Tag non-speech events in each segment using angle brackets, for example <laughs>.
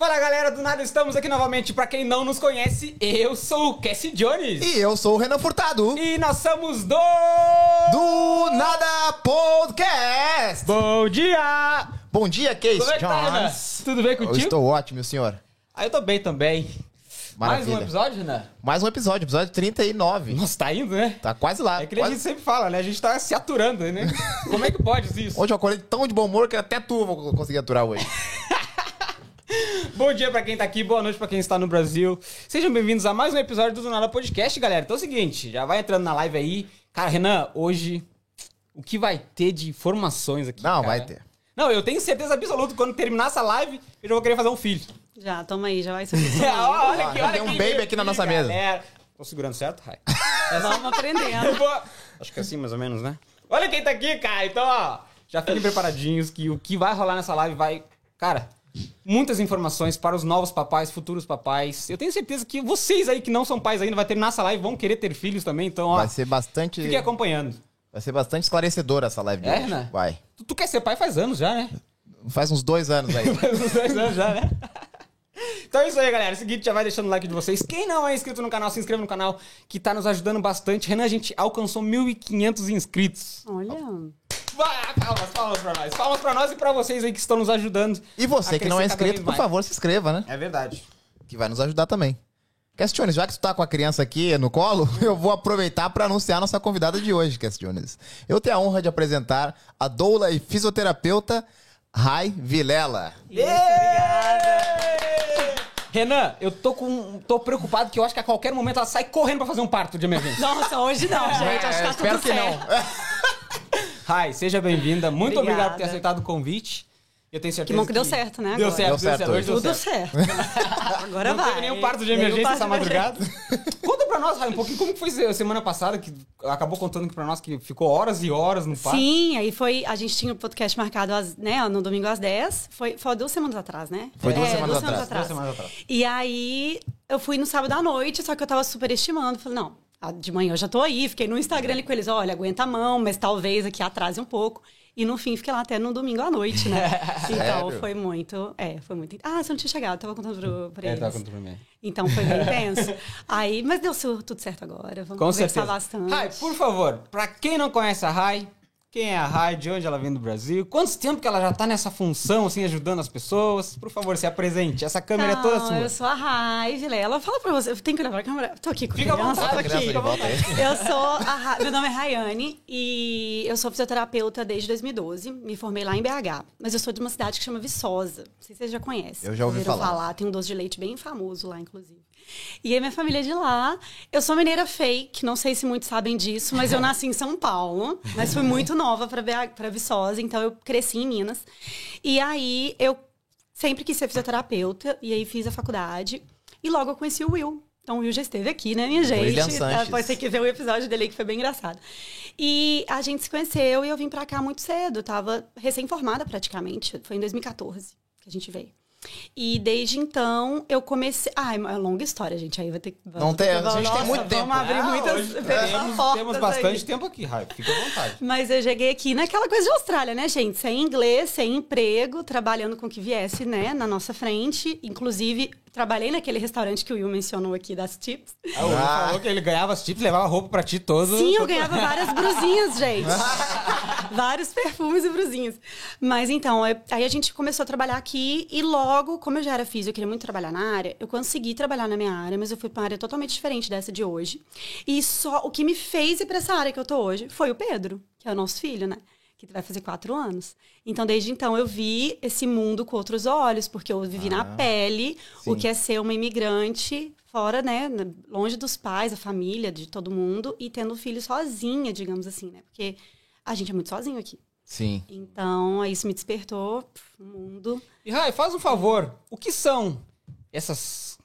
Fala galera, do nada estamos aqui novamente. Pra quem não nos conhece, eu sou o Cassie Jones. E eu sou o Renan Furtado. E nós somos do. Do Nada Podcast. Bom dia! Bom dia, Case Como é que tá, Renan? Jones. Tudo bem eu contigo? estou ótimo, senhor. Ah, eu tô bem também. Mais Maravilha. um episódio, Renan? Mais um episódio, episódio 39. Nossa, tá indo, né? Tá quase lá. É que nem a quase- gente sempre fala, né? A gente tá se aturando, né? <laughs> Como é que pode isso? Hoje eu acordei tão de bom humor que até tu vou conseguir aturar hoje. <laughs> <laughs> Bom dia pra quem tá aqui, boa noite pra quem está no Brasil. Sejam bem-vindos a mais um episódio do Do Nada Podcast, galera. Então é o seguinte, já vai entrando na live aí. Cara, Renan, hoje o que vai ter de informações aqui? Não, cara? vai ter. Não, eu tenho certeza absoluta que quando terminar essa live, eu já vou querer fazer um filho. Já, toma aí, já vai ser. <laughs> olha aqui, olha tem um baby veio aqui na nossa mesa. galera. Tô segurando certo, Rai? Vamos aprendendo. <laughs> vou- Acho que é assim, mais ou menos, né? Olha quem tá aqui, cara. Então, ó, já fiquem preparadinhos que o que vai rolar nessa live vai... Cara, muitas informações para os novos papais, futuros papais. Eu tenho certeza que vocês aí que não são pais ainda, vai terminar essa live, vão querer ter filhos também. Então, ó, Vai ser bastante. fiquem acompanhando. Vai ser bastante esclarecedora essa live de É, hoje. Renan? Vai. Tu, tu quer ser pai faz anos já, né? Faz uns dois anos aí. <laughs> Faz uns dois anos já, né? <laughs> Então é isso aí, galera. Seguinte, já vai deixando o like de vocês. Quem não é inscrito no canal, se inscreva no canal, que tá nos ajudando bastante. Renan, a gente alcançou 1.500 inscritos. Olha. Vai, palmas, palmas pra nós. Palmas pra nós e pra vocês aí que estão nos ajudando. E você que não é inscrito, por favor, se inscreva, né? É verdade. Que vai nos ajudar também. Cass Jones, já que tu tá com a criança aqui no colo, <laughs> eu vou aproveitar para anunciar a nossa convidada de hoje, Cass Jones. Eu tenho a honra de apresentar a doula e fisioterapeuta Rai Vilela. Isso, obrigada. Renan, eu tô com. tô preocupado que eu acho que a qualquer momento ela sai correndo pra fazer um parto de emergência. Nossa, hoje não, gente. Acho que tá espero tudo que certo. não. <laughs> Rai, seja bem-vinda. Muito Obrigada. obrigado por ter aceitado o convite. Eu tenho certeza Que bom que deu certo, né, Deu agora. certo, Deu deu certo certo. Hoje deu Tudo certo. certo. <laughs> Agora Não vai. teve nenhum parto de emergência parto essa de emergência. madrugada. <laughs> Conta pra nós, Rai, um pouquinho como que foi se- semana passada, que acabou contando pra nós que ficou horas e horas no parto. Sim, aí foi. A gente tinha o podcast marcado às, né, no domingo às 10. Foi, foi duas semanas atrás, né? Foi duas É, semanas atrás. Duas semanas atrás. E aí eu fui no sábado à noite, só que eu tava super estimando. Falei, não, de manhã eu já tô aí. Fiquei no Instagram ali com eles, olha, aguenta a mão, mas talvez aqui atrase um pouco. E no fim fiquei lá até no domingo à noite, né? <laughs> então Sério? foi muito. É, foi muito. Ah, você não tinha chegado, eu tava contando pro, pra É, eles. tava contando pra mim. Então foi bem <laughs> intenso. aí, mas deu tudo certo agora. Vamos Com conversar certeza. bastante. Rai, por favor, pra quem não conhece a Rai, quem é a Rai, de onde ela vem do Brasil, quanto tempo que ela já tá nessa função, assim, ajudando as pessoas? Por favor, se apresente. Essa câmera é toda Não, sua. Eu sou a Rai Vilela. Fala pra você. Tenho que olhar pra câmera. Tô aqui com a Fica à criança, vontade, aqui. Eu sou a Ra... Meu nome é Rayane e eu sou fisioterapeuta desde 2012. Me formei lá em BH. Mas eu sou de uma cidade que chama Viçosa. Não sei se vocês já conhecem. Eu já ouvi Ouviram falar. Tem um doce de leite bem famoso lá, inclusive. E aí, minha família é de lá. Eu sou mineira fake, não sei se muitos sabem disso, mas eu <laughs> nasci em São Paulo. Mas fui muito nova pra Viçosa, então eu cresci em Minas. E aí, eu sempre quis ser fisioterapeuta, e aí fiz a faculdade. E logo eu conheci o Will. Então o Will já esteve aqui, né, minha gente? William Sanches. Depois você que ver o episódio dele que foi bem engraçado. E a gente se conheceu e eu vim pra cá muito cedo. Tava recém-formada praticamente. Foi em 2014 que a gente veio. E desde então eu comecei. Ah, é uma longa história, gente. Aí vai ter que. Não tem- a gente tem muito tempo. Vamos abrir Ah, muitas temos, temos bastante tempo aqui, Rai. Fica à vontade. Mas eu cheguei aqui naquela coisa de Austrália, né, gente? Sem inglês, sem emprego, trabalhando com o que viesse, né, na nossa frente. Inclusive, trabalhei naquele restaurante que o Will mencionou aqui das tips. Ah, o Will Ah. falou que ele ganhava as tips, levava roupa pra ti todo. Sim, eu ganhava várias brusinhas, gente. <laughs> Vários perfumes e brusinhas. Mas então, é- aí a gente começou a trabalhar aqui e logo, como eu já era física, eu queria muito trabalhar na área, eu consegui trabalhar na minha área, mas eu fui para uma área totalmente diferente dessa de hoje. E só o que me fez ir para essa área que eu tô hoje foi o Pedro, que é o nosso filho, né? Que vai fazer quatro anos. Então, desde então, eu vi esse mundo com outros olhos, porque eu vivi na pele o sim. que é ser uma imigrante fora, né? Longe dos pais, da família, de todo mundo, e tendo filho sozinha, digamos assim, né? Porque a gente é muito sozinho aqui. Sim. Então, isso me despertou pff, o mundo, E Rai, faz um favor. O que são essas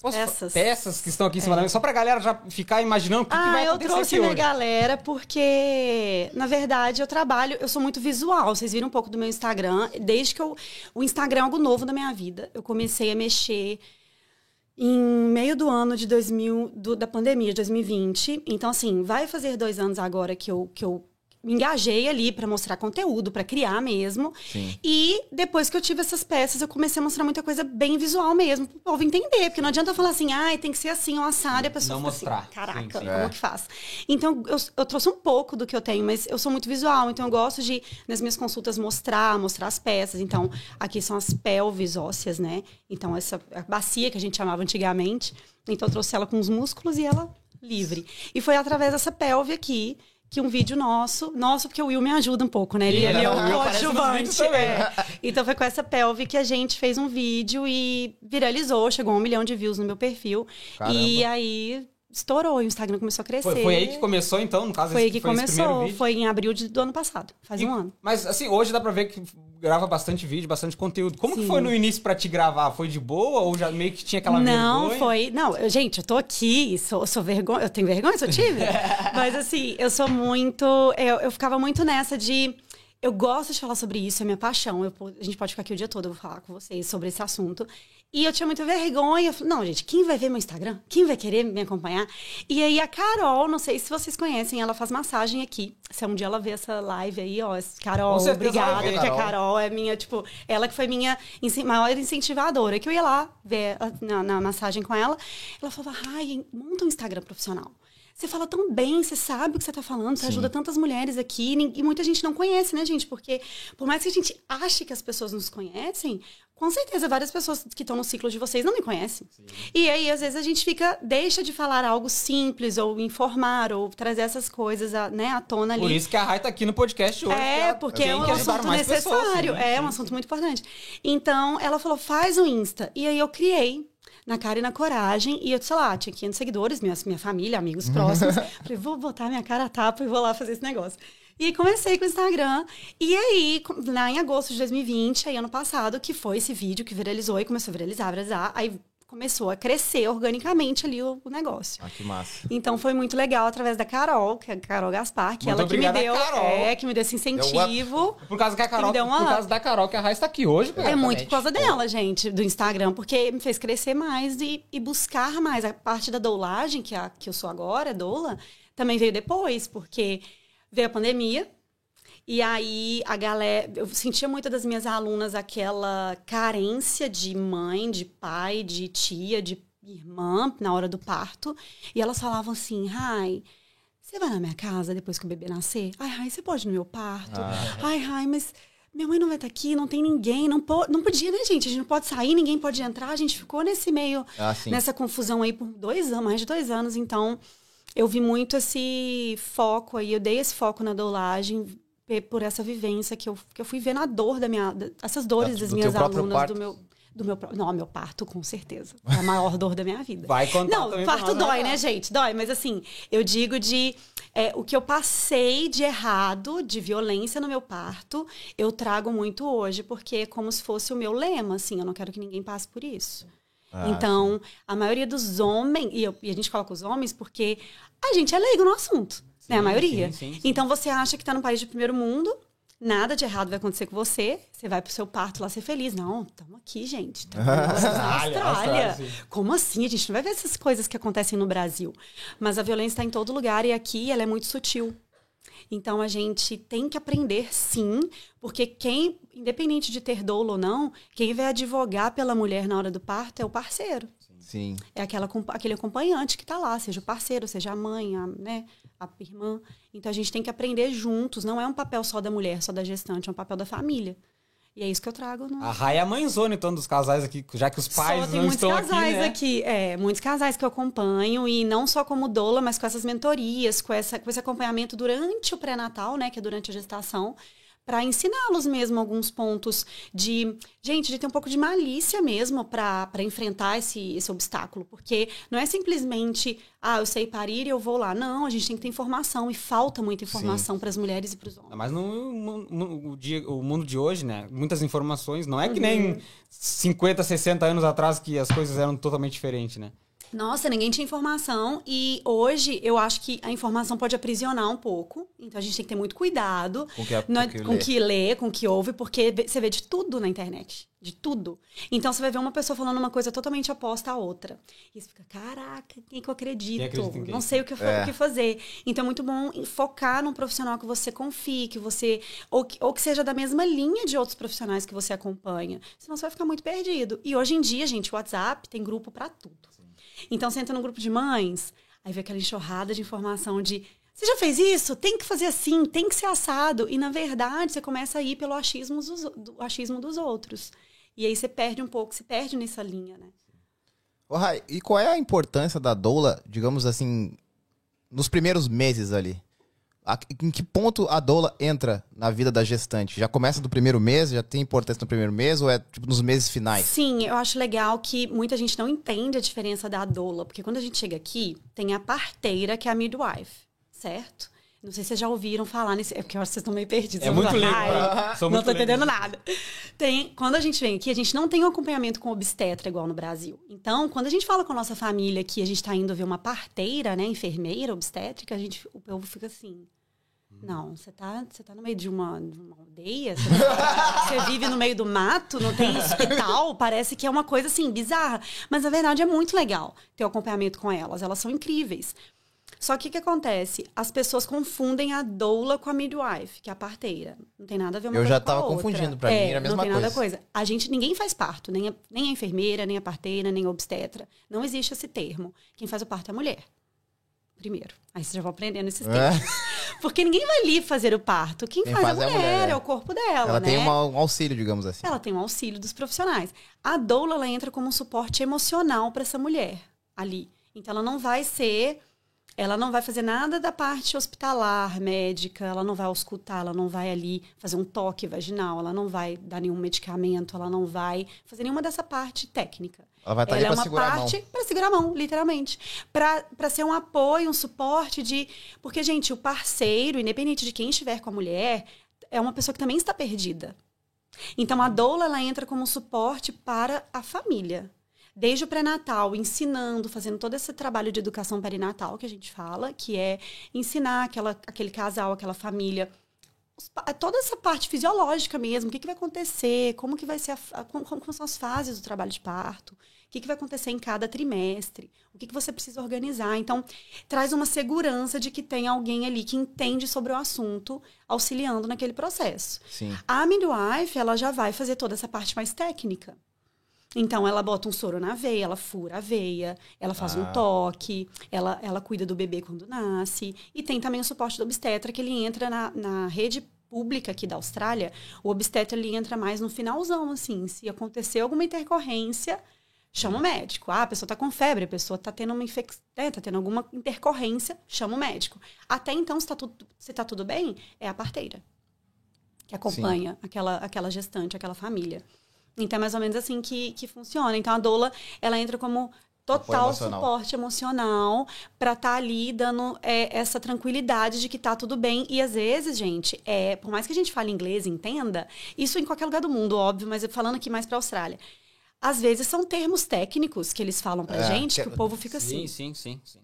Posso peças. peças que estão aqui em cima da mesa? Só pra galera já ficar imaginando o que, que ah, vai eu acontecer trouxe aqui minha hoje. galera porque, na verdade, eu trabalho, eu sou muito visual. Vocês viram um pouco do meu Instagram. Desde que eu. O Instagram é algo novo da minha vida. Eu comecei a mexer em meio do ano de 2000, do- da pandemia, de 2020. Então, assim, vai fazer dois anos agora que eu, que eu me engajei ali para mostrar conteúdo, para criar mesmo. Sim. E depois que eu tive essas peças, eu comecei a mostrar muita coisa bem visual mesmo, pro povo entender. Porque não adianta eu falar assim, ai, tem que ser assim, um assado, e a pessoa Não assim, mostrar. Caraca, Sim, sim. como É. que faz? Então, eu, eu trouxe um pouco do que eu tenho, mas eu sou muito visual, então eu gosto de, nas minhas consultas, mostrar, mostrar as peças. Então, aqui são as pelvis ósseas, né? Então, essa bacia que a gente chamava antigamente. Então, eu trouxe ela com os músculos e ela livre. E foi através dessa pelve aqui que um vídeo nosso, nosso porque o Will me ajuda um pouco, né? Ele, É, ele é nos coadjuvante. é. Então foi com essa pelve que a gente fez um vídeo e viralizou, chegou a um milhão de views no meu perfil. Caramba. E aí estourou, o Instagram começou a crescer. Foi, foi aí que começou, então, no caso, Foi aí que foi começou, foi em abril de- do ano passado, faz E- um ano. Mas, assim, hoje dá pra ver que grava bastante vídeo, bastante conteúdo. Como que Sim. foi no início pra te gravar? Foi de boa ou já meio que tinha aquela não, vergonha? foi. Não, eu- gente, eu tô aqui, sou, sou vergonha. Eu tenho vergonha, sou tímida. <laughs> Mas assim, eu sou muito. Eu, eu ficava muito nessa de. Eu gosto de falar sobre isso, é minha paixão. Eu a gente pode ficar aqui o dia todo, eu vou falar com vocês sobre esse assunto. E eu tinha muita vergonha. Eu falei, Não, gente, quem vai ver meu Instagram? Quem vai querer me acompanhar? E aí a Carol, não sei se vocês conhecem, ela faz massagem aqui. Se um dia ela ver essa live aí, ó, Carol, obrigada, ver, porque a Carol. Carol é minha, tipo, ela que foi minha maior incentivadora, que eu ia lá ver na, na massagem com ela. Ela falava, ai, monta um Instagram profissional. Você fala tão bem, você sabe o que você tá falando, você ajuda tantas mulheres aqui, e muita gente não conhece, né, gente? Porque por mais que a gente ache que as pessoas nos conhecem, com certeza várias pessoas que estão no ciclo de vocês não me conhecem. E aí, às vezes, a gente fica, deixa de falar algo simples, ou informar, ou trazer essas coisas à, né, à tona ali. Por isso que a Rai tá aqui no podcast hoje. É, porque é um assunto mais pessoas, necessário. sim, é sim. um assunto muito importante. Então, ela falou, faz o Insta. E aí eu criei. Na cara e na coragem. E eu, sei lá, tinha 500 seguidores, minha, minha família, amigos próximos. <laughs> Falei, vou botar minha cara a tapa e vou lá fazer esse negócio. E comecei com o Instagram. E aí, lá em agosto de 2020, aí ano passado, que foi esse vídeo que viralizou e começou a viralizar, viralizar. Aí começou a crescer organicamente ali o, o negócio. Ah, que massa. Então foi muito legal através da Carol, que é a Carol Gaspar, que Muito ela que me deu, Carol. é, que me deu esse incentivo. Por causa que a Carol, uma por up. causa da Carol que a Rai está aqui hoje. É muito por causa dela, gente, do Instagram, porque me fez crescer mais e, e buscar mais. A parte da doulagem, que, é a, que eu sou agora, doula, também veio depois, porque veio a pandemia. E aí a galera. Eu sentia muito das minhas alunas aquela carência de mãe, de pai, de tia, de irmã na hora do parto. E elas falavam assim, Rai. Você vai na minha casa depois que o bebê nascer? Ai, Rai, você pode ir no meu parto? Ai, Rai, mas minha mãe não vai estar aqui, não tem ninguém, não, po não podia, né, gente? A gente não pode sair, ninguém pode entrar. A gente ficou nesse meio, Ah, nessa confusão aí por dois anos, mais de dois anos. Então, eu vi muito esse foco aí, eu dei esse foco na doulagem por essa vivência que eu, que eu fui vendo a dor da minha, essas dores Do das minhas alunas, parto? do meu, do meu, não, meu parto, com certeza. É a maior dor da minha vida. Vai contar Não, parto dói, né? gente? Dói, mas assim, eu digo de é, o que eu passei de errado, de violência no meu parto, eu trago muito hoje, porque é como se fosse o meu lema, assim, eu não quero que ninguém passe por isso. Ah, então, a maioria dos homens, e, eu- e a gente coloca os homens porque a gente é leigo no assunto, né? A maioria. sim, sim, sim. Então, você acha que tá num país de primeiro mundo, nada de errado vai acontecer com você, você vai pro seu parto lá ser feliz. Não, estamos aqui, gente. Tamo na <laughs> Austrália, Austrália. Sim. Como assim? A gente não vai ver essas coisas que acontecem no Brasil. Mas a violência está em todo lugar e aqui ela é muito sutil. Então a gente tem que aprender sim, porque quem, independente de ter dolo ou não, quem vai advogar pela mulher na hora do parto é o parceiro. Sim. É aquela, aquele acompanhante que está lá, seja o parceiro, seja a mãe, a, né, a irmã. Então a gente tem que aprender juntos. Não é um papel só da mulher, só da gestante, é um papel da família. E é isso que eu trago no, A Rai é a mãezona, então, dos casais aqui, já que os pais só tem não muitos estão casais aqui, né? aqui, é, muitos casais que eu acompanho e não só como doula, mas com essas mentorias, com, essa, com esse acompanhamento durante o pré-natal, né, que é durante a gestação, para ensiná-los mesmo alguns pontos de, gente, de ter um pouco de malícia mesmo para enfrentar esse, esse obstáculo, porque não é simplesmente, ah, eu sei parir e eu vou lá. Não, a gente tem que ter informação e falta muita informação para as mulheres e para os homens. Mas no, no- no- o, dia, o mundo de hoje, né? Muitas informações. Não é que Uhum. nem 50, 60 anos atrás que as coisas eram totalmente diferentes, né? Nossa, ninguém tinha informação e hoje eu acho que a informação pode aprisionar um pouco. Então a gente tem que ter muito cuidado Com que, não é- com que com lê. que lê, com que ouve, porque você vê de tudo na internet. De tudo. Então você vai ver uma pessoa falando uma coisa totalmente oposta à outra. E você fica, caraca, quem que eu acredito? Quem? Não sei o que, fa- É. o que fazer. Então é muito bom focar num profissional que você confie, que você. Ou que, ou que seja da mesma linha de outros profissionais que você acompanha. Senão você vai ficar muito perdido. E hoje em dia, gente, o WhatsApp tem grupo pra tudo. Então você entra no grupo de mães, aí vê aquela enxurrada de informação de. Você já fez isso? Tem que fazer assim, tem que ser assado. E, na verdade, você começa a ir pelo achismo dos, do achismo dos outros. E aí você perde um pouco, se perde nessa linha, né? Rai, e qual é a importância da doula, digamos assim, nos primeiros meses ali? A- Em que ponto a doula entra na vida da gestante? Já começa do primeiro mês? Já tem importância no primeiro mês? Ou é tipo nos meses finais? Sim, eu acho legal que muita gente não entende a diferença da doula, porque quando a gente chega aqui, tem a parteira, que é a midwife, certo? Não sei se vocês já ouviram falar nesse. É porque eu acho que vocês estão meio perdidos. É muito Sou não leigo. entendendo nada. Tem, quando a gente vem aqui, a gente não tem um acompanhamento com obstetra igual no Brasil. Então, quando a gente fala com a nossa família que a gente tá indo ver uma parteira, né, enfermeira, obstétrica, a gente, o povo fica assim. Não, você tá, você tá no meio de uma, de uma aldeia, você, você vive no meio do mato, não tem hospital, parece que é uma coisa assim, bizarra. Mas na verdade é muito legal ter o acompanhamento com elas, elas são incríveis. Só que o que acontece? As pessoas confundem a doula com a midwife, que é a parteira. Não tem nada a ver uma Eu coisa já tava confundindo, pra é, mim era a mesma não tem nada coisa. coisa. A gente, ninguém faz parto, nem a, nem a enfermeira, nem a parteira, nem a obstetra. Não existe esse termo. Quem faz o parto é a mulher. Primeiro. Aí você já vai aprendendo esses É. termos. Porque ninguém vai ali fazer o parto. Quem, Quem faz, faz é a a mulher, mulher, é. é. o corpo dela, Ela né? tem um auxílio, digamos assim. Ela tem um auxílio dos profissionais. A doula ela entra como um suporte emocional para essa mulher ali. Então ela não vai ser, ela não vai fazer nada da parte hospitalar, médica, ela não vai auscultar, ela não vai ali fazer um toque vaginal, ela não vai dar nenhum medicamento, ela não vai fazer nenhuma dessa parte técnica. Ela vai estar Ela ali é pra uma segurar a mão. parte para segurar a mão, literalmente. Para ser um apoio, um suporte de. Porque, gente, o parceiro, independente de quem estiver com a mulher, é uma pessoa que também está perdida. Então, a doula ela entra como um suporte para a família. Desde o pré-natal, ensinando, fazendo todo esse trabalho de educação perinatal que a gente fala, que é ensinar aquela, aquele casal, aquela família toda essa parte fisiológica mesmo, o que, que vai acontecer, como que vai ser a, a- como, como são as fases do trabalho de parto, o que, que vai acontecer em cada trimestre, o que, que você precisa organizar. Então, traz uma segurança de que tem alguém ali que entende sobre o assunto, auxiliando naquele processo. Sim. A midwife, ela já vai fazer toda essa parte mais técnica. Então, ela bota um soro na veia, ela fura a veia, ela faz Ah. um toque, ela, ela cuida do bebê quando nasce. E tem também o suporte do obstetra, que ele entra na, na rede pública aqui da Austrália. O obstetra, ele entra mais no finalzão, assim. Se acontecer alguma intercorrência, chama o médico. Ah, a pessoa tá com febre, a pessoa tá tendo uma infecção, tá tendo alguma intercorrência, chama o médico. Até então, se tá tudo, se tá tudo bem, é a parteira que acompanha aquela, aquela gestante, aquela família. Então, é mais ou menos assim que, que funciona. Então, a doula, ela entra como total emocional. suporte emocional para estar ali dando é, essa tranquilidade de que tá tudo bem. E às vezes, gente, é, por mais que a gente fale inglês e entenda, isso em qualquer lugar do mundo, óbvio, mas falando aqui mais para Austrália. Às vezes são termos técnicos que eles falam pra É, gente que- que o povo fica Sim, assim. sim, sim, sim.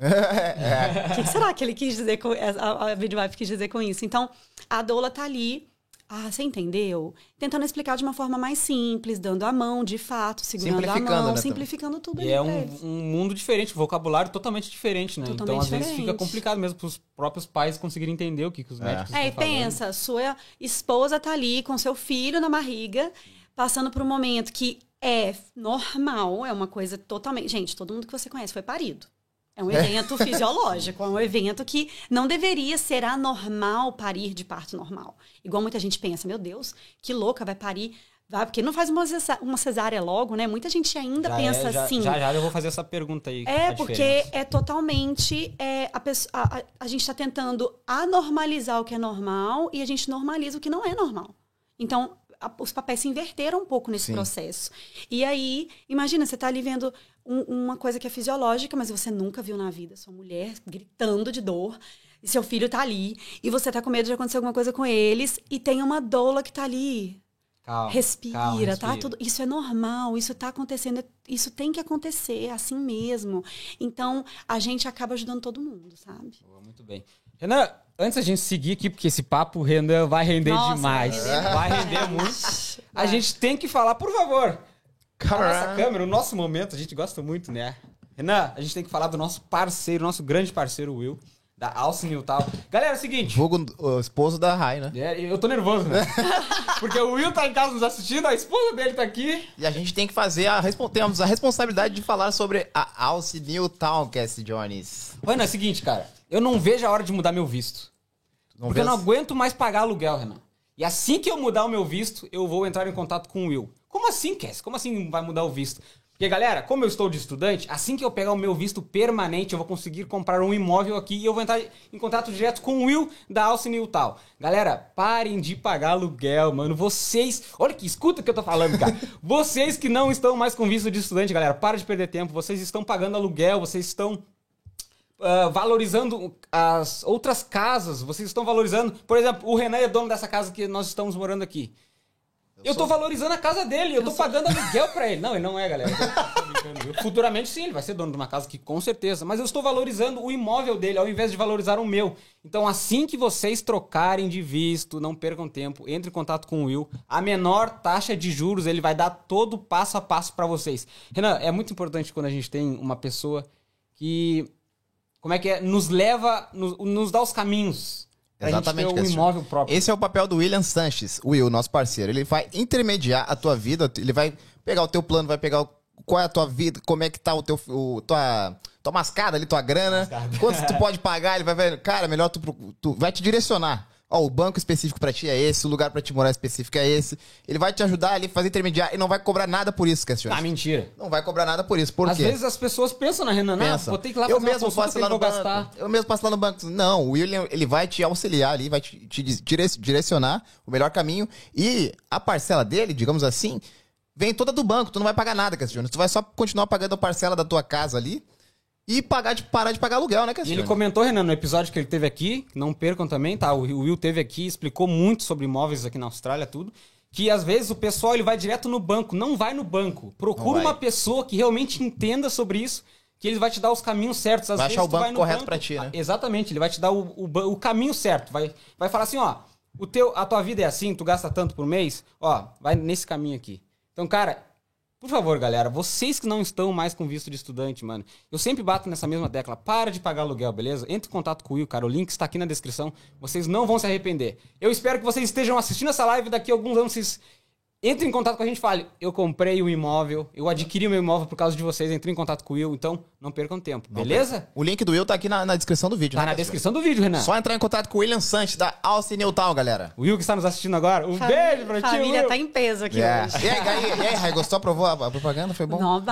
<laughs> O que, que será que ele quis dizer com a, a midwife quis dizer com isso? Então, a doula tá ali. Ah, você entendeu? Tentando explicar de uma forma mais simples, dando a mão, de fato, segurando a mão, né, simplificando tudo E é um, um mundo diferente, um vocabulário totalmente diferente, né? então, Totalmente às vezes, fica diferente. complicado mesmo para os próprios pais conseguirem entender o que, que os É. médicos É, e estão falando. pensa, sua esposa tá ali com seu filho na barriga, passando por um momento que é normal, é uma coisa totalmente. Gente, todo mundo que você conhece foi parido. É um evento fisiológico, é um evento que não deveria ser anormal parir de parto normal. Igual muita gente pensa, meu Deus, que louca, vai parir. Vai, porque não faz uma cesá- uma cesárea logo, né? Muita gente ainda Já pensa é, já, assim. Já, já eu vou fazer essa pergunta aí. É, porque diferença. é totalmente. é, a, pesso- a, a- a gente está tentando anormalizar o que é normal e a gente normaliza o que não é normal. Então, a- os papéis se inverteram um pouco nesse Sim. processo. E aí, imagina, você está ali vendo um- uma coisa que é fisiológica, mas você nunca viu na vida sua mulher gritando de dor. E seu filho tá ali, e você tá com medo de acontecer alguma coisa com eles, e tem uma doula que tá ali Calma, respira, calma, tá? respira. Tudo, isso é normal, isso tá acontecendo, isso tem que acontecer, é assim mesmo. Então, a gente acaba ajudando todo mundo, sabe? Muito bem. Renan, antes da gente seguir aqui, porque esse papo, Renan, vai render Nossa, demais. vai render Vai render muito. A gente tem que falar, por favor. A nossa Caramba. câmera, o nosso momento, a gente gosta muito, né? Renan, a gente tem que falar do nosso parceiro, nosso grande parceiro, Will, da Alce Newtal. Galera, é o seguinte. Vulgo o esposo da Rai, né? é, Eu tô nervoso, né? <laughs> Porque o Will tá em casa nos assistindo, a esposa dele tá aqui. E a gente tem que fazer a, temos a responsabilidade de falar sobre a Alce Newtown, Cassie Jones. Renan, é o seguinte, cara. Eu não vejo a hora de mudar meu visto. Não porque eu não aguento mais pagar aluguel, Renan. E assim que eu mudar o meu visto, eu vou entrar em contato com o Will. Como assim, Cass? Como assim vai mudar o visto? Porque, galera, como eu estou de estudante, assim que eu pegar o meu visto permanente, eu vou conseguir comprar um imóvel aqui e eu vou entrar em contato direto com o Will da Alcine e tal. Galera, parem de pagar aluguel, mano. Vocês. Olha que escuta o que eu tô falando, cara. <laughs> Vocês que não estão mais com visto de estudante, galera, para de perder tempo. Vocês estão pagando aluguel, vocês estão ah, valorizando as outras casas. Vocês estão valorizando. Por exemplo, o Renan é dono dessa casa que nós estamos morando aqui. Eu, tô valorizando a casa dele, eu, tô pagando aluguel pra ele. Não, ele não é, galera. <laughs> Eu. Eu- futuramente, sim, ele vai ser dono de uma casa aqui, com certeza. Mas eu estou valorizando o imóvel dele, ao invés de valorizar o meu. Então, assim que vocês trocarem de visto, não percam tempo, entre em contato com o Will. A menor taxa de juros, ele vai dar todo passo a passo pra vocês. Renan, é muito importante quando a gente tem uma pessoa que como é que é? Nos leva, nos, nos dá os caminhos. Pra Exatamente, gente ter um imóvel próprio. Esse é o papel do William Sanches, o Will, nosso parceiro. Ele vai intermediar a tua vida, ele vai pegar o teu plano, vai pegar o- qual é a tua vida, como é que tá o teu o, tua tua mascada ali, tua grana, Mascada. quanto tu pode pagar, ele vai ver, cara, melhor tu, tu vai te direcionar. Ó, o banco específico pra ti é esse, o lugar pra te morar específico é esse. Ele vai te ajudar ali, fazer intermediar e não vai cobrar nada por isso, Cassiano. Ah, mentira. Não vai cobrar nada por isso. Por Às quê? vezes as pessoas pensam na Renan, não, Pensa. vou ter que ir lá eu mesmo passo lá no banco. gastar. Eu mesmo passo lá no banco. Não, o William, ele vai te auxiliar ali, vai te, te dire- direcionar o melhor caminho. E a parcela dele, digamos assim, vem toda do banco. Tu não vai pagar nada, Cassiano. Tu vai só continuar pagando a parcela da tua casa ali e pagar de, parar de pagar aluguel, né, Cassiano? ele comentou, Renan, no episódio que ele teve aqui, não percam também, tá? O Will teve aqui, explicou muito sobre imóveis aqui na Austrália, tudo. Que às vezes o pessoal ele vai direto no banco, não vai no banco. Procura uma pessoa que realmente entenda sobre isso, que ele vai te dar os caminhos certos. Às Vai vezes achar o banco correto pra ti, né? Exatamente, ele vai te dar o, o, o caminho certo. Vai, vai falar assim, ó, o teu, a tua vida é assim, tu gasta tanto por mês, ó, vai nesse caminho aqui. Então, cara, por favor, galera, vocês que não estão mais com visto de estudante, mano, eu sempre bato nessa mesma tecla. Para de pagar aluguel, beleza? Entre em contato com o Will, cara. O link está aqui na descrição. Vocês não vão se arrepender. Eu espero que vocês estejam assistindo essa live daqui a alguns anos. Vocês entrem em contato com a gente e falem: Eu comprei o imóvel, eu adquiri o meu imóvel por causa de vocês. Entrem em contato com o Will, então não percam tempo, beleza? O link do Will tá aqui na, na descrição do vídeo. Tá né, na Cassiano? descrição do vídeo, Renan. Só entrar em contato com o William Sanches, da Alce Newtown, galera. O Will que está nos assistindo agora, um Família- beijo pra ti, Família Will. tá em peso aqui Yeah. hoje. E aí, Gai, e aí, Rai, gostou? Aprovou a, a propaganda? Foi bom? Não. Hã?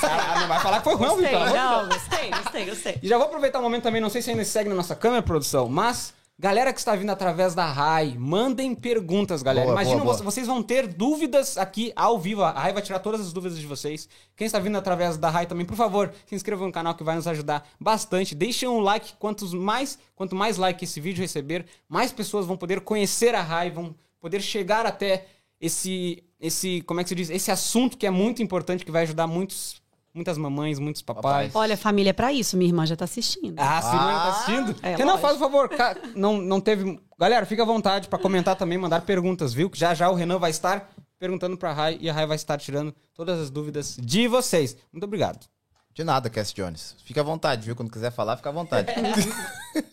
Cara, <laughs> não vai falar que foi ruim, Will, Gostei, Deus. não, gostei, gostei, gostei. E já vou aproveitar o momento também, não sei se ainda segue na nossa câmera, produção, mas galera que está vindo através da RAI, mandem perguntas, galera. Boa, Imagina, boa, vo- boa. vocês vão ter dúvidas aqui ao vivo. A RAI vai tirar todas as dúvidas de vocês. Quem está vindo através da RAI também, por favor, se inscreva no canal que vai nos ajudar bastante. Deixem um like, quantos mais, quanto mais like esse vídeo receber, mais pessoas vão poder conhecer a RAI, vão poder chegar até esse esse, como é que se diz? Esse assunto que é muito importante que vai ajudar muitos muitas mamães, muitos papais. Olha, família é pra isso, minha irmã já tá assistindo. Ah, se não tá Ah, assistindo. é, Renan, lógico. faz o favor. ca- Não, não teve. Galera, fica à vontade pra comentar também, mandar perguntas, viu? Que já já o Renan vai estar perguntando pra Rai e a Rai vai estar tirando todas as dúvidas de vocês. Muito obrigado. De nada, Cass Jones. Fica à vontade, viu? Quando quiser falar, fica à vontade. <laughs>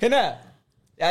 Renan,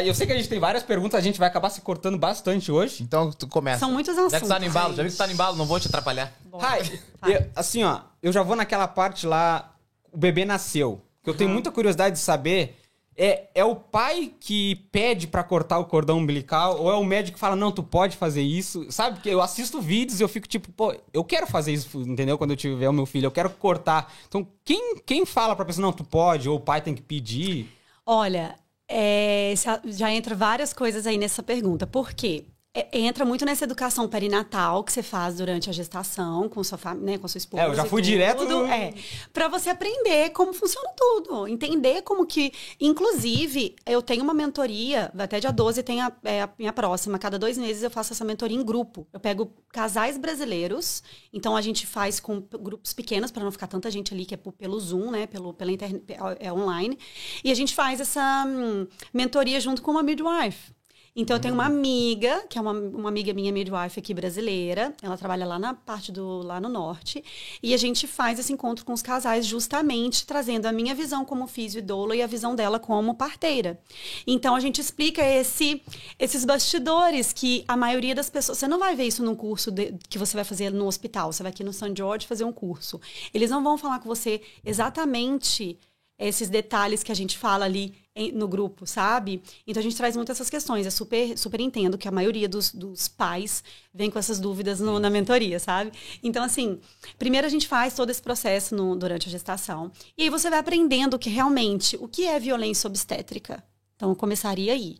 eu sei que a gente tem várias perguntas, a gente vai acabar se cortando bastante hoje. Então, tu começa. São muitos Já assuntos. que tu tá no embalo, já vi que tu tá no embalo, não vou te atrapalhar. Vai. eu- assim, ó, eu já vou naquela parte lá, o bebê nasceu. Que eu tenho muita curiosidade de saber. É, é o pai que pede pra cortar o cordão umbilical ou é o médico que fala, não, tu pode fazer isso? Sabe? Porque eu assisto vídeos e eu fico tipo, pô, eu quero fazer isso, entendeu? Quando eu tiver o meu filho, eu quero cortar. Então, quem, quem fala pra pessoa, não, tu pode, ou o pai tem que pedir? Olha, é, já entra várias coisas aí nessa pergunta. Por quê? É, entra muito nessa educação perinatal que você faz durante a gestação com sua família, né, com sua esposa. É, eu já fui tudo, direto no... É, para você aprender como funciona tudo, entender como que, inclusive, eu tenho uma mentoria, até dia 12 tem a, é, a minha próxima, cada dois meses eu faço essa mentoria em grupo. Eu pego casais brasileiros, então a gente faz com grupos pequenos para não ficar tanta gente ali que é pelo Zoom, né, pelo pela internet, é, é online, e a gente faz essa hum, mentoria junto com uma midwife. Então, eu tenho uma amiga, que é uma, uma amiga minha midwife aqui brasileira. Ela trabalha lá na parte do lá no norte. E a gente faz esse encontro com os casais justamente trazendo a minha visão como físio e doula e a visão dela como parteira. Então, a gente explica esse, esses bastidores que a maioria das pessoas... Você não vai ver isso num curso de, que você vai fazer no hospital. Você vai aqui no St. George fazer um curso. Eles não vão falar com você exatamente esses detalhes que a gente fala ali no grupo, sabe? Então a gente traz muito essas questões. Eu super, super entendo que a maioria dos, dos pais vem com essas dúvidas no, na mentoria, sabe? Então, assim, primeiro a gente faz todo esse processo no, durante a gestação. E aí você vai aprendendo que realmente o que é violência obstétrica. Então, eu começaria aí.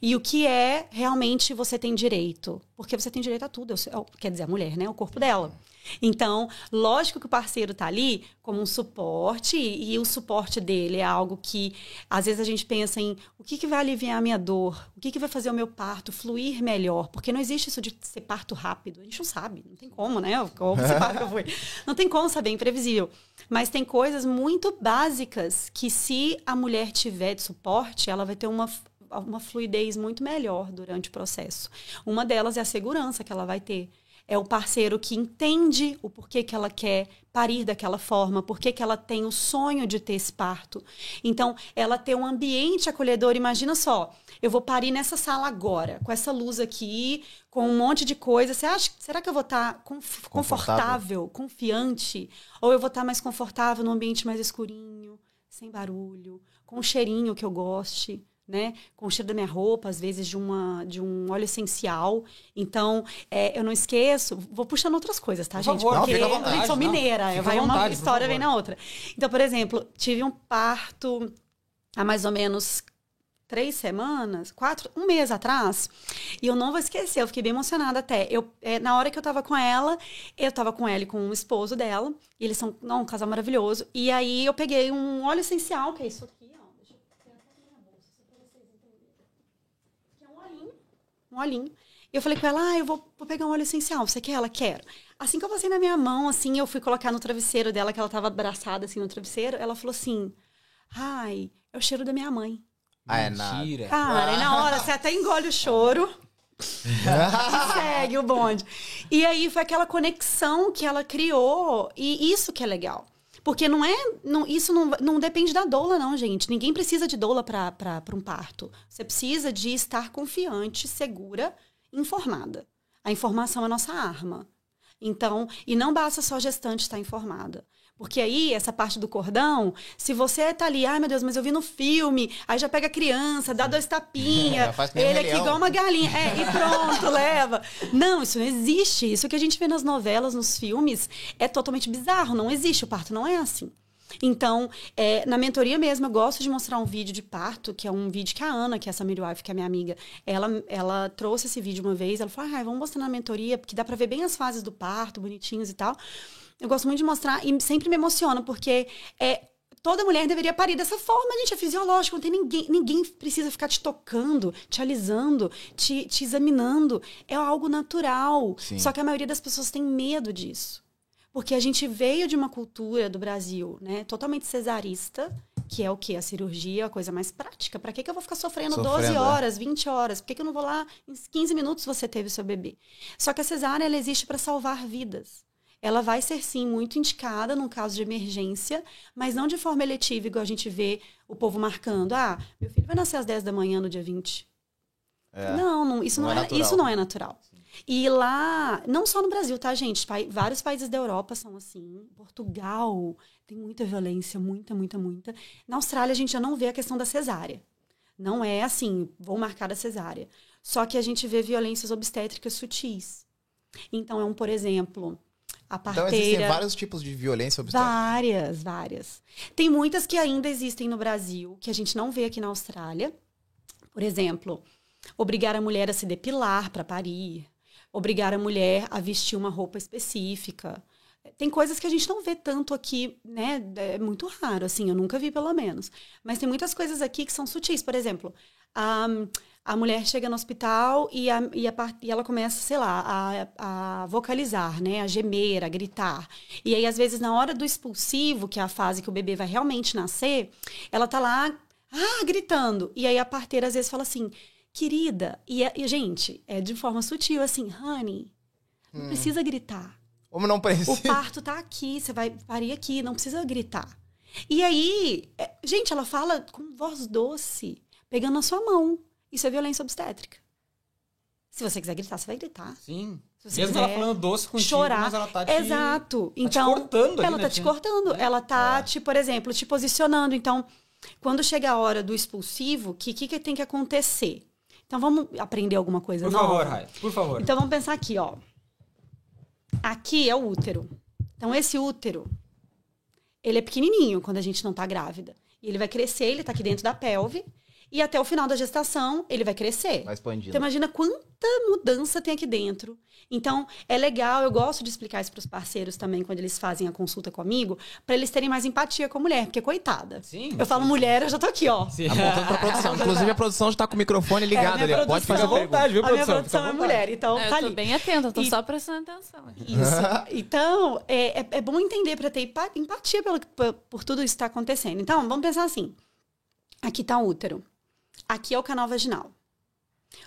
E o que é realmente você tem direito? Porque você tem direito a tudo. Quer dizer, a mulher, né? O corpo dela. Então, lógico que o parceiro tá ali como um suporte, e, o suporte dele é algo que, às vezes, a gente pensa em o que, que vai aliviar a minha dor, o que, que vai fazer o meu parto fluir melhor, porque não existe isso de ser parto rápido. A gente não sabe, não tem como, né? Como esse parto foi. <laughs> Não tem como saber, é imprevisível. Mas tem coisas muito básicas que, se a mulher tiver de suporte, ela vai ter uma, uma fluidez muito melhor durante o processo. Uma delas é a segurança que ela vai ter é o parceiro que entende o porquê que ela quer parir daquela forma, porquê que ela tem o sonho de ter esse parto. Então, ela ter um ambiente acolhedor, imagina só, eu vou parir nessa sala agora, com essa luz aqui, com um monte de coisa. Você acha, será que eu vou estar tá confortável, confortável, confiante? Ou eu vou estar tá mais confortável num ambiente mais escurinho, sem barulho, com um cheirinho que eu goste? Né? Com o cheiro da minha roupa, às vezes de, uma, de um óleo essencial. Então, é, eu não esqueço. Vou puxando outras coisas, tá, por gente? Favor, Porque não, vontade, gente, sou mineira. Não. Vai vontade, uma história, vem na outra. Então, por exemplo, tive um parto há mais ou menos três semanas, quatro, um mês atrás, e eu não vou esquecer, eu fiquei bem emocionada até. Eu, é, na hora que eu tava com ela, eu tava com ela e com o esposo dela, e eles são não, um casal maravilhoso. E aí eu peguei um óleo essencial, que é isso aqui, um olhinho. E eu falei com ela, ah, eu vou, vou pegar um óleo essencial, você quer? Ela, quero. Assim que eu passei na minha mão, assim, eu fui colocar no travesseiro dela, que ela tava abraçada, assim, no travesseiro, ela falou assim, ai, é o cheiro da minha mãe. Ah, é Mentira. Cara, ah. na hora, você até engole o choro. e <laughs> segue o bonde. E aí foi aquela conexão que ela criou, e isso que é legal. Porque não é. Não, isso não, não depende da doula, não, gente. Ninguém precisa de doula para um parto. Você precisa de estar confiante, segura, informada. A informação é a nossa arma. Então, e não basta só a gestante estar informada. Porque aí, essa parte do cordão, se você tá ali, ai meu Deus, mas eu vi no filme, aí já pega a criança, dá dois tapinhas, <laughs> ele aqui igual uma galinha, é, e pronto, <laughs> leva. Não, isso não existe. Isso que a gente vê nas novelas, nos filmes, é totalmente bizarro. Não existe. O parto não é assim. Então, é, na mentoria mesmo, eu gosto de mostrar um vídeo de parto, que é um vídeo que a Ana, que é essa midwife, que é minha amiga, ela, ela trouxe esse vídeo uma vez. Ela falou, ah, vamos mostrar na mentoria, porque dá pra ver bem as fases do parto, bonitinhos e tal. Eu gosto muito de mostrar e sempre me emociona, porque é, toda mulher deveria parir dessa forma, gente. É fisiológico, não tem ninguém, ninguém precisa ficar te tocando, te alisando, te, te examinando. É algo natural. Sim. Só que a maioria das pessoas tem medo disso. Porque a gente veio de uma cultura do Brasil, né, totalmente cesarista, que é o que? A cirurgia, a coisa mais prática. Para que, que eu vou ficar sofrendo, sofrendo 12 é. horas, é. 20 horas? Por que, que eu não vou lá em 15 minutos você teve seu bebê? Só que a cesárea, ela existe para salvar vidas ela vai ser sim muito indicada num caso de emergência, mas não de forma eletiva, igual a gente vê o povo marcando. Ah, meu filho vai nascer às 10 da manhã no dia 20. É, não, não, isso, não, não é, é isso não é natural. E lá, não só no Brasil, tá, gente? vários países da Europa são assim. Portugal tem muita violência, muita, muita, muita. Na Austrália, a gente já não vê a questão da cesárea. Não é assim, vou marcar a cesárea. Só que a gente vê violências obstétricas sutis. Então, é um, por exemplo, a parteira. Então existem vários tipos de violência obstétrica. Várias, várias. Tem muitas que ainda existem no Brasil, que a gente não vê aqui na Austrália. Por exemplo, obrigar a mulher a se depilar para parir, obrigar a mulher a vestir uma roupa específica. Tem coisas que a gente não vê tanto aqui, né? É muito raro, assim, eu nunca vi pelo menos. Mas tem muitas coisas aqui que são sutis. Por exemplo, a, a mulher chega no hospital e, a, e, a, e ela começa, sei lá, a, a, vocalizar, né? A gemer, a gritar. E aí, às vezes, na hora do expulsivo, que é a fase que o bebê vai realmente nascer, ela tá lá, ah, gritando. E aí a parteira às vezes fala assim, querida, e, e gente, é de forma sutil, assim, honey, não hum. precisa gritar como não precisa? O parto tá aqui, você vai parir aqui, não precisa gritar. E aí, é, gente, ela fala com voz doce, pegando na sua mão. Isso é violência obstétrica. Se você quiser gritar, você vai gritar. Sim. Mesmo ela falando doce contigo, chorar. mas ela tá te... Exato. Tá então, te cortando ela ali, tá né? te cortando. É. Ela tá, é. te, por exemplo, te posicionando. Então, quando chega a hora do expulsivo, o que, que, que tem que acontecer? Então, vamos aprender alguma coisa por nova? Por favor, Rai. Por favor. Então, vamos pensar aqui, ó. Aqui é o útero. Então, esse útero, ele é pequenininho quando a gente não tá grávida. E ele vai crescer, ele tá aqui dentro da pelve. E até o final da gestação, ele vai crescer. Vai expandindo. Então, imagina quanta mudança tem aqui dentro. Então, é legal, eu gosto de explicar isso para os parceiros também, quando eles fazem a consulta comigo, para eles terem mais empatia com a mulher, porque coitada. Sim. Eu falo mulher, eu já tô aqui, ó. Sim. Apontando pra produção. Inclusive, a produção já tá com o microfone ligado é, ali. Pode fazer à vontade, viu, produção? A minha produção é mulher, então é, tá eu tô ali. bem atenta, tô e... só prestando atenção. Isso. Então, é, é, é bom entender para ter empatia pelo, por, por tudo isso que tá acontecendo. Então, vamos pensar assim. Aqui tá o útero. Aqui é o canal vaginal.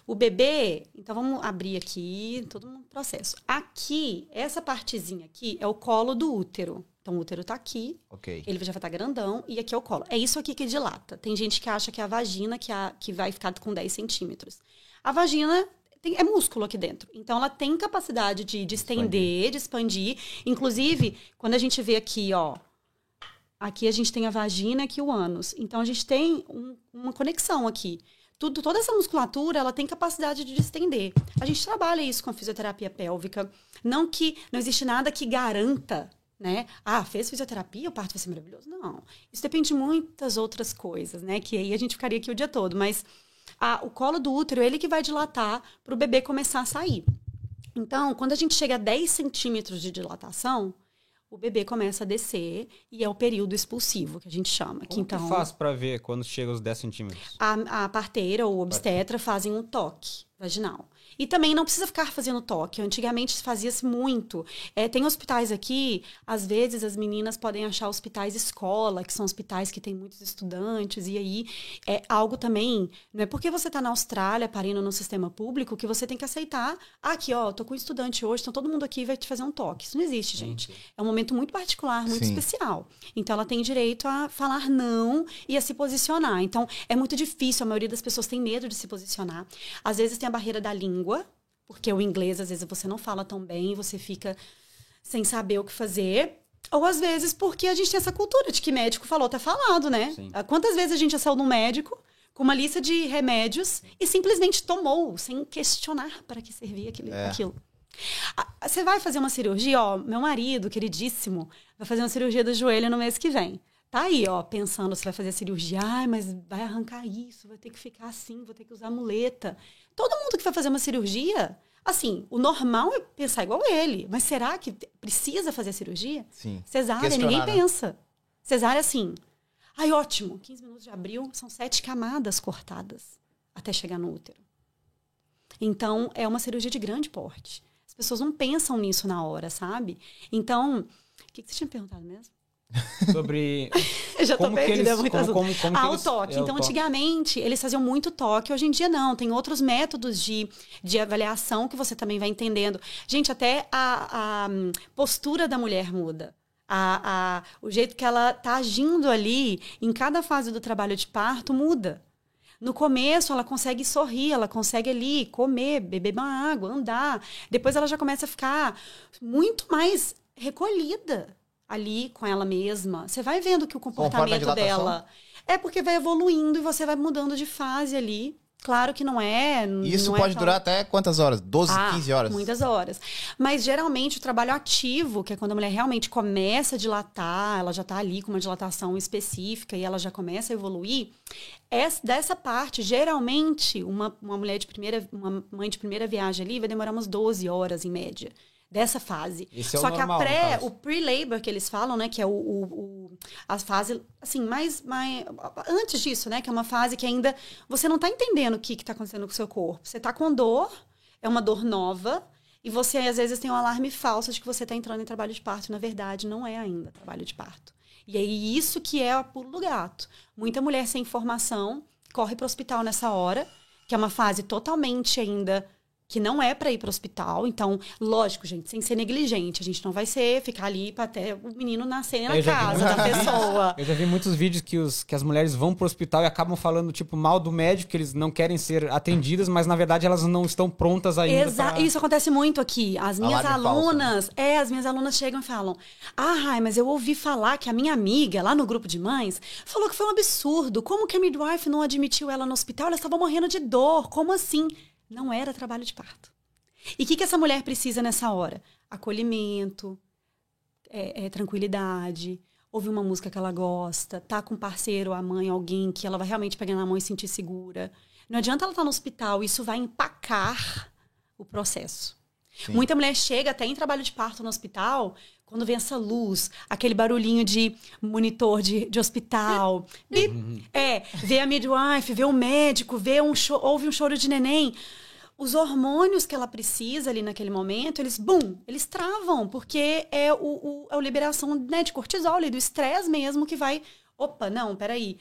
O bebê, então vamos abrir aqui, todo um processo. Aqui, essa partezinha aqui é o colo do útero. Então o útero tá aqui, okay. ele já vai estar tá grandão, e aqui é o colo. É isso aqui que dilata. Tem gente que acha que é a vagina que, é a, que vai ficar com 10 centímetros. A vagina tem, é músculo aqui dentro. Então ela tem capacidade de, de estender, de expandir. Inclusive, quando a gente vê aqui, ó, Aqui a gente tem a vagina aqui o ânus. Então a gente tem um, uma conexão aqui. Tudo, toda essa musculatura ela tem capacidade de distender. A gente trabalha isso com a fisioterapia pélvica. Não que não existe nada que garanta, né? Ah, fez fisioterapia, o parto vai ser maravilhoso. Não. Isso depende de muitas outras coisas, né? Que aí a gente ficaria aqui o dia todo. Mas a, o colo do útero, ele que vai dilatar para o bebê começar a sair. Então, quando a gente chega a 10 centímetros de dilatação, o bebê começa a descer e é o período expulsivo que a gente chama. Como que, então, que faz para ver quando chega os 10 centímetros? A, a parteira ou obstetra fazem um toque vaginal. E também não precisa ficar fazendo toque. Antigamente fazia-se muito. É, tem hospitais aqui, às vezes as meninas podem achar hospitais escola, que são hospitais que têm muitos estudantes, e aí é algo também. Não é porque você está na Austrália parindo no sistema público que você tem que aceitar. Ah, aqui, ó, tô com um estudante hoje, então todo mundo aqui vai te fazer um toque. Isso não existe, gente. Sim. É um momento muito particular, muito Sim. especial. Então ela tem direito a falar não e a se posicionar. Então é muito difícil, a maioria das pessoas tem medo de se posicionar. Às vezes tem a barreira da língua, porque o inglês às vezes você não fala tão bem, você fica sem saber o que fazer. Ou às vezes porque a gente tem essa cultura de que médico falou, tá falado, né? Sim. Quantas vezes a gente já saiu num médico com uma lista de remédios e simplesmente tomou, sem questionar para que servia aquilo. É. aquilo. Você vai fazer uma cirurgia, ó, meu marido, queridíssimo, vai fazer uma cirurgia do joelho no mês que vem. Tá aí, ó, pensando se vai fazer cirurgia, ai, mas vai arrancar isso, vai ter que ficar assim, vou ter que usar muleta. Todo mundo que vai fazer uma cirurgia, assim, o normal é pensar igual ele. Mas será que precisa fazer a cirurgia? Sim. Cesárea, ninguém né? pensa. Cesárea, assim, ai, ótimo, 15 minutos de abril, são sete camadas cortadas até chegar no útero. Então, é uma cirurgia de grande porte. As pessoas não pensam nisso na hora, sabe? Então, o que, que você tinha perguntado mesmo? Sobre. <laughs> já tô como perdida, eles, muito como, como, como ah, eles, o toque. é então, o toque. antigamente, eles faziam muito toque, hoje em dia não. Tem outros métodos de, de avaliação que você também vai entendendo. Gente, até a, a postura da mulher muda. A, a, o jeito que ela tá agindo ali em cada fase do trabalho de parto muda. No começo, ela consegue sorrir, ela consegue ali comer, beber uma água, andar. Depois, ela já começa a ficar muito mais recolhida ali com ela mesma. Você vai vendo que o comportamento dela é porque vai evoluindo e você vai mudando de fase ali. Claro que não é. Isso não é pode tão- durar até quantas horas? 12, Ah, 15 horas? Muitas horas. Mas geralmente o trabalho ativo, que é quando a mulher realmente começa a dilatar, ela já está ali com uma dilatação específica e ela já começa a evoluir, essa, dessa parte, geralmente, uma, uma mulher de primeira, uma mãe de primeira viagem ali vai demorar umas 12 horas em média. Dessa fase. Esse é o Só normal, que no a pré, o pre-labor que eles falam, né? Que é o, o, o- a fase, assim, mais, mais. Antes disso, né? Que é uma fase que ainda você não tá entendendo o que, que tá acontecendo com o seu corpo. Você tá com dor, é uma dor nova, e você, às vezes, tem um alarme falso de que você tá entrando em trabalho de parto. Na verdade, não é ainda trabalho de parto. E aí, isso que é o pulo do gato. Muita mulher sem informação corre para o hospital nessa hora, que é uma fase totalmente ainda que não é para ir para o hospital. Então, lógico, gente, sem ser negligente. A gente não vai ser ficar ali para até o menino nascer na já vi casa da pessoa. Eu já vi muitos vídeos que, os, que as mulheres vão pro hospital e acabam falando, tipo, mal do médico, que eles não querem ser atendidas, mas na verdade elas não estão prontas ainda. Exa pra- Isso acontece muito aqui. As minhas falso, alunas, é, as minhas alunas chegam e falam: Ah, Rai, mas eu ouvi falar que a minha amiga, lá no grupo de mães, falou que foi um absurdo. Como que a midwife não admitiu ela no hospital? Ela estava morrendo de dor. Como assim? Não era trabalho de parto. E o que, que essa mulher precisa nessa hora? Acolhimento, é, é, tranquilidade, ouvir uma música que ela gosta, tá com um parceiro, a mãe, alguém que ela vai realmente pegar na mão e sentir segura. Não adianta ela estar no hospital, isso vai empacar o processo. Sim. Muita mulher chega até em trabalho de parto no hospital, quando vem essa luz, aquele barulhinho de monitor de, de hospital. <laughs> Bip. É, vê a midwife, vê o médico, vê um ouve um choro de neném. Os hormônios que ela precisa ali naquele momento, eles, bum, eles travam, porque é o, o, é a liberação né, de cortisol, ali, do estresse mesmo, que vai. Opa, não, peraí.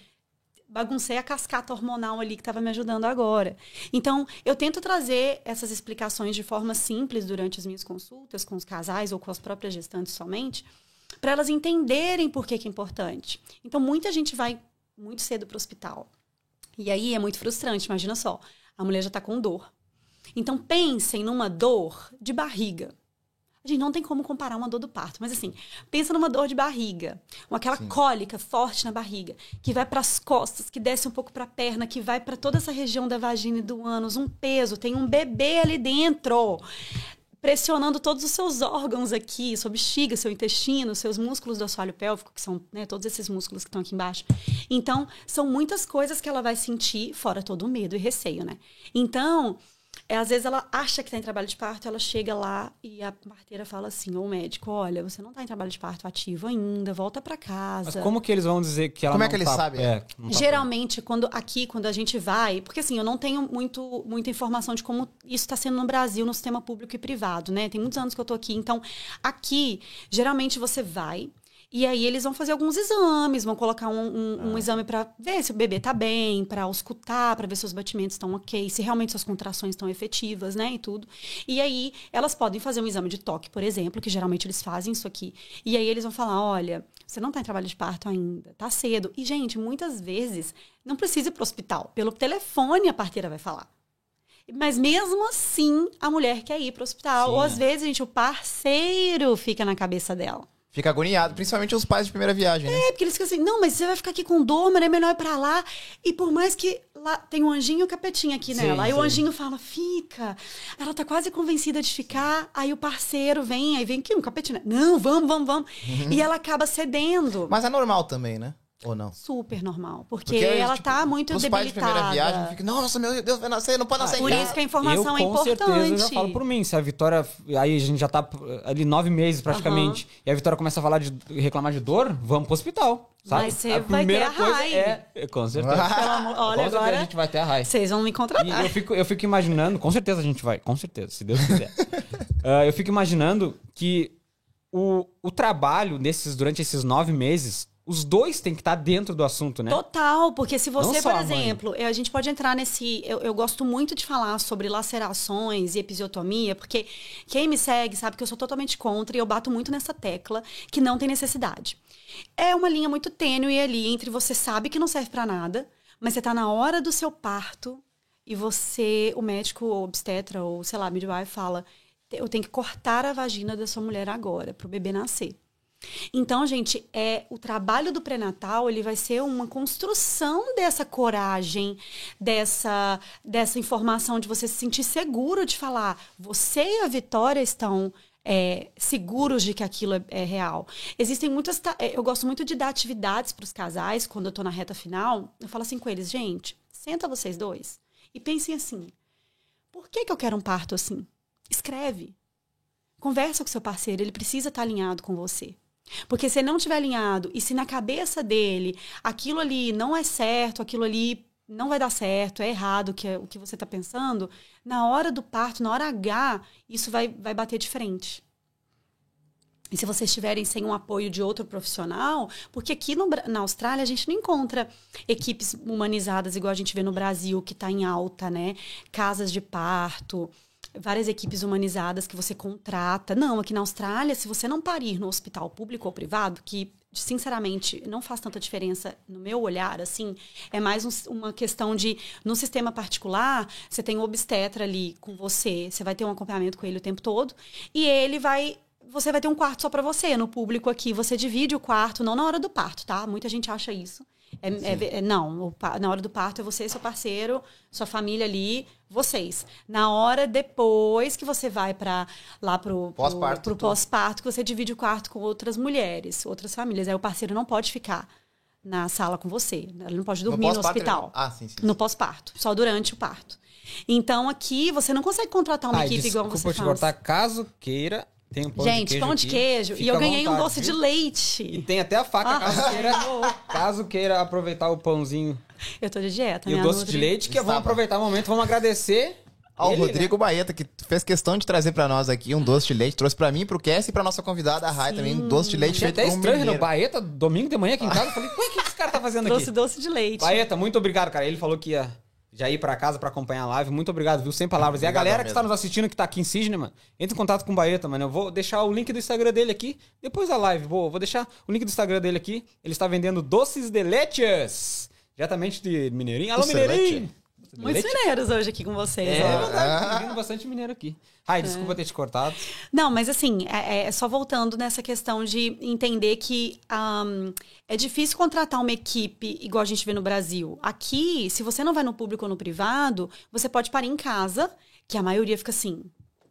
Baguncei a cascata hormonal ali que estava me ajudando agora. Então, eu tento trazer essas explicações de forma simples durante as minhas consultas com os casais ou com as próprias gestantes somente, para elas entenderem por que, que é importante. Então, muita gente vai muito cedo para o hospital. E aí é muito frustrante, imagina só. A mulher já está com dor. Então, pensem numa dor de barriga. A gente não tem como comparar uma dor do parto, mas assim, pensa numa dor de barriga, uma aquela cólica forte na barriga, que vai para as costas, que desce um pouco para a perna, que vai para toda essa região da vagina e do ânus, um peso, tem um bebê ali dentro, pressionando todos os seus órgãos aqui, sua bexiga, seu intestino, seus músculos do assoalho pélvico, que são né, todos esses músculos que estão aqui embaixo. Então, são muitas coisas que ela vai sentir, fora todo o medo e receio, né? Então, é, às vezes ela acha que está em trabalho de parto, ela chega lá e a parteira fala assim, ou o médico, olha, você não está em trabalho de parto ativo ainda, volta para casa. Mas como que eles vão dizer que ela Como é não que eles tá- sabem? É, não tá Geralmente, quando aqui, quando a gente vai, porque assim, eu não tenho muito, muita informação de como isso está sendo no Brasil, no sistema público e privado, né? Tem muitos anos que eu tô aqui. Então, aqui, geralmente você vai. E aí eles vão fazer alguns exames, vão colocar um, um- um exame para ver se o bebê tá bem, para auscultar, para ver se os batimentos estão ok, se realmente suas contrações estão efetivas, né, e tudo. E aí elas podem fazer um exame de toque, por exemplo, que geralmente eles fazem isso aqui. E aí eles vão falar, olha, você não tá em trabalho de parto ainda, tá cedo. E gente, muitas vezes não precisa ir pro hospital, pelo telefone a parteira vai falar. Mas mesmo assim, a mulher quer ir pro hospital. Sim, Ou às é. vezes, gente, o parceiro fica na cabeça dela. Fica agoniado, principalmente os pais de primeira viagem, né? É, porque eles ficam assim, não, mas você vai ficar aqui com dor, mas é melhor ir pra lá. E por mais que lá tem um anjinho e o capetinho aqui Sim, nela. Aí o sim. anjinho fala, fica. Ela tá quase convencida de ficar. Aí o parceiro vem, aí vem aqui um capetinho. né? Não, vamos, vamos, vamos. E ela acaba cedendo. Mas é normal também, né? Ou não? Super normal. Porque, Porque, ela tipo, tá muito Os pais de primeira debilitada. viagem ficam, nossa, meu Deus, vai nascer, não pode nascer Por em isso que a informação eu, é com certeza, eu importante. já falo por mim. Se a Vitória. Aí a gente já tá ali nove meses praticamente. E a Vitória começa a falar de reclamar de dor, vamos pro hospital. Sabe? Mas você a vai primeira ter a coisa raiva. é. é, Com certeza. <laughs> Pelo amor- com Olha, certeza agora a gente vai ter a raiva. vocês vão me E contratar. eu fico, eu fico imaginando, com certeza a gente vai, com certeza, se Deus quiser. <laughs> Ah, eu fico imaginando que o, o trabalho desses, durante esses nove meses, os dois têm que estar dentro do assunto, né? Total, porque se você, Não por exemplo, a gente pode entrar nesse. Eu, eu gosto muito de falar sobre lacerações e episiotomia, porque quem me segue sabe que eu sou totalmente contra e eu bato muito nessa tecla que não tem necessidade. É uma linha muito tênue ali entre você sabe que não serve pra nada, mas você tá na hora do seu parto e você, o médico ou obstetra ou sei lá, midwife fala: eu tenho que cortar a vagina da sua mulher agora, pro bebê nascer. Então, gente, é o trabalho do pré-natal, ele vai ser uma construção dessa coragem, dessa dessa informação de você se sentir seguro de falar, você e a Vitória estão é, seguros de que aquilo é, é real. Existem muitas. é, Eu gosto muito de dar atividades para os casais quando eu tô na reta final. Eu falo assim com eles, gente, senta vocês dois e pensem assim: por que, que eu quero um parto assim? Escreve. Conversa com seu parceiro, ele precisa estar alinhado com você. Porque se não estiver alinhado e se na cabeça dele aquilo ali não é certo, aquilo ali não vai dar certo, é errado que, é- o que você está pensando, na hora do parto, na hora H, isso vai, vai bater de frente. E se vocês estiverem sem um apoio de outro profissional, porque aqui no na Austrália a gente não encontra equipes humanizadas igual a gente vê no Brasil, que está em alta, né? Casas de parto, várias equipes humanizadas que você contrata. Não, aqui na Austrália, se você não parir no hospital público ou privado, que sinceramente não faz tanta diferença no meu olhar, assim, é mais um- uma questão de no sistema particular, você tem um obstetra ali com você, você vai ter um acompanhamento com ele o tempo todo, e ele vai você vai ter um quarto só para você. No público aqui, você divide o quarto, não na hora do parto, tá? Muita gente acha isso. É, é- não, o na hora do parto é você, seu parceiro, sua família ali, vocês. Na hora depois que você vai para lá pro pro- Pós-parto, pro tudo. pós-parto, que você divide o quarto com outras mulheres, outras famílias. Aí o parceiro não pode ficar na sala com você. Ele não pode dormir no, ele hospital. Ah, sim, sim. No pós-parto, só durante o parto. Então aqui você não consegue contratar uma Ai, equipe igual você eu te faz. cortar. Caso queira, tem um pão Gente, de queijo pão de aqui. queijo. E eu ganhei um vontade, doce de viu? leite. E tem até a faca, Ah. caso, queira, <laughs> caso queira aproveitar o pãozinho Eu tô de dieta, e né? o doce de leite, que vamos aproveitar o momento, vamos agradecer Ao ele, né? Rodrigo Baeta, que fez questão de trazer pra nós aqui um doce de leite. Trouxe pra mim, pro Cass e pra nossa convidada, a Rai, também um doce de leite Achei feito até um estranho, no mineiro. Baeta, domingo de manhã aqui em <laughs> casa. Eu falei, o que esse cara tá fazendo aqui? Trouxe doce de leite. Baeta, muito obrigado, cara. Ele falou que ia já ir pra casa pra acompanhar a live. Muito obrigado, viu? Sem palavras. e a galera que está mesmo. nos assistindo, que tá aqui em Sydney, mano, entra em contato com o Baeta, mano. Eu vou deixar o link do Instagram dele aqui, depois da live. Vou, vou deixar o link do Instagram dele aqui. Ele está vendendo doces de leches. Diretamente de Mineirinho. Alô, Doce leite? Muitos mineiros hoje aqui com vocês. É ó. verdade, tá vindo bastante mineiro aqui. Ai, desculpa ter te cortado. Não, mas assim, é, é só voltando nessa questão de entender que ahm, é difícil contratar uma equipe igual a gente vê no Brasil. Aqui, se você não vai no público ou no privado, você pode parar em casa, que a maioria fica assim.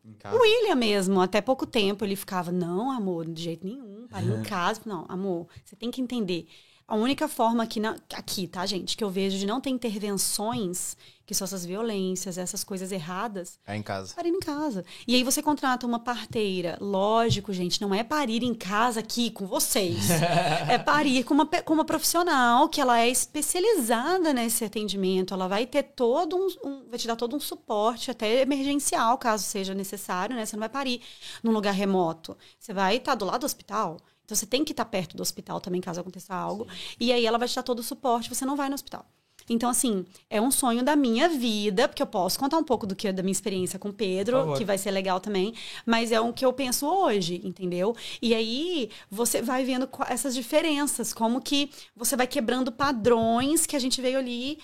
O. William mesmo, até pouco tempo, ele ficava, não, amor, de jeito nenhum, para em casa. Não, amor, você tem que entender. A única forma aqui, na- aqui, tá, gente, que eu vejo de não ter intervenções, que são essas violências, essas coisas erradas, É em casa. parir em casa. E aí você contrata uma parteira. Lógico, gente, não é parir em casa aqui com vocês. <laughs> é parir com uma, com uma profissional que ela é especializada nesse atendimento. Ela vai ter todo um, um- vai te dar todo um suporte, até emergencial, caso seja necessário, né? Você não vai parir num lugar remoto. Você vai estar do lado do hospital. Então você tem que estar perto do hospital também, caso aconteça algo. E aí ela vai te dar todo o suporte, você não vai no hospital. Então, assim, é um sonho da minha vida, porque eu posso contar um pouco do que da minha experiência com o Pedro, que vai ser legal também, mas é o que eu penso hoje, entendeu? E aí você vai vendo essas diferenças, como que você vai quebrando padrões que a gente veio ali.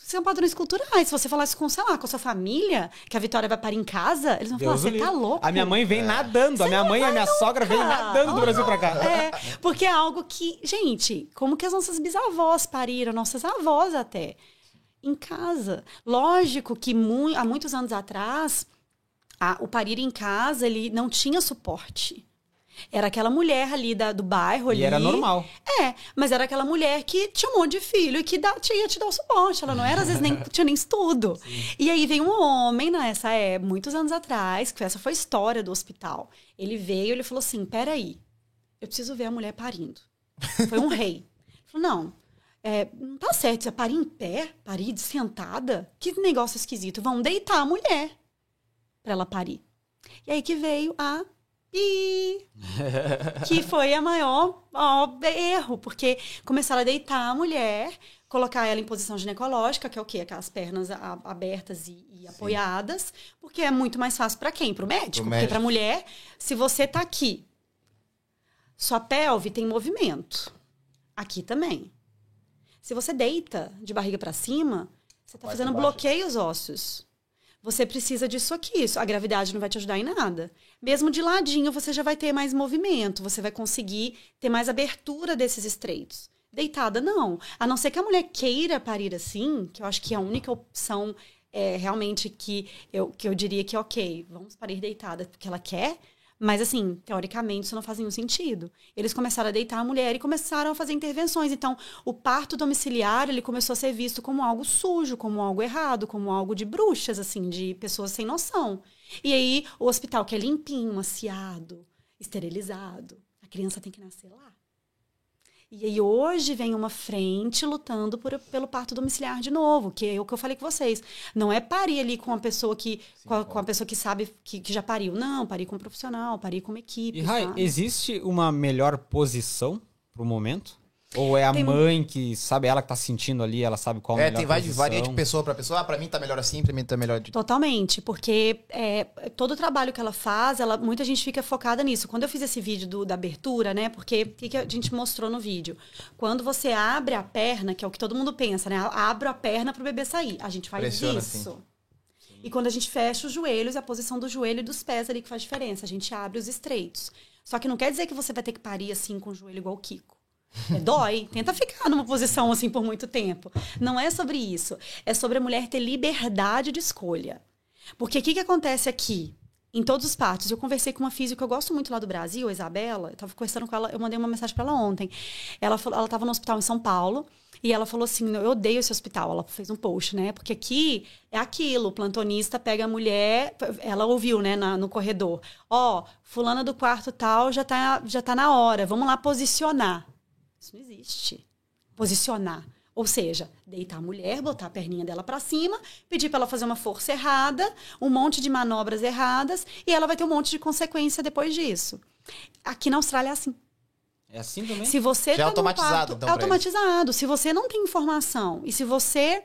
São padrões culturais. Se você falasse com, sei lá, com a sua família, que a Vitória vai parir em casa, eles vão falar, Deus o você tá louco? A minha mãe vem nadando. A minha mãe e a minha sogra vêm nadando do Brasil pra cá. É, porque é algo que, gente, como que as nossas bisavós pariram, nossas avós até, em casa. Lógico que mui- há muitos anos atrás, a- o parir em casa, ele não tinha suporte. Era aquela mulher ali da- do bairro ali. E era normal. É, mas era aquela mulher que tinha um monte de filho e que dá, tinha, ia te dar o suporte. Ela não era, às vezes, nem tinha nem estudo. <laughs> E aí veio um homem nessa é, muitos anos atrás, que essa foi a história do hospital. Ele veio e ele falou assim: peraí, eu preciso ver a mulher parindo. <laughs> Foi um rei. Ele falou: não, é, não tá certo, você parir em pé, parir de sentada. Que negócio esquisito. Vão deitar a mulher pra ela parir. E aí que veio a Pi, que foi a maior ó, erro, porque começaram a deitar a mulher, colocar ela em posição ginecológica, que é o quê? Aquelas pernas a- abertas e, e apoiadas, porque é muito mais fácil para quem? Para o médico. Pro Porque para mulher, se você tá aqui, sua pelve tem movimento. Aqui também. Se você deita de barriga para cima, você tá Vai fazendo pra baixo. bloqueios ósseos. Você precisa disso aqui. Isso, a gravidade não vai te ajudar em nada. Mesmo de ladinho, você já vai ter mais movimento, você vai conseguir ter mais abertura desses estreitos. Deitada, não. A não ser que a mulher queira parir assim, que eu acho que é a única opção é, realmente que eu, que eu diria que, ok, vamos parir deitada porque ela quer, mas, assim, teoricamente, isso não faz nenhum sentido. Eles começaram a deitar a mulher e começaram a fazer intervenções. Então, o parto domiciliar, ele começou a ser visto como algo sujo, como algo errado, como algo de bruxas, assim, de pessoas sem noção. E aí, o hospital que é limpinho, maciado, esterilizado, a criança tem que nascer lá. E aí hoje vem uma frente lutando por, pelo parto domiciliar de novo, que é o que eu falei com vocês. Não é parir ali com uma pessoa que Sim, com, a, com a pessoa que sabe que, que, já pariu. Não, parir com um profissional, parir com uma equipe. E Rai, existe uma melhor posição para o momento? Ou é a tem... mãe que sabe ela que tá sentindo ali, ela sabe qual é, a melhor tem posição. varia de pessoa para pessoa. Ah, para mim tá melhor assim, para mim tá melhor de... Totalmente, porque é, todo o trabalho que ela faz, ela muita gente fica focada nisso. Quando eu fiz esse vídeo do, da abertura, né? Porque o que, que, a gente mostrou no vídeo? Quando você abre a perna, que é o que todo mundo pensa, né? Abre a perna pro bebê sair. A gente faz Pressiona isso. Assim. E quando a gente fecha os joelhos, é a posição do joelho e dos pés ali que faz diferença. A gente abre os estreitos. Só que não quer dizer que você vai ter que parir assim com o joelho igual o Kiko. É, dói, tenta ficar numa posição assim por muito tempo. Não é sobre isso. É sobre a mulher ter liberdade de escolha. Porque o que, que acontece aqui? Em todos os partos, eu conversei com uma física que eu gosto muito lá do Brasil, a Isabela. Eu tava conversando com ela, eu mandei uma mensagem para ela ontem. Ela falou, ela estava no hospital em São Paulo e ela falou assim: Eu odeio esse hospital. Ela fez um post, né? Porque aqui é aquilo: o plantonista pega a mulher, ela ouviu, né, na, no corredor: Ó, oh, fulana do quarto tal já tá, já tá na hora, vamos lá posicionar. Isso não existe. Posicionar. Ou seja, deitar a mulher, botar a perninha dela para cima, pedir para ela fazer uma força errada, um monte de manobras erradas, e ela vai ter um monte de consequência depois disso. Aqui na Austrália é assim. É assim também? Se você Já é tá é automatizado, parto, então, É automatizado. Se você não tem informação e se você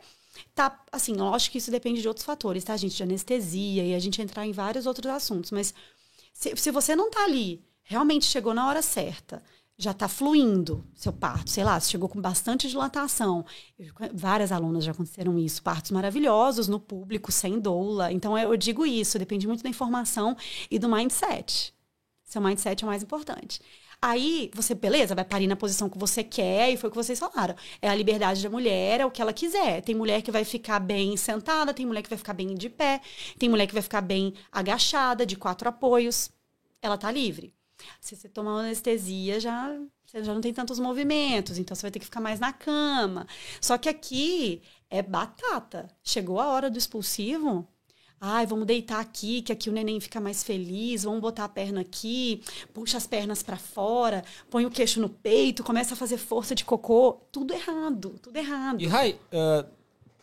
tá, assim, lógico que isso depende de outros fatores, tá, gente? De anestesia e a gente entrar em vários outros assuntos, mas se, se você não tá ali, realmente chegou na hora certa, já está fluindo seu parto, sei lá, chegou com bastante dilatação. Eu, várias alunas já aconteceram isso, partos maravilhosos no público, sem doula. Então eu digo isso, depende muito da informação e do mindset. Seu mindset é o mais importante. Aí você, beleza, vai parir na posição que você quer, e foi o que vocês falaram. É a liberdade da mulher, é o que ela quiser. Tem mulher que vai ficar bem sentada, tem mulher que vai ficar bem de pé, tem mulher que vai ficar bem agachada, de quatro apoios. Ela tá livre. Se você tomar anestesia, já, você já não tem tantos movimentos, então você vai ter que ficar mais na cama. Só que aqui é batata. Chegou a hora do expulsivo, Ai, vamos deitar aqui, que aqui o neném fica mais feliz. Vamos botar a perna aqui, puxa as pernas para fora, põe o queixo no peito, começa a fazer força de cocô. Tudo errado, tudo errado. E Rai, uh,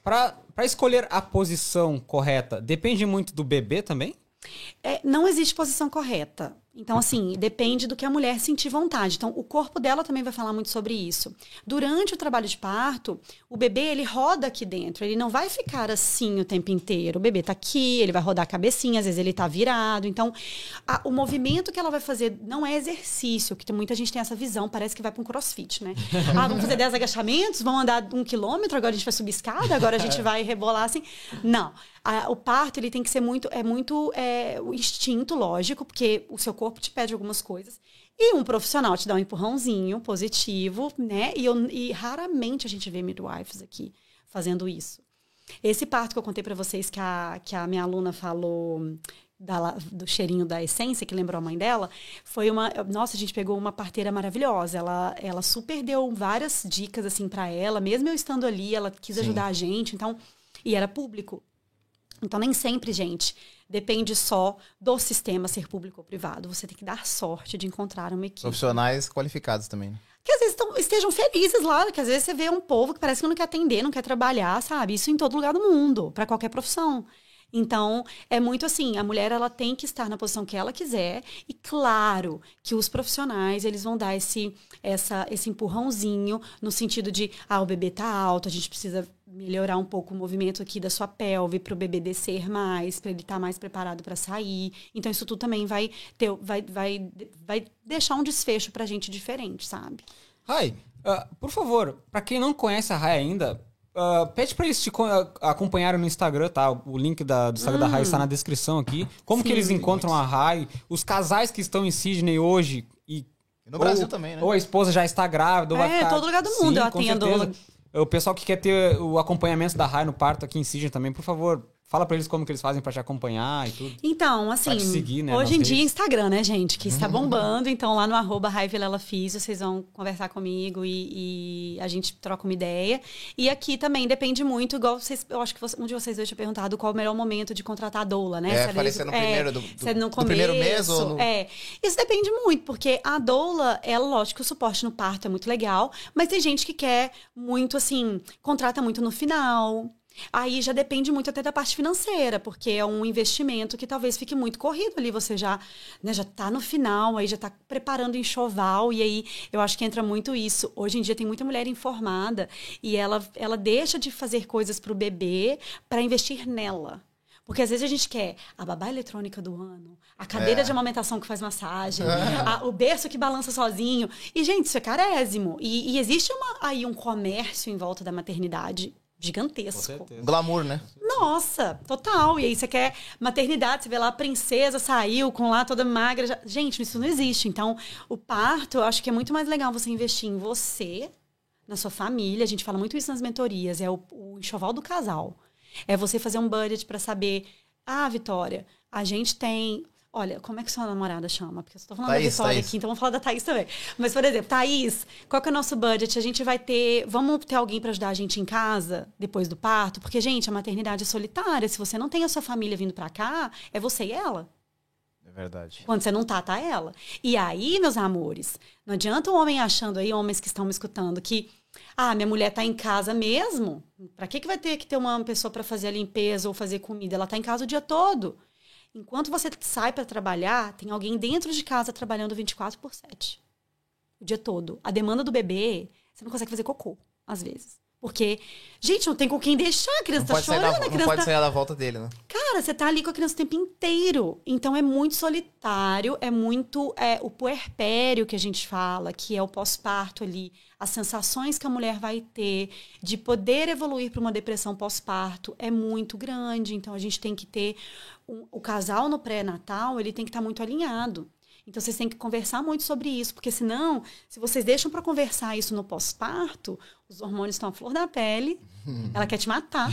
para escolher a posição correta, depende muito do bebê também? É, não existe posição correta. Então, assim, depende do que a mulher sentir vontade. Então, o corpo dela também vai falar muito sobre isso. Durante o trabalho de parto, o bebê, ele roda aqui dentro. Ele não vai ficar assim o tempo inteiro. O bebê tá aqui, ele vai rodar a cabecinha, às vezes ele tá virado. Então, a, o movimento que ela vai fazer não é exercício, que muita gente tem essa visão, parece que vai para um crossfit, né? <laughs> ah, vamos fazer 10 agachamentos, vamos andar um quilômetro, agora a gente vai subir escada, agora a gente <laughs> vai rebolar assim. Não. A, o parto, ele tem que ser muito, é muito é, o instinto, lógico, porque o seu corpo te pede algumas coisas. E um profissional te dá um empurrãozinho positivo, né? E, eu, e raramente a gente vê midwives aqui fazendo isso. Esse parto que eu contei para vocês que a, que a minha aluna falou da, do cheirinho da essência, que lembrou a mãe dela, foi uma. Nossa, a gente pegou uma parteira maravilhosa. Ela, ela super deu várias dicas assim para ela, mesmo eu estando ali, ela quis Sim. ajudar a gente. Então, e era público. Então, nem sempre, gente, depende só do sistema ser público ou privado. Você tem que dar sorte de encontrar uma equipe. Profissionais qualificados também. Né? Que às vezes tão, estejam felizes lá, que às vezes você vê um povo que parece que não quer atender, não quer trabalhar, sabe? Isso em todo lugar do mundo, para qualquer profissão. Então, é muito assim, a mulher ela tem que estar na posição que ela quiser e claro que os profissionais, eles vão dar esse essa esse empurrãozinho no sentido de, ah, o bebê tá alto, a gente precisa melhorar um pouco o movimento aqui da sua pelve para o bebê descer mais, para ele estar tá mais preparado para sair. Então isso tudo também vai ter vai vai vai deixar um desfecho pra gente diferente, sabe? Rai, uh, por favor, para quem não conhece a Rai ainda, ah, pede pra eles te co- acompanharem no Instagram, tá? O link da- do Instagram da Rai está na descrição aqui. Como que Sim. eles encontram a Rai? Os casais que estão em Sydney hoje e E no Brasil ou, também, né? Ou a esposa já está grávida. ou vai É, ficar... todo lugar do mundo eu com atendo. O pessoal que quer ter o acompanhamento da Rai no parto aqui em Sydney também, por favor, fala pra eles como que eles fazem pra te acompanhar e tudo. Então, assim, te seguir, né, hoje em dia. Instagram, né, gente? Que está bombando. Então, lá no arroba Físio, vocês vão conversar comigo e, e a gente troca uma ideia. E aqui também depende muito, igual vocês, eu acho que você- um de vocês dois tinha perguntado qual é o melhor momento de contratar a doula, né? É, Se falei se é no primeiro do- é no do primeiro mês ou começo, no- É, isso depende muito, porque a doula, ela, lógico, o suporte no parto é muito legal, mas tem gente que quer muito, assim, contrata muito no final. Aí já depende muito até da parte financeira, porque é um investimento que talvez fique muito corrido ali. Você já, né, já tá no final, aí já tá preparando enxoval, e aí eu acho que entra muito isso. Hoje em dia tem muita mulher informada e ela, ela deixa de fazer coisas pro bebê para investir nela. Porque às vezes a gente quer a babá eletrônica do ano, a cadeira É. de amamentação que faz massagem, <laughs> a- o berço que balança sozinho. E, gente, isso é carésimo. E, e existe uma- aí um comércio em volta da maternidade gigantesco. Glamour, né? Nossa, total. E aí você quer maternidade, você vê lá a princesa saiu com lá toda magra. já- Gente, isso não existe. Então, o parto, eu acho que é muito mais legal você investir em você, na sua família. A gente fala muito isso nas mentorias, é o, o enxoval do casal. É você fazer um budget para saber, ah, Vitória, a gente tem Olha, como é que sua namorada chama? Porque eu tô falando Thaís, da Vitória Thaís. aqui, então vamos falar da Thaís também. Mas, por exemplo, Thaís, qual que é o nosso budget? A gente vai ter. Vamos ter alguém para ajudar a gente em casa depois do parto? Porque, gente, a maternidade é solitária. Se você não tem a sua família vindo para cá, é você e ela. É verdade. Quando você não tá, tá ela. E aí, meus amores, não adianta o homem achando aí, homens que estão me escutando, que ah, minha mulher tá em casa mesmo. Pra que, que vai ter que ter uma pessoa para fazer a limpeza ou fazer comida? Ela tá em casa o dia todo. Enquanto você sai para trabalhar, tem alguém dentro de casa trabalhando 24 por 7. O dia todo. A demanda do bebê, você não consegue fazer cocô, às vezes. Porque, gente, não tem com quem deixar, a criança Não tá chorando, da, a não criança pode tá... sair da volta dele, né? Cara, você tá ali com a criança o tempo inteiro. Então é muito solitário, é muito é, o puerpério que a gente fala, que é o pós-parto ali, as sensações que a mulher vai ter de poder evoluir para uma depressão pós-parto é muito grande. Então a gente tem que ter um- o casal no pré-natal, ele tem que estar muito alinhado. Então vocês têm que conversar muito sobre isso, porque senão, se vocês deixam para conversar isso no pós-parto, os hormônios estão à flor da pele, ela quer te matar.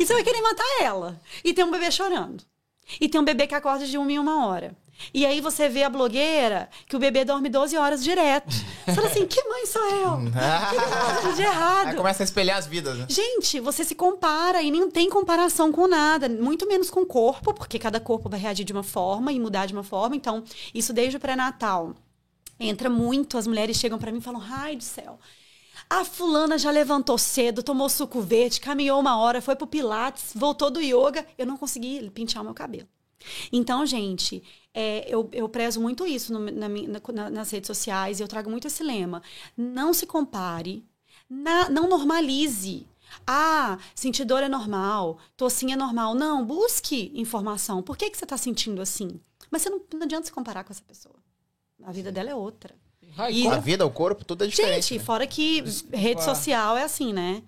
e você vai querer matar ela. E tem um bebê chorando. E tem um bebê que acorda de uma em uma hora. E aí você vê a blogueira que o bebê dorme 12 horas direto. Você fala assim, que mãe sou eu? O que eu tô fazendo de errado? Aí começa a espelhar as vidas, né? Gente, você se compara e não tem comparação com nada, muito menos com o corpo, porque cada corpo vai reagir de uma forma e mudar de uma forma. Então, isso desde o pré-natal entra muito. As mulheres chegam pra mim e falam: ai do céu. A fulana já levantou cedo, tomou suco verde, caminhou uma hora, foi pro Pilates, voltou do yoga. Eu não consegui pentear o meu cabelo. Então, gente, é, eu, eu prezo muito isso no- na na- na- nas redes sociais e eu trago muito esse lema. Não se compare, na- não normalize. Ah, sentir dor é normal, tossinha é normal. Não, busque informação. Por que, que você está sentindo assim? Mas você não, não adianta se comparar com essa pessoa. A vida dela é outra. Rai, E- A vida, o corpo, tudo é diferente. Gente, né? fora que rede claro. social é assim, né?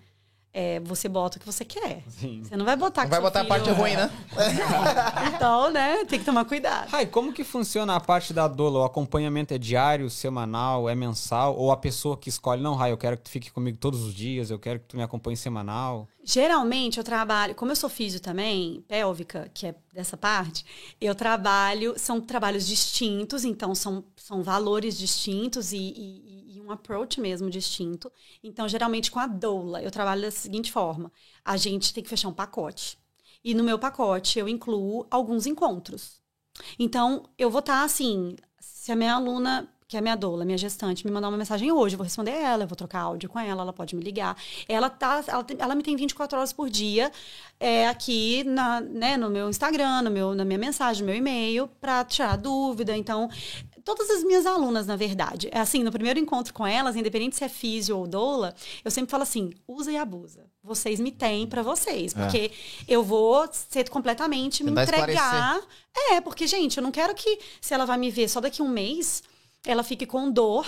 É, você bota o que você quer. Sim. Você não vai botar Não que vai seu botar a filho- parte ruim, né? <laughs> <laughs> Então, né? Tem que tomar cuidado. Rai, como que funciona a parte da doula? O acompanhamento é diário, semanal, é mensal? Ou a pessoa que escolhe, não, Rai, eu quero que tu fique comigo todos os dias, eu quero que tu me acompanhe semanal? Geralmente eu trabalho, como eu sou físio também, pélvica, que é dessa parte, eu trabalho, são trabalhos distintos, então são, são valores distintos e- e um approach mesmo distinto. Então, geralmente com a doula, eu trabalho da seguinte forma: a gente tem que fechar um pacote. E no meu pacote eu incluo alguns encontros. Então, eu vou estar assim, se a minha aluna, que é a minha doula, minha gestante, me mandar uma mensagem hoje, eu vou responder ela, eu vou trocar áudio com ela, ela pode me ligar. Ela tá, ela, ela me tem 24 horas por dia é, aqui na, né, no meu Instagram, no meu, na minha mensagem, no meu e-mail, para tirar dúvida. Então, todas as minhas alunas, na verdade, é assim, no primeiro encontro com elas, independente se é físio ou doula, eu sempre falo assim, usa e abusa. Vocês me têm para vocês, É. porque eu vou ser completamente me Tentar entregar. É, porque, gente, eu não quero que, se ela vai me ver só daqui a um mês, ela fique com dor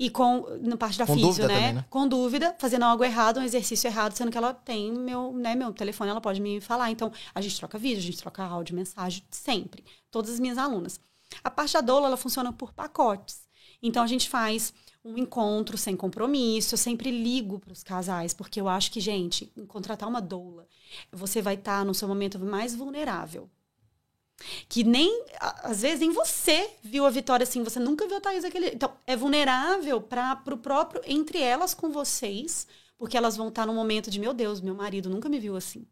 E com, na parte da Com físio, né? também, né? Com dúvida, fazendo algo errado, um exercício errado, sendo que ela tem meu, né, meu telefone, ela pode me falar. Então, a gente troca vídeo, a gente troca áudio, mensagem, sempre. Todas as minhas alunas. A parte da doula, ela funciona por pacotes. Então, a gente faz um encontro sem compromisso. Eu sempre ligo para os casais, porque eu acho que, gente, contratar uma doula, você vai estar no seu momento mais vulnerável. Que nem, às vezes, nem você viu a Vitória assim, você nunca viu a Thaís aquele. Então, é vulnerável para o próprio, entre elas com vocês, porque elas vão estar num momento de, meu Deus, meu marido nunca me viu assim.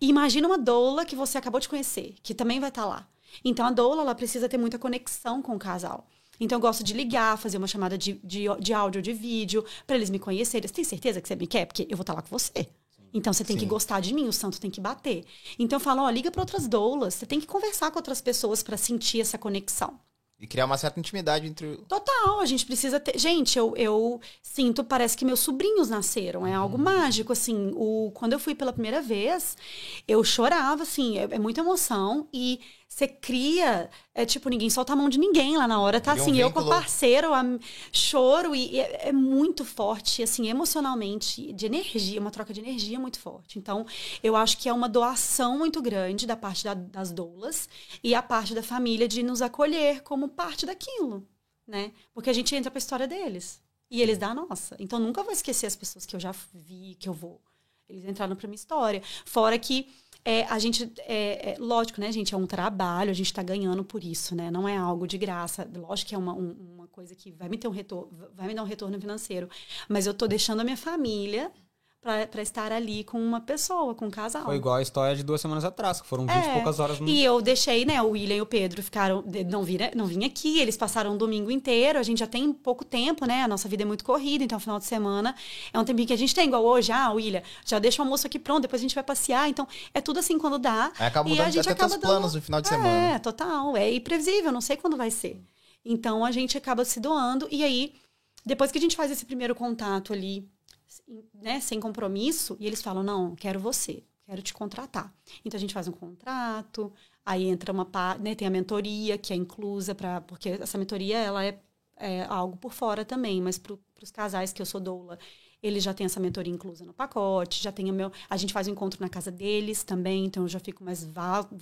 E imagina uma doula que você acabou de conhecer, que também vai estar lá. Então, a doula, ela precisa ter muita conexão com o casal. Então, eu gosto de ligar, fazer uma chamada de, de, de áudio, de vídeo, para eles me conhecerem. Você tem certeza que você me quer? Porque eu vou estar lá com você. Então, você tem que Sim. gostar de mim, o santo tem que bater. Então, eu falo, ó, liga para outras doulas. Você tem que conversar com outras pessoas para sentir essa conexão. E criar uma certa intimidade entre. Total, a gente precisa ter. Gente, eu, eu sinto, parece que meus sobrinhos nasceram. É algo mágico, assim. O, quando eu fui pela primeira vez, eu chorava, assim, é, é muita emoção. E você cria. É tipo, ninguém solta a mão de ninguém lá na hora. Tá Cria um assim, eu com o parceiro, a- choro, e, e é, é muito forte, assim, emocionalmente, de energia, uma troca de energia muito forte. Então, eu acho que é uma doação muito grande da parte da- das doulas e a parte da família de nos acolher como parte daquilo, né? Porque a gente entra pra história deles e eles da nossa. Então, nunca vou esquecer as pessoas que eu já vi, que eu vou. Eles entraram pra minha história. Fora que é, a gente, é, é, lógico, né, gente, é um trabalho, a gente tá ganhando por isso, né? Não é algo de graça. Lógico que é uma, um- uma coisa que vai me ter um retorno, vai me dar um retorno financeiro. Mas eu tô deixando a minha família pra, pra estar ali com uma pessoa, com um casal. Foi igual a história de duas semanas atrás, que foram 20 e É, poucas horas no. E eu deixei, né? O William e o Pedro ficaram. Não, vira, não vinha aqui, eles passaram o domingo inteiro. A gente já tem pouco tempo, né? A nossa vida é muito corrida, então final de semana é um tempinho que a gente tem, igual hoje. Ah, William, já deixa o almoço aqui pronto, depois a gente vai passear. Então, é tudo assim quando dá. Aí acaba e mudando a gente até acaba dando- planos no final de semana. É, total. É imprevisível, não sei quando vai ser. Então a gente acaba se doando. E aí, depois que a gente faz esse primeiro contato ali, né, sem compromisso, e eles falam: não, quero você, quero te contratar. Então a gente faz um contrato, aí entra uma né, tem a mentoria que é inclusa para. Porque essa mentoria ela é, é algo por fora também, mas para os casais que eu sou doula. Eles já têm essa mentoria inclusa no pacote, já tem o meu. A gente faz um encontro na casa deles também, então eu já fico mais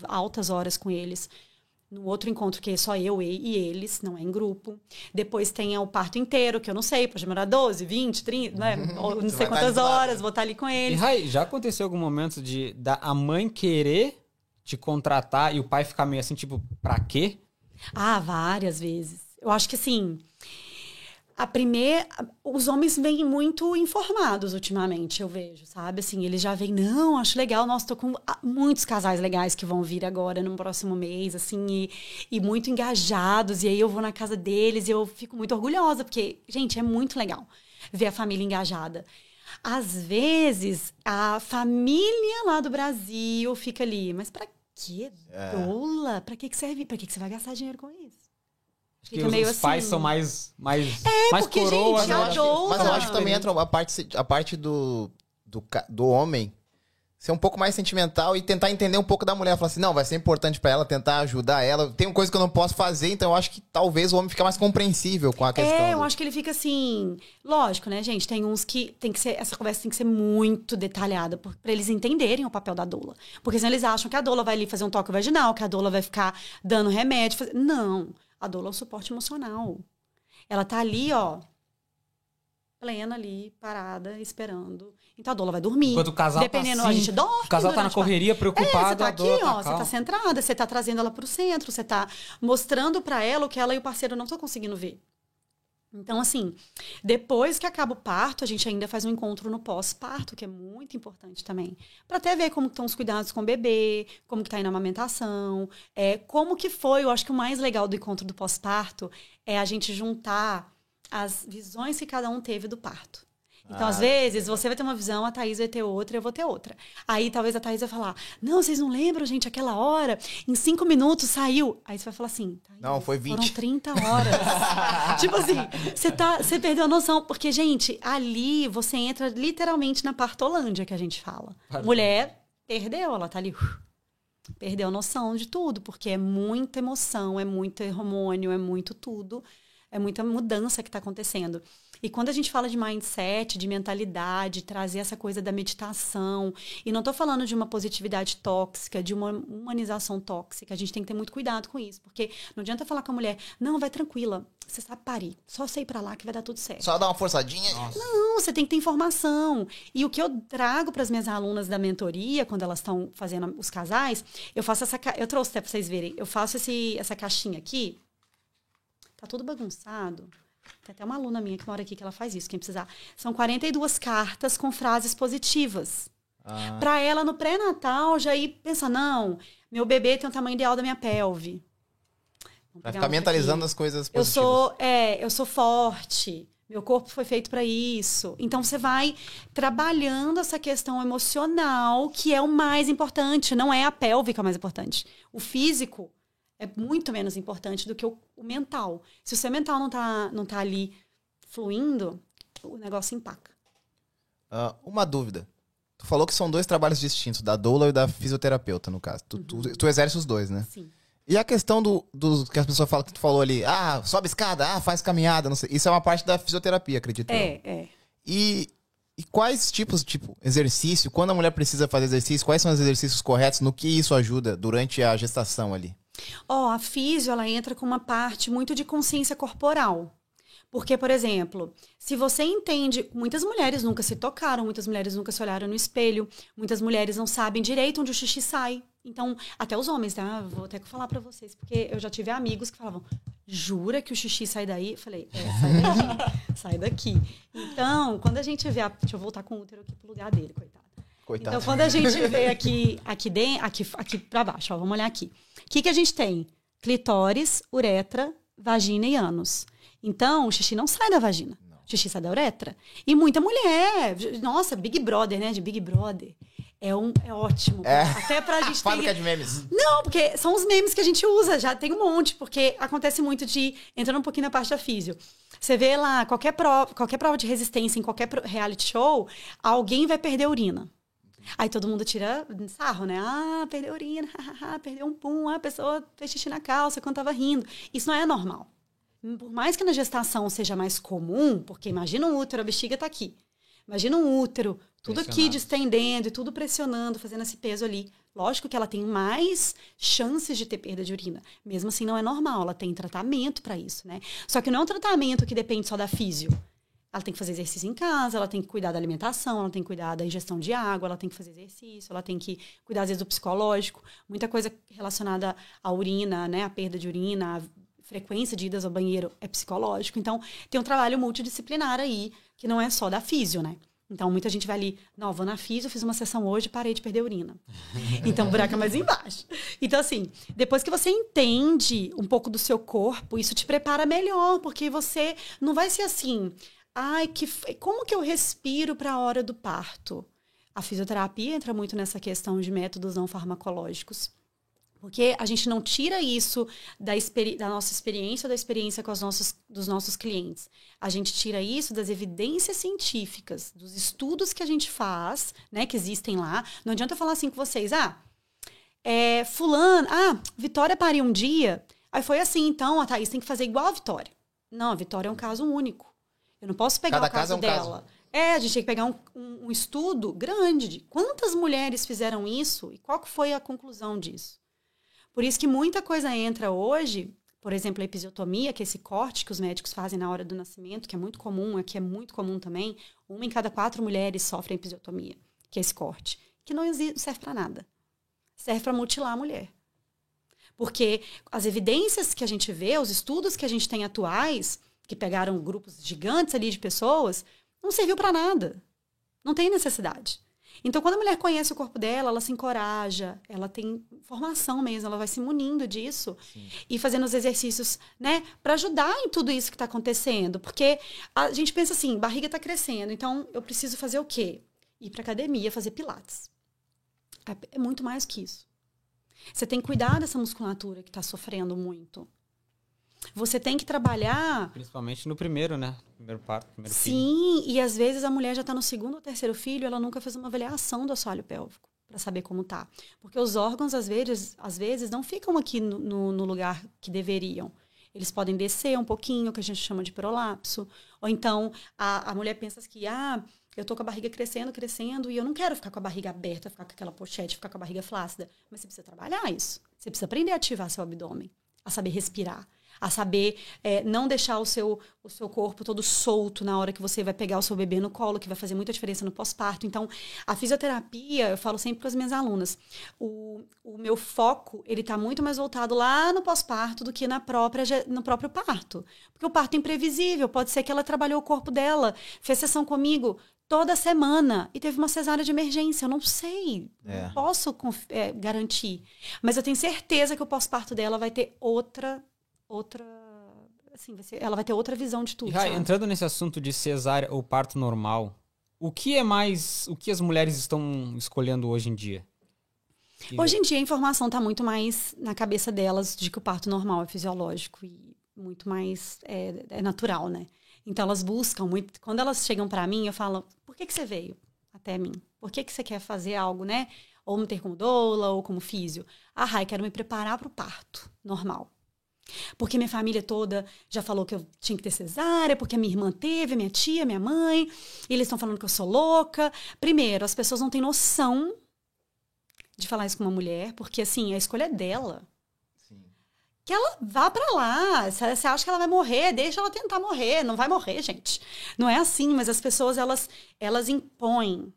altas horas com eles no outro encontro, que é só eu e e eles, não é em grupo. Depois tem o parto inteiro, que eu não sei, pode demorar 12, 20, 30, né? <laughs> Ou não Você sei quantas lado. horas, vou estar ali com E, eles. Rai, já aconteceu algum momento de da, a mãe querer te contratar e o pai ficar meio assim, tipo, pra quê? Ah, várias vezes. Eu acho que assim. A primeira. Os homens vêm muito informados ultimamente, eu vejo, sabe? Assim, eles já vêm, não, acho legal. Nossa, tô com muitos casais legais que vão vir agora no próximo mês, assim, e, e muito engajados. E aí eu vou na casa deles e eu fico muito orgulhosa, porque, gente, é muito legal ver a família engajada. Às vezes, a família lá do Brasil fica ali, mas pra quê? Doula? Pra que, que serve? Pra que, que você vai gastar dinheiro com isso? Acho que os, meio os pais assim. são mais, mais, mais porque, coroas, gente, né? mas eu acho que também entra a parte, a parte do, do, do homem ser um pouco mais sentimental e tentar entender um pouco da mulher. Falar assim, não, vai ser importante pra ela, tentar ajudar ela. Tem coisa que eu não posso fazer, então eu acho que talvez o homem fique mais compreensível com a questão. É, eu do- acho que ele fica assim. Lógico, né, gente? Tem uns que tem que ser. Essa conversa tem que ser muito detalhada pra eles entenderem o papel da doula. Porque senão eles acham que a doula vai ali fazer um toque vaginal, que a doula vai ficar dando remédio. fazer- Não. A doula é o suporte emocional. Ela tá ali, ó. Plena ali, parada, esperando. Então a doula vai dormir. Enquanto o casal Dependendo, tá assim, a gente dorme. o casal tá na durante o parto. correria, É, preocupado, você tá aqui, tá ó, você calma. tá centrada, você tá trazendo ela pro centro, você tá mostrando pra ela o que ela e o parceiro não estão conseguindo ver. Então, assim, depois que acaba o parto, a gente ainda faz um encontro no pós-parto, que é muito importante também. Pra até ver como estão os cuidados com o bebê, como que tá indo a amamentação, é, como que foi. Eu acho que o mais legal do encontro do pós-parto é a gente juntar as visões que cada um teve do parto. Então, Ah, às vezes, você vai ter uma visão, a Thaís vai ter outra, eu vou ter outra. Aí, talvez a Thaís vai falar, não, vocês não lembram, gente, aquela hora, em cinco minutos saiu. Aí você vai falar assim, Thaís, Não, foi 20. Foram 30 horas. <laughs> tipo assim, você tá, você perdeu a noção. Porque, gente, ali você entra literalmente na partolândia que a gente fala. Partolândia. Mulher perdeu, ela tá ali... uh, Perdeu a noção de tudo, porque é muita emoção, é muito hormônio, é muito tudo. É muita mudança que está acontecendo. E quando a gente fala de mindset, de mentalidade, trazer essa coisa da meditação, e não estou falando de uma positividade tóxica, de uma humanização tóxica, a gente tem que ter muito cuidado com isso, porque não adianta falar com a mulher, não, vai tranquila, você sabe parir, só sei para lá que vai dar tudo certo. Só dar uma forçadinha. Nossa. Não, você tem que ter informação. E o que eu trago para as minhas alunas da mentoria, quando elas estão fazendo os casais, eu faço essa. Eu trouxe até para vocês verem. Eu faço esse, essa caixinha aqui. Tá tudo bagunçado. Tem até uma aluna minha que mora aqui que ela faz isso, quem precisar. São 42 cartas com frases positivas. Ah, Para ela, no pré-natal, já ir pensar: não, meu bebê tem o tamanho ideal da minha pelve. Pegar ficar outra aqui. mentalizando as coisas Eu positivas. sou, é, eu sou forte. Meu corpo foi feito para isso. Então você vai trabalhando essa questão emocional, que é o mais importante, não é a pélvica mais importante. O físico é muito menos importante do que o, o mental. Se o seu mental não tá, não tá ali fluindo, o negócio empaca. Ah, uma dúvida. Tu falou que são dois trabalhos distintos, da doula e da fisioterapeuta, no caso. Tu, tu, tu exerce os dois, né? Sim. E a questão do, do que as pessoas falam que tu falou ali, ah, sobe escada, ah, faz caminhada, não sei. Isso é uma parte da fisioterapia, acredito eu. É, é. E, e quais tipos, tipo, exercício, quando a mulher precisa fazer exercício, quais são os exercícios corretos, no que isso ajuda durante a gestação ali? Ó, a físio, ela entra com uma parte muito de consciência corporal. Porque, por exemplo, se você entende, muitas mulheres nunca se tocaram, muitas mulheres nunca se olharam no espelho, muitas mulheres não sabem direito onde o xixi sai. Então, até os homens, tá? Vou até falar pra vocês, porque eu já tive amigos que falavam: "Jura que o xixi sai daí?" Eu falei: "É, sai daqui. <laughs> sai daqui". Então, quando a gente vê a, deixa eu voltar com o útero aqui pro lugar dele, coitado. Coitado. Então, quando a gente vê aqui, aqui dentro, aqui, aqui para baixo, ó, vamos olhar aqui. O que, que a gente tem? Clitóris, uretra, vagina e ânus. Então, o xixi não sai da vagina. O xixi sai da uretra. E muita mulher, nossa, Big Brother, né? De Big Brother. É, um, é ótimo. É. Até pra <laughs> gente ter... Fábrica de memes. Não, porque são os memes que a gente usa, já tem um monte, porque acontece muito de. Entrando um pouquinho na parte da físio. Você vê lá, qualquer prova, qualquer prova de resistência em qualquer reality show, alguém vai perder urina. Aí todo mundo tira sarro, né? Ah, perdeu urina, <laughs> perdeu um pum, ah, a pessoa fez xixi na calça quando tava rindo. Isso não é normal. Por mais que na gestação seja mais comum, porque imagina um útero, a bexiga tá aqui. Imagina um útero, tudo aqui distendendo e tudo pressionando, fazendo esse peso ali. Lógico que ela tem mais chances de ter perda de urina. Mesmo assim, não é normal. Ela tem tratamento para isso, né? Só que não é um tratamento que depende só da físio. Ela tem que fazer exercício em casa, ela tem que cuidar da alimentação, ela tem que cuidar da ingestão de água, ela tem que fazer exercício, ela tem que cuidar, às vezes, do psicológico. Muita coisa relacionada à urina, né? A perda de urina, a frequência de idas ao banheiro é psicológico. Então, tem um trabalho multidisciplinar aí, que não é só da físio, né? Então, muita gente vai ali, não, vou na físio, fiz uma sessão hoje, parei de perder urina. <laughs> Então, o buraco é mais embaixo. Então, assim, depois que você entende um pouco do seu corpo, isso te prepara melhor, porque você não vai ser assim, ai, que como que eu respiro para a hora do parto? A fisioterapia entra muito nessa questão de métodos não farmacológicos. Porque a gente não tira isso da, da nossa experiência ou da experiência com os nossos, dos nossos clientes. A gente tira isso das evidências científicas, dos estudos que a gente faz, né, que existem lá. Não adianta eu falar assim com vocês, ah, é, fulano, ah, Vitória pariu um dia, aí foi assim, então a Thaís tem que fazer igual a Vitória. Não, a Vitória é um caso único. Eu não posso pegar Cada o caso, caso é um dela. caso. É, a gente tem que pegar um, um- um estudo grande de quantas mulheres fizeram isso e qual foi a conclusão disso. Por isso que muita coisa entra hoje, por exemplo, a episiotomia, que é esse corte que os médicos fazem na hora do nascimento, que é muito comum, aqui é muito comum também. Uma em cada quatro mulheres sofrem episiotomia, que é esse corte, que não serve para nada. Serve para mutilar a mulher. Porque as evidências que a gente vê, os estudos que a gente tem atuais, que pegaram grupos gigantes ali de pessoas, não serviu para nada. Não tem necessidade. Então, quando a mulher conhece o corpo dela, ela se encoraja, ela tem formação mesmo, ela vai se munindo disso e fazendo os exercícios, né, para ajudar em tudo isso que está acontecendo. Porque a gente pensa assim, barriga está crescendo, então eu preciso fazer o quê? Ir para academia, fazer pilates. É- É muito mais que isso. Você tem que cuidar dessa musculatura que está sofrendo muito. Você tem que trabalhar Principalmente no primeiro, né? Primeiro parto, primeiro filho. Sim, e às vezes a mulher já está no segundo ou terceiro filho, ela nunca fez uma avaliação do assoalho pélvico para saber como tá. Porque os órgãos, às vezes, às vezes não ficam aqui no, no- no lugar que deveriam. eles podem descer um pouquinho, que a gente chama de prolapso. Ou então, a, a mulher pensa que, ah, eu tô com a barriga crescendo, crescendo, e eu não quero ficar com a barriga aberta, ficar com aquela pochete, ficar com a barriga flácida. Mas você precisa trabalhar isso. Você precisa aprender a ativar seu abdômen, a saber respirar, a saber é, não deixar o seu, o seu corpo todo solto na hora que você vai pegar o seu bebê no colo, que vai fazer muita diferença no pós-parto. Então, a fisioterapia, eu falo sempre para as minhas alunas, o, o meu foco, ele está muito mais voltado lá no pós-parto do que na própria, no próprio parto. Porque o parto é imprevisível, pode ser que ela trabalhou o corpo dela, fez sessão comigo, toda semana e teve uma cesárea de emergência. Eu não sei, é. não posso é, garantir. Mas eu tenho certeza que o pós-parto dela vai ter outra, outra, assim, vai ser, ela vai ter outra visão de tudo. E, entrando nesse assunto de cesárea ou parto normal, o que é mais, o que as mulheres estão escolhendo hoje em dia? Hoje em dia a informação está muito mais na cabeça delas de que o parto normal é fisiológico e muito mais é, é natural, né? Então elas buscam muito. Quando elas chegam para mim, eu falo: por que, que você veio até mim? Por que, que você quer fazer algo, né? Ou me ter como doula ou como físio? Ah, Rai, quero me preparar para o parto normal. Porque minha família toda já falou que eu tinha que ter cesárea, porque a minha irmã teve, minha tia, minha mãe, e eles estão falando que eu sou louca. Primeiro, as pessoas não têm noção de falar isso com uma mulher, porque assim, a escolha é dela que ela vá para lá. Você acha que ela vai morrer? Deixa ela tentar morrer. Não vai morrer, gente. Não é assim, mas as pessoas, elas, elas impõem.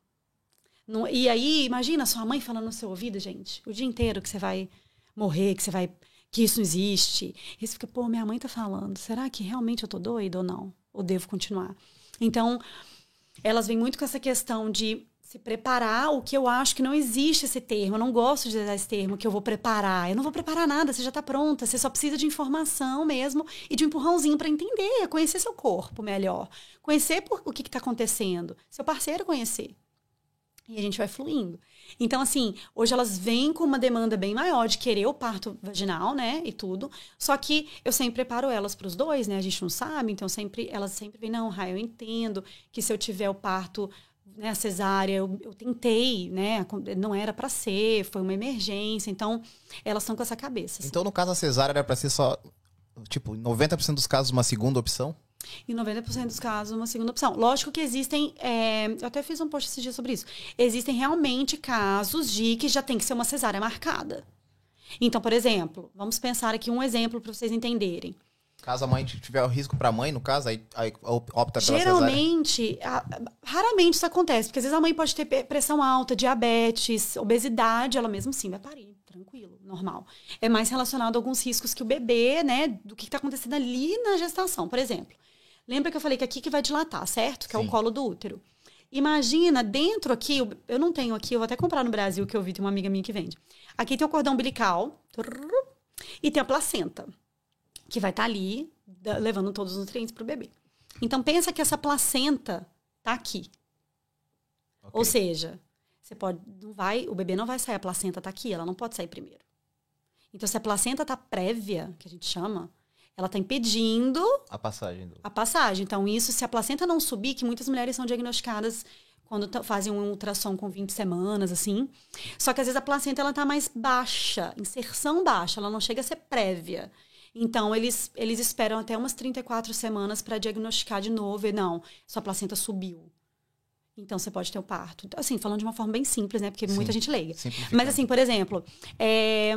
Não, e aí, imagina sua mãe falando no seu ouvido, gente, o dia inteiro que você vai morrer, que você vai. Que isso existe. E você fica, pô, minha mãe tá falando. Será que realmente eu tô doida ou não? Ou devo continuar? Então, elas vêm muito com essa questão de se preparar, o que eu acho que não existe esse termo. Eu não gosto de usar esse termo, que eu vou preparar. Eu não vou preparar nada, você já está pronta. Você só precisa de informação mesmo e de um empurrãozinho para entender, conhecer seu corpo melhor. Conhecer por, o que está acontecendo. Seu parceiro conhecer. E a gente vai fluindo. Então, assim, hoje elas vêm com uma demanda bem maior de querer o parto vaginal, né? E tudo. Só que eu sempre preparo elas para os dois, né? A gente não sabe, então sempre elas sempre vêm, não, Raio, eu entendo que se eu tiver o parto né, a cesárea, eu, eu, tentei, né? Não era para ser, foi uma emergência. Então, elas estão com essa cabeça. Assim. Então, no caso, a cesárea era para ser só, tipo, em 90% dos casos, uma segunda opção? Em 90% dos casos, uma segunda opção. Lógico que existem. É, eu até fiz um post esse dia sobre isso. Existem realmente casos de que já tem que ser uma cesárea marcada. Então, por exemplo, vamos pensar aqui um exemplo para vocês entenderem. Caso a mãe tiver o risco para a mãe, no caso, aí, aí opta pela Geralmente, a, raramente isso acontece, porque às vezes a mãe pode ter pressão alta, diabetes, obesidade, ela mesmo sim vai parir, tranquilo, normal. É mais relacionado a alguns riscos que o bebê, né, do que está acontecendo ali na gestação. Por exemplo, lembra que eu falei que aqui que vai dilatar, certo? Que sim. é o colo do útero. Imagina, dentro aqui, eu não tenho aqui, eu vou até comprar no Brasil, que eu vi, tem uma amiga minha que vende. Aqui tem o cordão umbilical e tem a placenta que vai estar tá ali levando todos os nutrientes para o bebê. Então pensa que essa placenta tá aqui. Okay. Ou seja, você pode não vai, o bebê não vai sair, a placenta tá aqui, ela não pode sair primeiro. Então se a placenta tá prévia, que a gente chama, ela tá impedindo a passagem. Do... A passagem. Então isso, se a placenta não subir, que muitas mulheres são diagnosticadas quando fazem um ultrassom com 20 semanas, assim. Só que às vezes a placenta ela tá mais baixa, inserção baixa, ela não chega a ser prévia. Então, eles, eles esperam até umas 34 semanas para diagnosticar de novo e não, sua placenta subiu. Então, você pode ter o parto. Assim, falando de uma forma bem simples, né? Porque Sim, muita gente leiga. Mas, assim, por exemplo, é,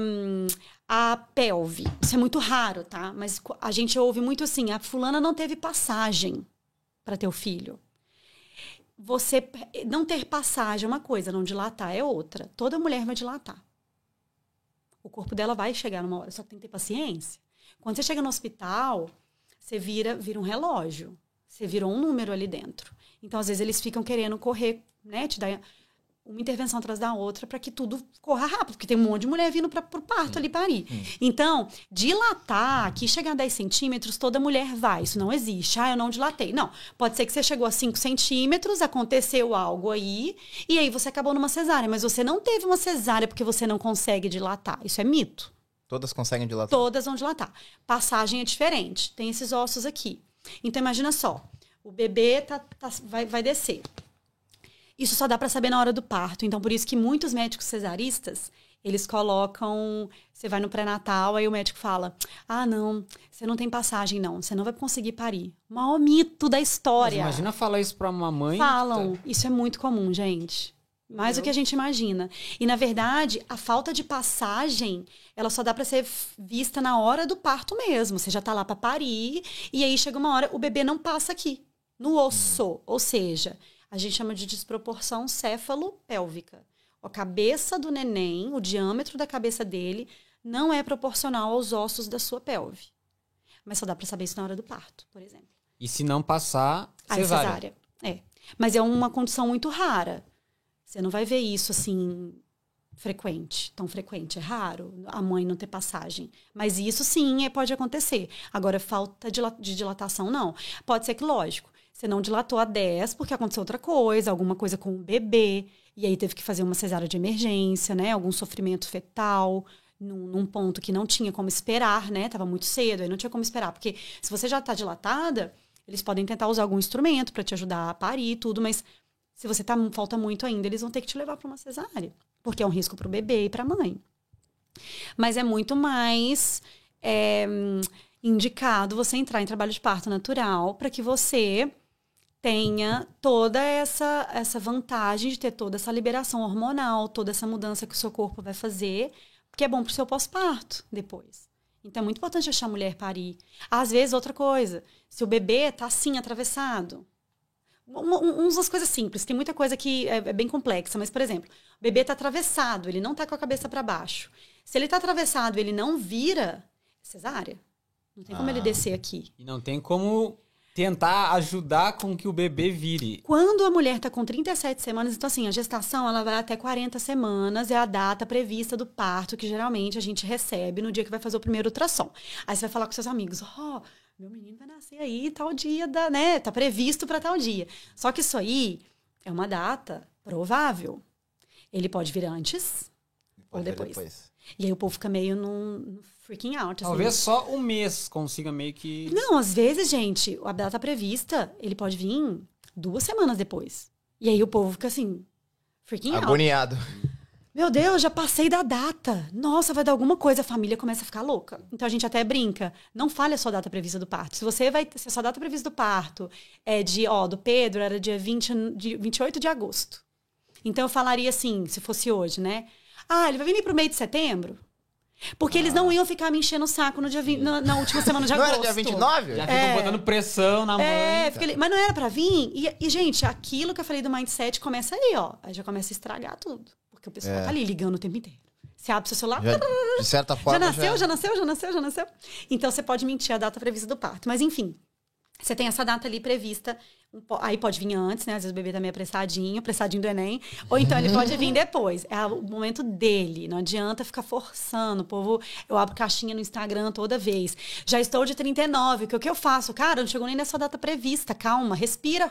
a pelve. Isso é muito raro, tá? Mas a gente ouve muito assim: a fulana não teve passagem para ter o filho. Você não ter passagem é uma coisa, não dilatar é outra. Toda mulher vai dilatar. O corpo dela vai chegar numa hora, só que tem que ter paciência. Quando você chega no hospital, você vira, vira um relógio. Você virou um número ali dentro. Então, às vezes, eles ficam querendo correr, né? Te dar uma intervenção atrás da outra para que tudo corra rápido, porque tem um monte de mulher vindo para o parto ali parir. Hum. Então, dilatar, aqui chegar a 10 centímetros, toda mulher vai. Isso não existe. Ah, eu não dilatei. Não. Pode ser que você chegou a 5 centímetros, aconteceu algo aí, e aí você acabou numa cesárea. Mas você não teve uma cesárea porque você não consegue dilatar. Isso é mito. Todas conseguem dilatar? Todas vão dilatar. Passagem é diferente. Tem esses ossos aqui. Então, imagina só. O bebê tá, tá, vai, vai descer. Isso só dá para saber na hora do parto. Então, por isso que muitos médicos cesaristas, eles colocam. Você vai no pré-natal, aí o médico fala: Ah, não, você não tem passagem, não. Você não vai conseguir parir. O maior mito da Mas história. imagina falar isso pra uma mãe. Falam. Isso é muito comum, gente. Mais do que a gente imagina. E, na verdade, a falta de passagem, ela só dá pra ser vista na hora do parto mesmo. Você já tá lá pra parir, e aí chega uma hora, o bebê não passa aqui, no osso. Ou seja, a gente chama de desproporção céfalo-pélvica. A cabeça do neném, o diâmetro da cabeça dele, não é proporcional aos ossos da sua pelve. Mas só dá pra saber isso na hora do parto, por exemplo. E se não passar, cesárea. cesárea. É. Mas é uma condição muito rara. Você não vai ver isso assim frequente, tão frequente, é raro a mãe não ter passagem. Mas isso sim é, pode acontecer. Agora, falta de dilatação, não. Pode ser que, lógico, você não dilatou a 10 porque aconteceu outra coisa, alguma coisa com o bebê, e aí teve que fazer uma cesárea de emergência, né? Algum sofrimento fetal. Num, num ponto que não tinha como esperar, né? Tava muito cedo, aí não tinha como esperar. Porque se você já tá dilatada, eles podem tentar usar algum instrumento para te ajudar a parir e tudo, mas se você tá falta muito ainda, eles vão ter que te levar para uma cesárea, porque é um risco para o bebê e para a mãe. Mas é muito mais é, indicado você entrar em trabalho de parto natural para que você tenha toda essa essa vantagem de ter toda essa liberação hormonal, toda essa mudança que o seu corpo vai fazer, porque é bom para o seu pós-parto depois. Então é muito importante deixar a mulher parir. Às vezes, outra coisa, se o bebê tá assim atravessado, uma, um- umas coisas simples, tem muita coisa que é, é bem complexa, mas, por exemplo, o bebê tá atravessado, ele não tá com a cabeça para baixo. Se ele tá atravessado ele não vira, é cesárea. Não tem como Ah. ele descer aqui. E não tem como tentar ajudar com que o bebê vire. Quando a mulher está com 37 semanas, então assim, a gestação ela vai até 40 semanas, é a data prevista do parto que geralmente a gente recebe no dia que vai fazer o primeiro ultrassom. Aí você vai falar com seus amigos, ó, meu menino vai nascer aí tal dia da, né, tá previsto para tal dia. Só que isso aí é uma data provável. Ele pode vir antes ou ver depois. E aí o povo fica meio num, num freaking out. assim. Talvez só um mês consiga meio que. Não, às vezes, gente, a data prevista, ele pode vir duas semanas depois. E aí o povo fica assim, freaking out. Agoniado. Meu Deus, já passei da data. Nossa, vai dar alguma coisa, a família começa a ficar louca. Então a gente até brinca, não fale a sua data prevista do parto. Se você vai, se a sua data prevista do parto é de, ó, do Pedro era dia 20, de 28 de agosto. Então eu falaria assim, se fosse hoje, né? Ah, ele vai vir pro meio de setembro? Porque eles não iam ficar me enchendo o saco no dia 20, na, na última semana de Não agosto. era dia 29? Já ficam botando pressão na mãe. É, fica ali- mas não era pra vir. E, e, gente, aquilo que eu falei do mindset começa aí, ó. Aí já começa a estragar tudo. Porque o pessoal É. tá ali ligando o tempo inteiro. Você abre seu celular, Já, <laughs> de certa já forma. nasceu, já nasceu, já nasceu, já nasceu. Então você pode mentir a data prevista do parto. Mas enfim, você tem essa data ali prevista. Aí pode vir antes, né? Às vezes o bebê tá meio apressadinho, apressadinho do Enem. Ou então ele pode vir depois. É o momento dele. Não adianta ficar forçando. O povo, eu abro caixinha no Instagram toda vez. Já estou de 39. O que, o que eu faço? Cara, não chegou nem nessa data prevista. Calma, respira.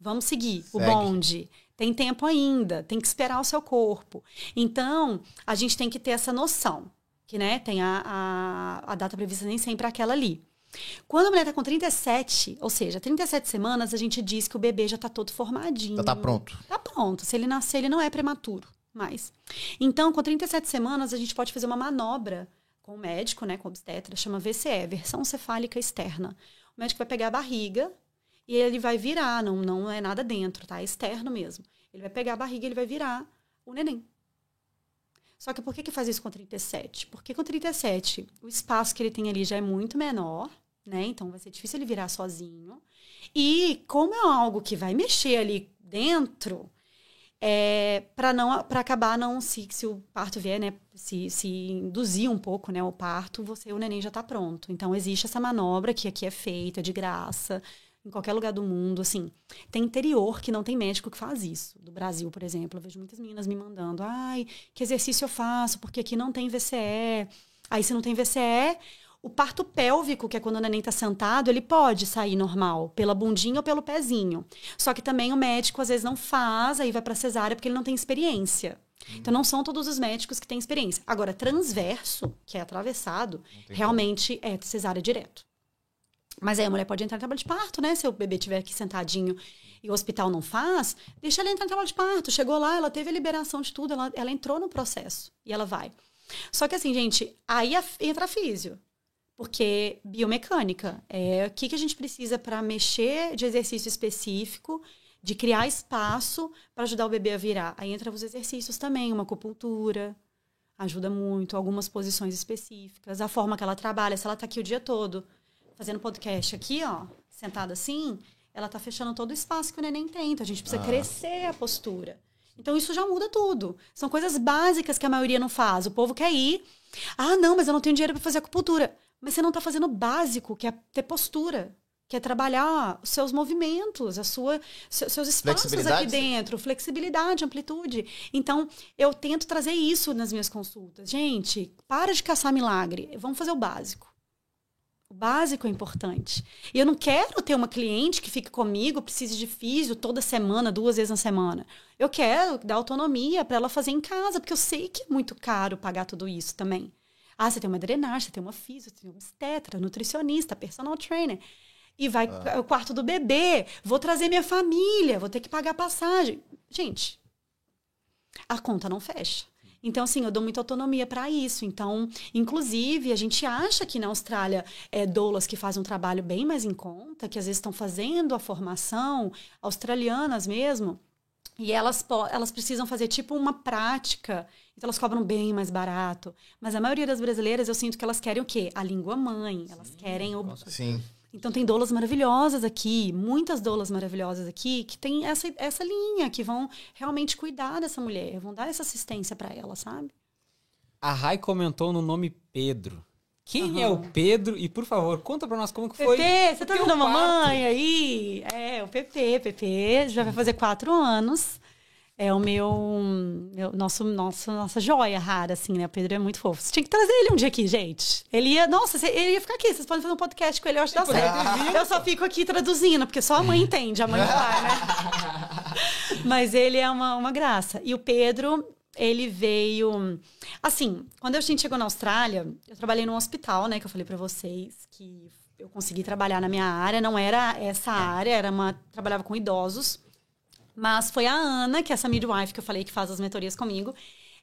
Vamos seguir o Segue. bonde. Tem tempo ainda, tem que esperar o seu corpo. Então, a gente tem que ter essa noção, que né, tem a, a, a data prevista nem sempre é aquela ali. Quando a mulher está com 37, ou seja, 37 semanas, a gente diz que o bebê já está todo formadinho. Já tá pronto. Tá pronto. Se ele nascer, ele não é prematuro mais. Então, com 37 semanas, a gente pode fazer uma manobra com o médico, né, com o obstetra, chama VCE, versão cefálica externa. O médico vai pegar a barriga e ele vai virar, não, não é nada dentro, tá? É externo mesmo. Ele vai pegar a barriga e ele vai virar o neném. Só que por que, que faz isso com 37? Porque com 37, o espaço que ele tem ali já é muito menor, né? Então vai ser difícil ele virar sozinho. E como é algo que vai mexer ali dentro, é, para não para acabar não se, se o parto vier, né, se, se induzir um pouco, né, o parto, você o neném já está pronto. Então existe essa manobra que aqui é feita de graça em qualquer lugar do mundo, assim. Tem interior que não tem médico que faz isso. Do Brasil, por exemplo, eu vejo muitas meninas me mandando: "Ai, que exercício eu faço? Porque aqui não tem VCE". Aí se não tem VCE, o parto pélvico, que é quando o neném está sentado, ele pode sair normal, pela bundinha ou pelo pezinho. Só que também o médico às vezes não faz, aí vai para cesárea porque ele não tem experiência. Então não são todos os médicos que têm experiência. Agora, transverso, que é atravessado, realmente é cesárea direto. Mas aí a mulher pode entrar em trabalho de parto, né? Se o bebê estiver aqui sentadinho e o hospital não faz, deixa ela entrar em trabalho de parto. Chegou lá, ela teve a liberação de tudo, ela, ela entrou no processo e ela vai. Só que assim, gente, aí entra a físio. Porque biomecânica é o que, que a gente precisa para mexer de exercício específico, de criar espaço para ajudar o bebê a virar. Aí entra os exercícios também, uma acupuntura, ajuda muito, algumas posições específicas, a forma que ela trabalha, se ela está aqui o dia todo fazendo podcast aqui, ó, sentada assim, ela tá fechando todo o espaço que o neném tem. Então a gente precisa ah. crescer a postura. Então isso já muda tudo. São coisas básicas que a maioria não faz. O povo quer ir. Ah, não, mas eu não tenho dinheiro para fazer acupuntura. Mas você não está fazendo o básico, que é ter postura, que é trabalhar os seus movimentos, a sua, seus espaços aqui dentro, flexibilidade, amplitude. Então, eu tento trazer isso nas minhas consultas. Gente, para de caçar milagre. Vamos fazer o básico. O básico é importante. E eu não quero ter uma cliente que fique comigo, precise de físio toda semana, duas vezes na semana. Eu quero dar autonomia para ela fazer em casa, porque eu sei que é muito caro pagar tudo isso também. Ah, você tem uma drenagem, você tem uma físio, você tem uma obstetra, nutricionista, personal trainer. E vai ah. o quarto do bebê, vou trazer minha família, vou ter que pagar passagem. Gente, a conta não fecha. Então, assim, eu dou muita autonomia para isso. Então, inclusive, a gente acha que na Austrália é doulas que fazem um trabalho bem mais em conta, que às vezes estão fazendo a formação, australianas mesmo, e elas, elas precisam fazer tipo uma prática. Então elas cobram bem mais barato. Mas a maioria das brasileiras, eu sinto que elas querem o quê? A língua mãe. Elas querem o. Sim. Então tem doulas maravilhosas aqui, muitas doulas maravilhosas aqui, que tem essa, essa linha, que vão realmente cuidar dessa mulher, vão dar essa assistência para ela, sabe? A Rai comentou no nome Pedro. Quem uhum. é o Pedro? E, por favor, conta pra nós como que foi. Pepe, você tá vendo a mamãe aí? É, o Pepe, Pepe já vai fazer quatro anos é o meu, meu, nosso, nosso, nossa joia rara, assim, né? O Pedro é muito fofo. Você tinha que trazer ele um dia aqui, gente. Ele ia, nossa, ele ia ficar aqui. Vocês podem fazer um podcast com ele, eu acho que dá certo. Eu só fico aqui traduzindo, porque só a mãe entende, a mãe vai, né? <laughs> Mas ele é uma, uma graça. E o Pedro, ele veio. Assim, quando a gente chegou na Austrália, eu trabalhei num hospital, né? Que eu falei para vocês, que eu consegui trabalhar na minha área. Não era essa área, era uma. Trabalhava com idosos. Mas foi a Ana, que é essa midwife que eu falei que faz as mentorias comigo.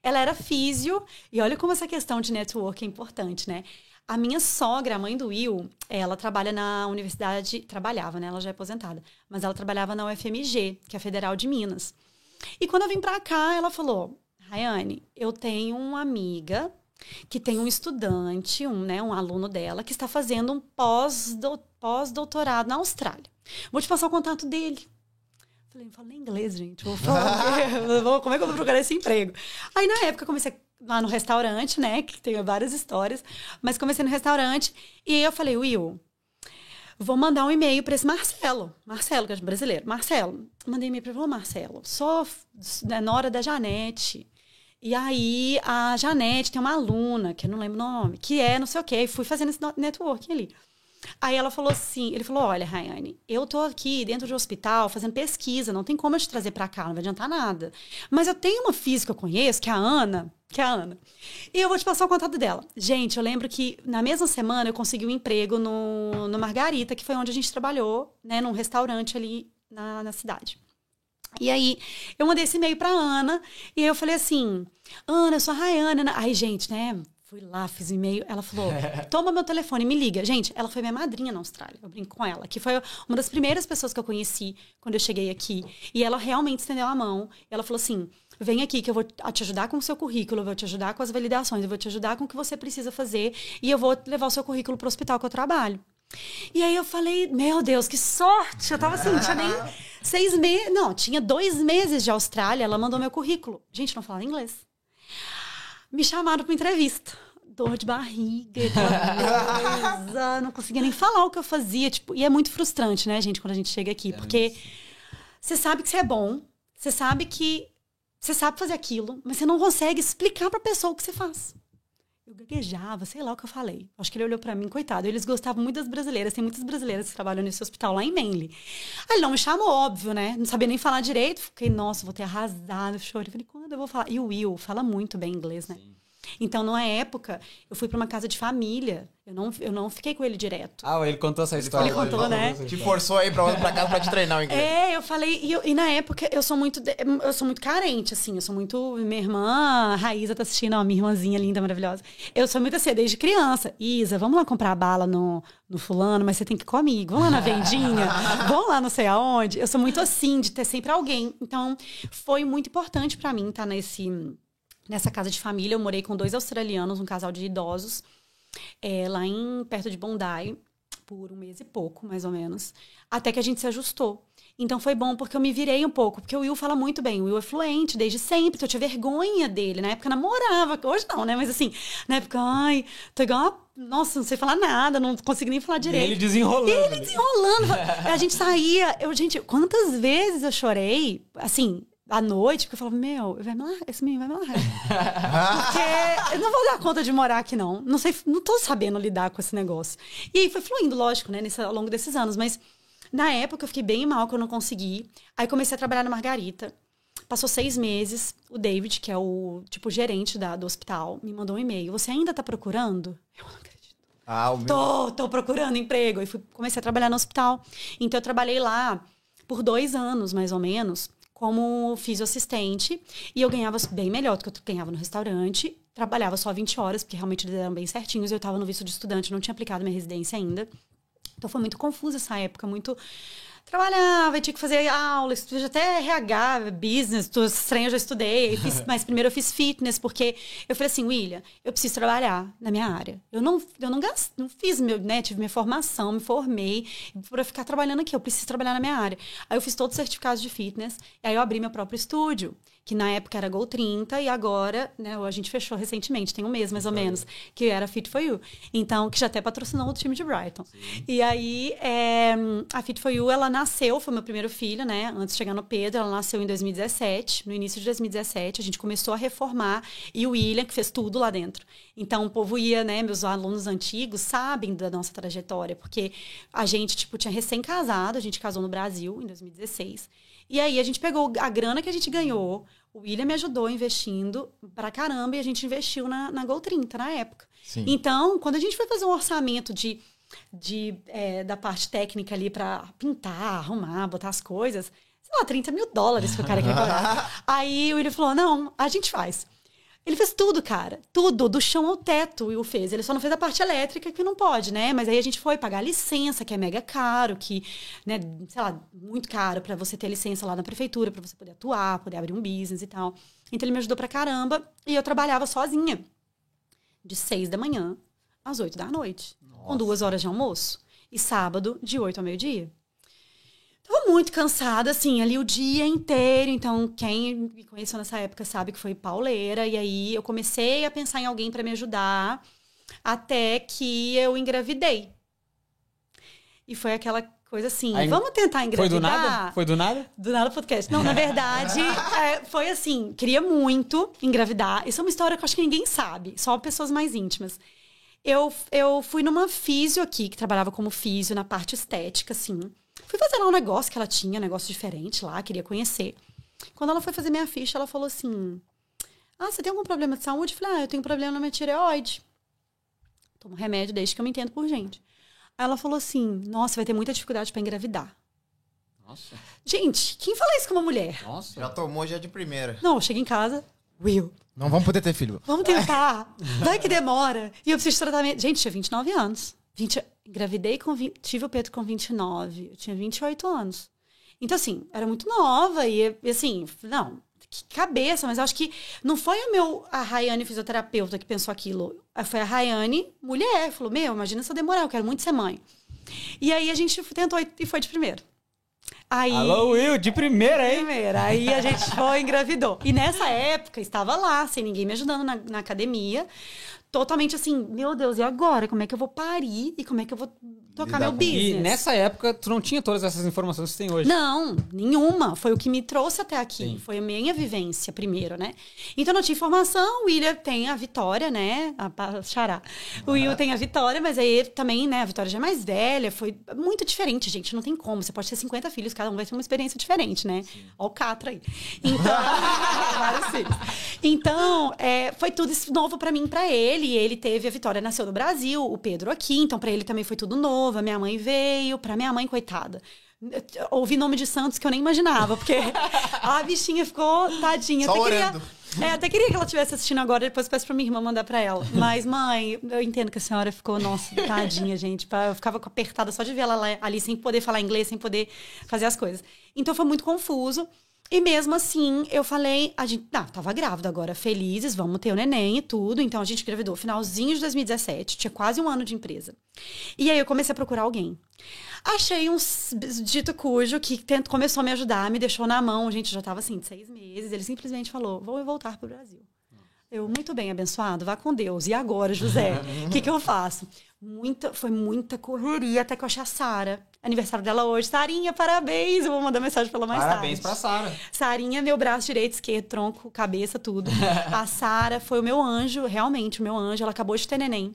Ela era físio, e olha como essa questão de network é importante, né? A minha sogra, a mãe do Will, ela trabalha na universidade, trabalhava, né? Ela já é aposentada, mas ela trabalhava na UFMG, que é a Federal de Minas. E quando eu vim para cá, ela falou: Rayane, eu tenho uma amiga que tem um estudante, um, né, um aluno dela, que está fazendo um pós-doutorado na Austrália. Vou te passar o contato dele. Falei, não falo nem inglês, gente. Vou falar, como é que eu vou procurar esse emprego? Aí, na época, comecei lá no restaurante, né? Que tem várias histórias. Mas comecei no restaurante. E eu falei, Will, vou mandar um e-mail para esse Marcelo. Marcelo, que é brasileiro. Marcelo. Mandei e-mail para ele, Marcelo, sou né, nora da Janete. E aí, a Janete tem uma aluna, que eu não lembro o nome, que é não sei o quê. E fui fazendo esse networking ali. Aí ela falou assim, ele falou, olha, Rayane, eu tô aqui dentro de um hospital fazendo pesquisa, não tem como eu te trazer para cá, não vai adiantar nada. Mas eu tenho uma física que eu conheço, que é a Ana, que é a Ana. E eu vou te passar o contato dela. Gente, eu lembro que na mesma semana eu consegui um emprego no, no Margarita, que foi onde a gente trabalhou, né, num restaurante ali na, na cidade. E aí, eu mandei esse e-mail pra Ana, e aí eu falei assim, Ana, eu sou a Rayane. Aí, gente, né, Fui lá, fiz e-mail. Ela falou: <laughs> toma meu telefone, me liga. Gente, ela foi minha madrinha na Austrália. Eu brinco com ela, que foi uma das primeiras pessoas que eu conheci quando eu cheguei aqui. E ela realmente estendeu a mão. ela falou assim: vem aqui que eu vou te ajudar com o seu currículo, eu vou te ajudar com as validações, eu vou te ajudar com o que você precisa fazer e eu vou levar o seu currículo para o hospital que eu trabalho. E aí eu falei, meu Deus, que sorte! Eu tava assim, tinha nem <laughs> seis meses. Não, tinha dois meses de Austrália, ela mandou meu currículo. Gente, não falava inglês me chamaram para entrevista. Dor de barriga, coisa, <laughs> não conseguia nem falar o que eu fazia. Tipo, e é muito frustrante, né, gente, quando a gente chega aqui. É porque você sabe que você é bom, você sabe que você sabe fazer aquilo, mas você não consegue explicar para a pessoa o que você faz. Eu gaguejava, sei lá o que eu falei. Acho que ele olhou para mim, coitado. Eles gostavam muito das brasileiras. Tem muitas brasileiras que trabalham nesse hospital lá em Manly. Aí ele não me chamou, óbvio, né? Não sabia nem falar direito. Fiquei, nossa, vou ter arrasado. Chorei. Falei, quando eu vou falar? E o Will fala muito bem inglês, né? Sim. Então, na época, eu fui pra uma casa de família. Eu não, eu não fiquei com ele direto. Ah, ele contou essa história. Ele contou, né? Te forçou aí pra, pra casa pra te treinar o inglês. É, eu falei, e, eu- e na época eu sou muito, eu sou muito carente, assim, eu sou muito, minha irmã, a Raíza tá assistindo, ó, minha irmãzinha linda, maravilhosa. Eu sou muito assim, desde criança. Isa, vamos lá comprar bala no, no fulano, mas você tem que ir comigo. Vamos lá na vendinha, <laughs> vamos lá não sei aonde. Eu sou muito assim, de ter sempre alguém. Então, foi muito importante pra mim estar nesse, nessa casa de família. Eu morei com dois australianos, um casal de idosos, é, lá em perto de Bondi, por um mês e pouco, mais ou menos, até que a gente se ajustou. Então foi bom porque eu me virei um pouco, porque o Will fala muito bem, o Will é fluente desde sempre, então eu tinha vergonha dele. Na época namorava, hoje não, né? Mas assim, na época, ai, tô igual uma... Nossa, não sei falar nada, não consigo nem falar direito. Ele desenrolando. Ele desenrolando. <laughs> A gente saía. Eu, gente, quantas vezes eu chorei, assim, à noite, porque eu falava, meu, vai me largar, esse menino vai me largar. <laughs> Porque eu não vou dar conta de morar aqui, não. Não sei, não tô sabendo lidar com esse negócio. E aí foi fluindo, lógico, né, nesse, ao longo desses anos. Mas na época eu fiquei bem mal que eu não consegui. Aí comecei a trabalhar na Margarita. Passou seis meses, o David, que é o tipo gerente da, do hospital, me mandou um e-mail. Você ainda tá procurando? Eu não acredito. Ah, o meu. Tô, tô procurando emprego. E fui, comecei a trabalhar no hospital. Então, eu trabalhei lá por dois anos, mais ou menos, como fisioassistente. E eu ganhava bem melhor do que eu ganhava no restaurante. Trabalhava só 20 horas, porque realmente eles eram bem certinhos. Eu estava no visto de estudante, não tinha aplicado minha residência ainda. Então, foi muito confusa essa época, muito... Trabalhava, tinha que fazer aula, estudei até RH, business, tô estranho, eu já estudei. Fiz, <laughs> mas primeiro eu fiz fitness, porque eu falei assim, William, eu preciso trabalhar na minha área. Eu não, eu não gasto, não fiz meu, né? Tive minha formação, me formei para ficar trabalhando aqui. Eu preciso trabalhar na minha área. Aí eu fiz todos os certificados de fitness, e aí eu abri meu próprio estúdio, que na época era Gol 30, e agora, né, a gente fechou recentemente, tem um mês mais ou menos, que era Fit for You. Então, que já até patrocinou o time de Brighton. E aí, é, a Fit for You, ela nasceu, foi meu primeiro filho, né? Antes de chegar no Pedro, ela nasceu em 2017, no início de 2017, a gente começou a reformar, e o William, que fez tudo lá dentro. Então, o povo ia, né? Meus alunos antigos sabem da nossa trajetória, porque a gente, tipo, tinha recém-casado, a gente casou no Brasil em 2016. E aí a gente pegou a grana que a gente ganhou, o William me ajudou investindo pra caramba e a gente investiu na, na Gol 30 na época. Sim. Então, quando a gente foi fazer um orçamento de, de, é, da parte técnica ali pra pintar, arrumar, botar as coisas, sei lá, 30 mil dólares que o cara queria cobrar. Aí o William falou: não, a gente faz. Ele fez tudo, cara. Tudo, do chão ao teto, o Will fez. Ele só não fez a parte elétrica, que não pode, né? Mas aí a gente foi pagar a licença, que é mega caro, que, né, sei lá, muito caro pra você ter licença lá na prefeitura, pra você poder atuar, poder abrir um business e tal. Então ele me ajudou pra caramba e eu trabalhava sozinha. De seis da manhã às oito da noite. Com duas horas de almoço. E sábado, de oito ao meio-dia. Tava muito cansada, assim, ali o dia inteiro. Então, quem me conheceu nessa época sabe que foi pauleira. E aí eu comecei a pensar em alguém para me ajudar até que eu engravidei. E foi aquela coisa assim, Aí- vamos tentar Foi engravidar? do nada? Foi do nada? Do nada podcast. Não, na verdade, <laughs> é, foi assim, queria muito engravidar. Isso é uma história que eu acho que ninguém sabe, só pessoas mais íntimas. Eu, eu fui numa físio aqui, que trabalhava como físio na parte estética, assim. Fui fazer lá um negócio que ela tinha, um negócio diferente lá, queria conhecer. Quando ela foi fazer minha ficha, ela falou assim: Ah, você tem algum problema de saúde? Eu falei: Ah, eu tenho problema na minha tireoide. Tomo remédio desde que eu me entendo por gente. Aí ela falou assim: Nossa, vai ter muita dificuldade para engravidar. Nossa. Gente, quem fala isso com uma mulher? Nossa. Já tomou já de primeira. Não, eu chego em casa, Will, Não vamos poder ter filho. vamos tentar. Vai que demora. E eu preciso de tratamento. Gente, tinha 29 anos. 20, engravidei com 20, tive o Pedro com 29. Eu tinha 28 anos. Então, assim, era muito nova e, assim, não, que cabeça, mas acho que não foi o meu, a Rayane fisioterapeuta que pensou aquilo. Foi a Rayane, mulher, falou: Meu, imagina se eu demorar, eu quero muito ser mãe. E aí a gente tentou e foi de primeiro. Aí, Alô, Will, de primeira, hein? Primeira. Aí a gente foi e engravidou. E nessa época, estava lá, sem ninguém me ajudando na, na academia. Totalmente assim, meu Deus, e agora? Como é que eu vou parir e como é que eu vou tocar meu business? E nessa época, tu não tinha todas essas informações que tu tem hoje. Não, nenhuma. Foi o que me trouxe até aqui. Sim. Foi a minha vivência primeiro, né? Então não tinha informação. O William tem a Vitória, né? A, a Xará. O Will tem a Vitória, mas aí ele também, né? A Vitória já é mais velha. Foi muito diferente, gente. Não tem como. Você pode ter 50 filhos, cada um vai ter uma experiência diferente, né? Olha o Catra aí. Então. <laughs> Então, é, foi tudo isso novo pra mim pra ele. Ele teve a Vitória, nasceu no Brasil, o Pedro aqui. Então, pra ele também foi tudo novo. A minha mãe veio. Pra minha mãe, coitada. Ouvi nome de Santos que eu nem imaginava, porque <laughs> a bichinha ficou tadinha. Só até queria, é, até queria que ela estivesse assistindo agora, depois peço pra minha irmã mandar pra ela. <laughs> Mas, mãe, eu entendo que a senhora ficou, nossa, tadinha, gente. Eu ficava apertada só de ver ela ali sem poder falar inglês, sem poder fazer as coisas. Então foi muito confuso. E mesmo assim, eu falei, a gente, não, tava grávida agora, felizes, vamos ter o neném e tudo. Então a gente engravidou finalzinho de 2017, tinha quase um ano de empresa. E aí eu comecei a procurar alguém. Achei um dito cujo que tent- começou a me ajudar, me deixou na mão. Gente, já tava assim, de seis meses. Ele simplesmente falou: vou voltar pro Brasil. Eu, muito bem, abençoado, vá com Deus. E agora, José? O <laughs> que, que eu faço? Muita, foi muita correria até que eu achei a Sara. Aniversário dela hoje. Sarinha, parabéns! Eu vou mandar mensagem pra ela mais Parabéns tarde. pra Sara. Sarinha, meu braço direito, esquerdo, tronco, cabeça, tudo. <laughs> A Sara foi o meu anjo, realmente, o meu anjo. Ela acabou de ter neném.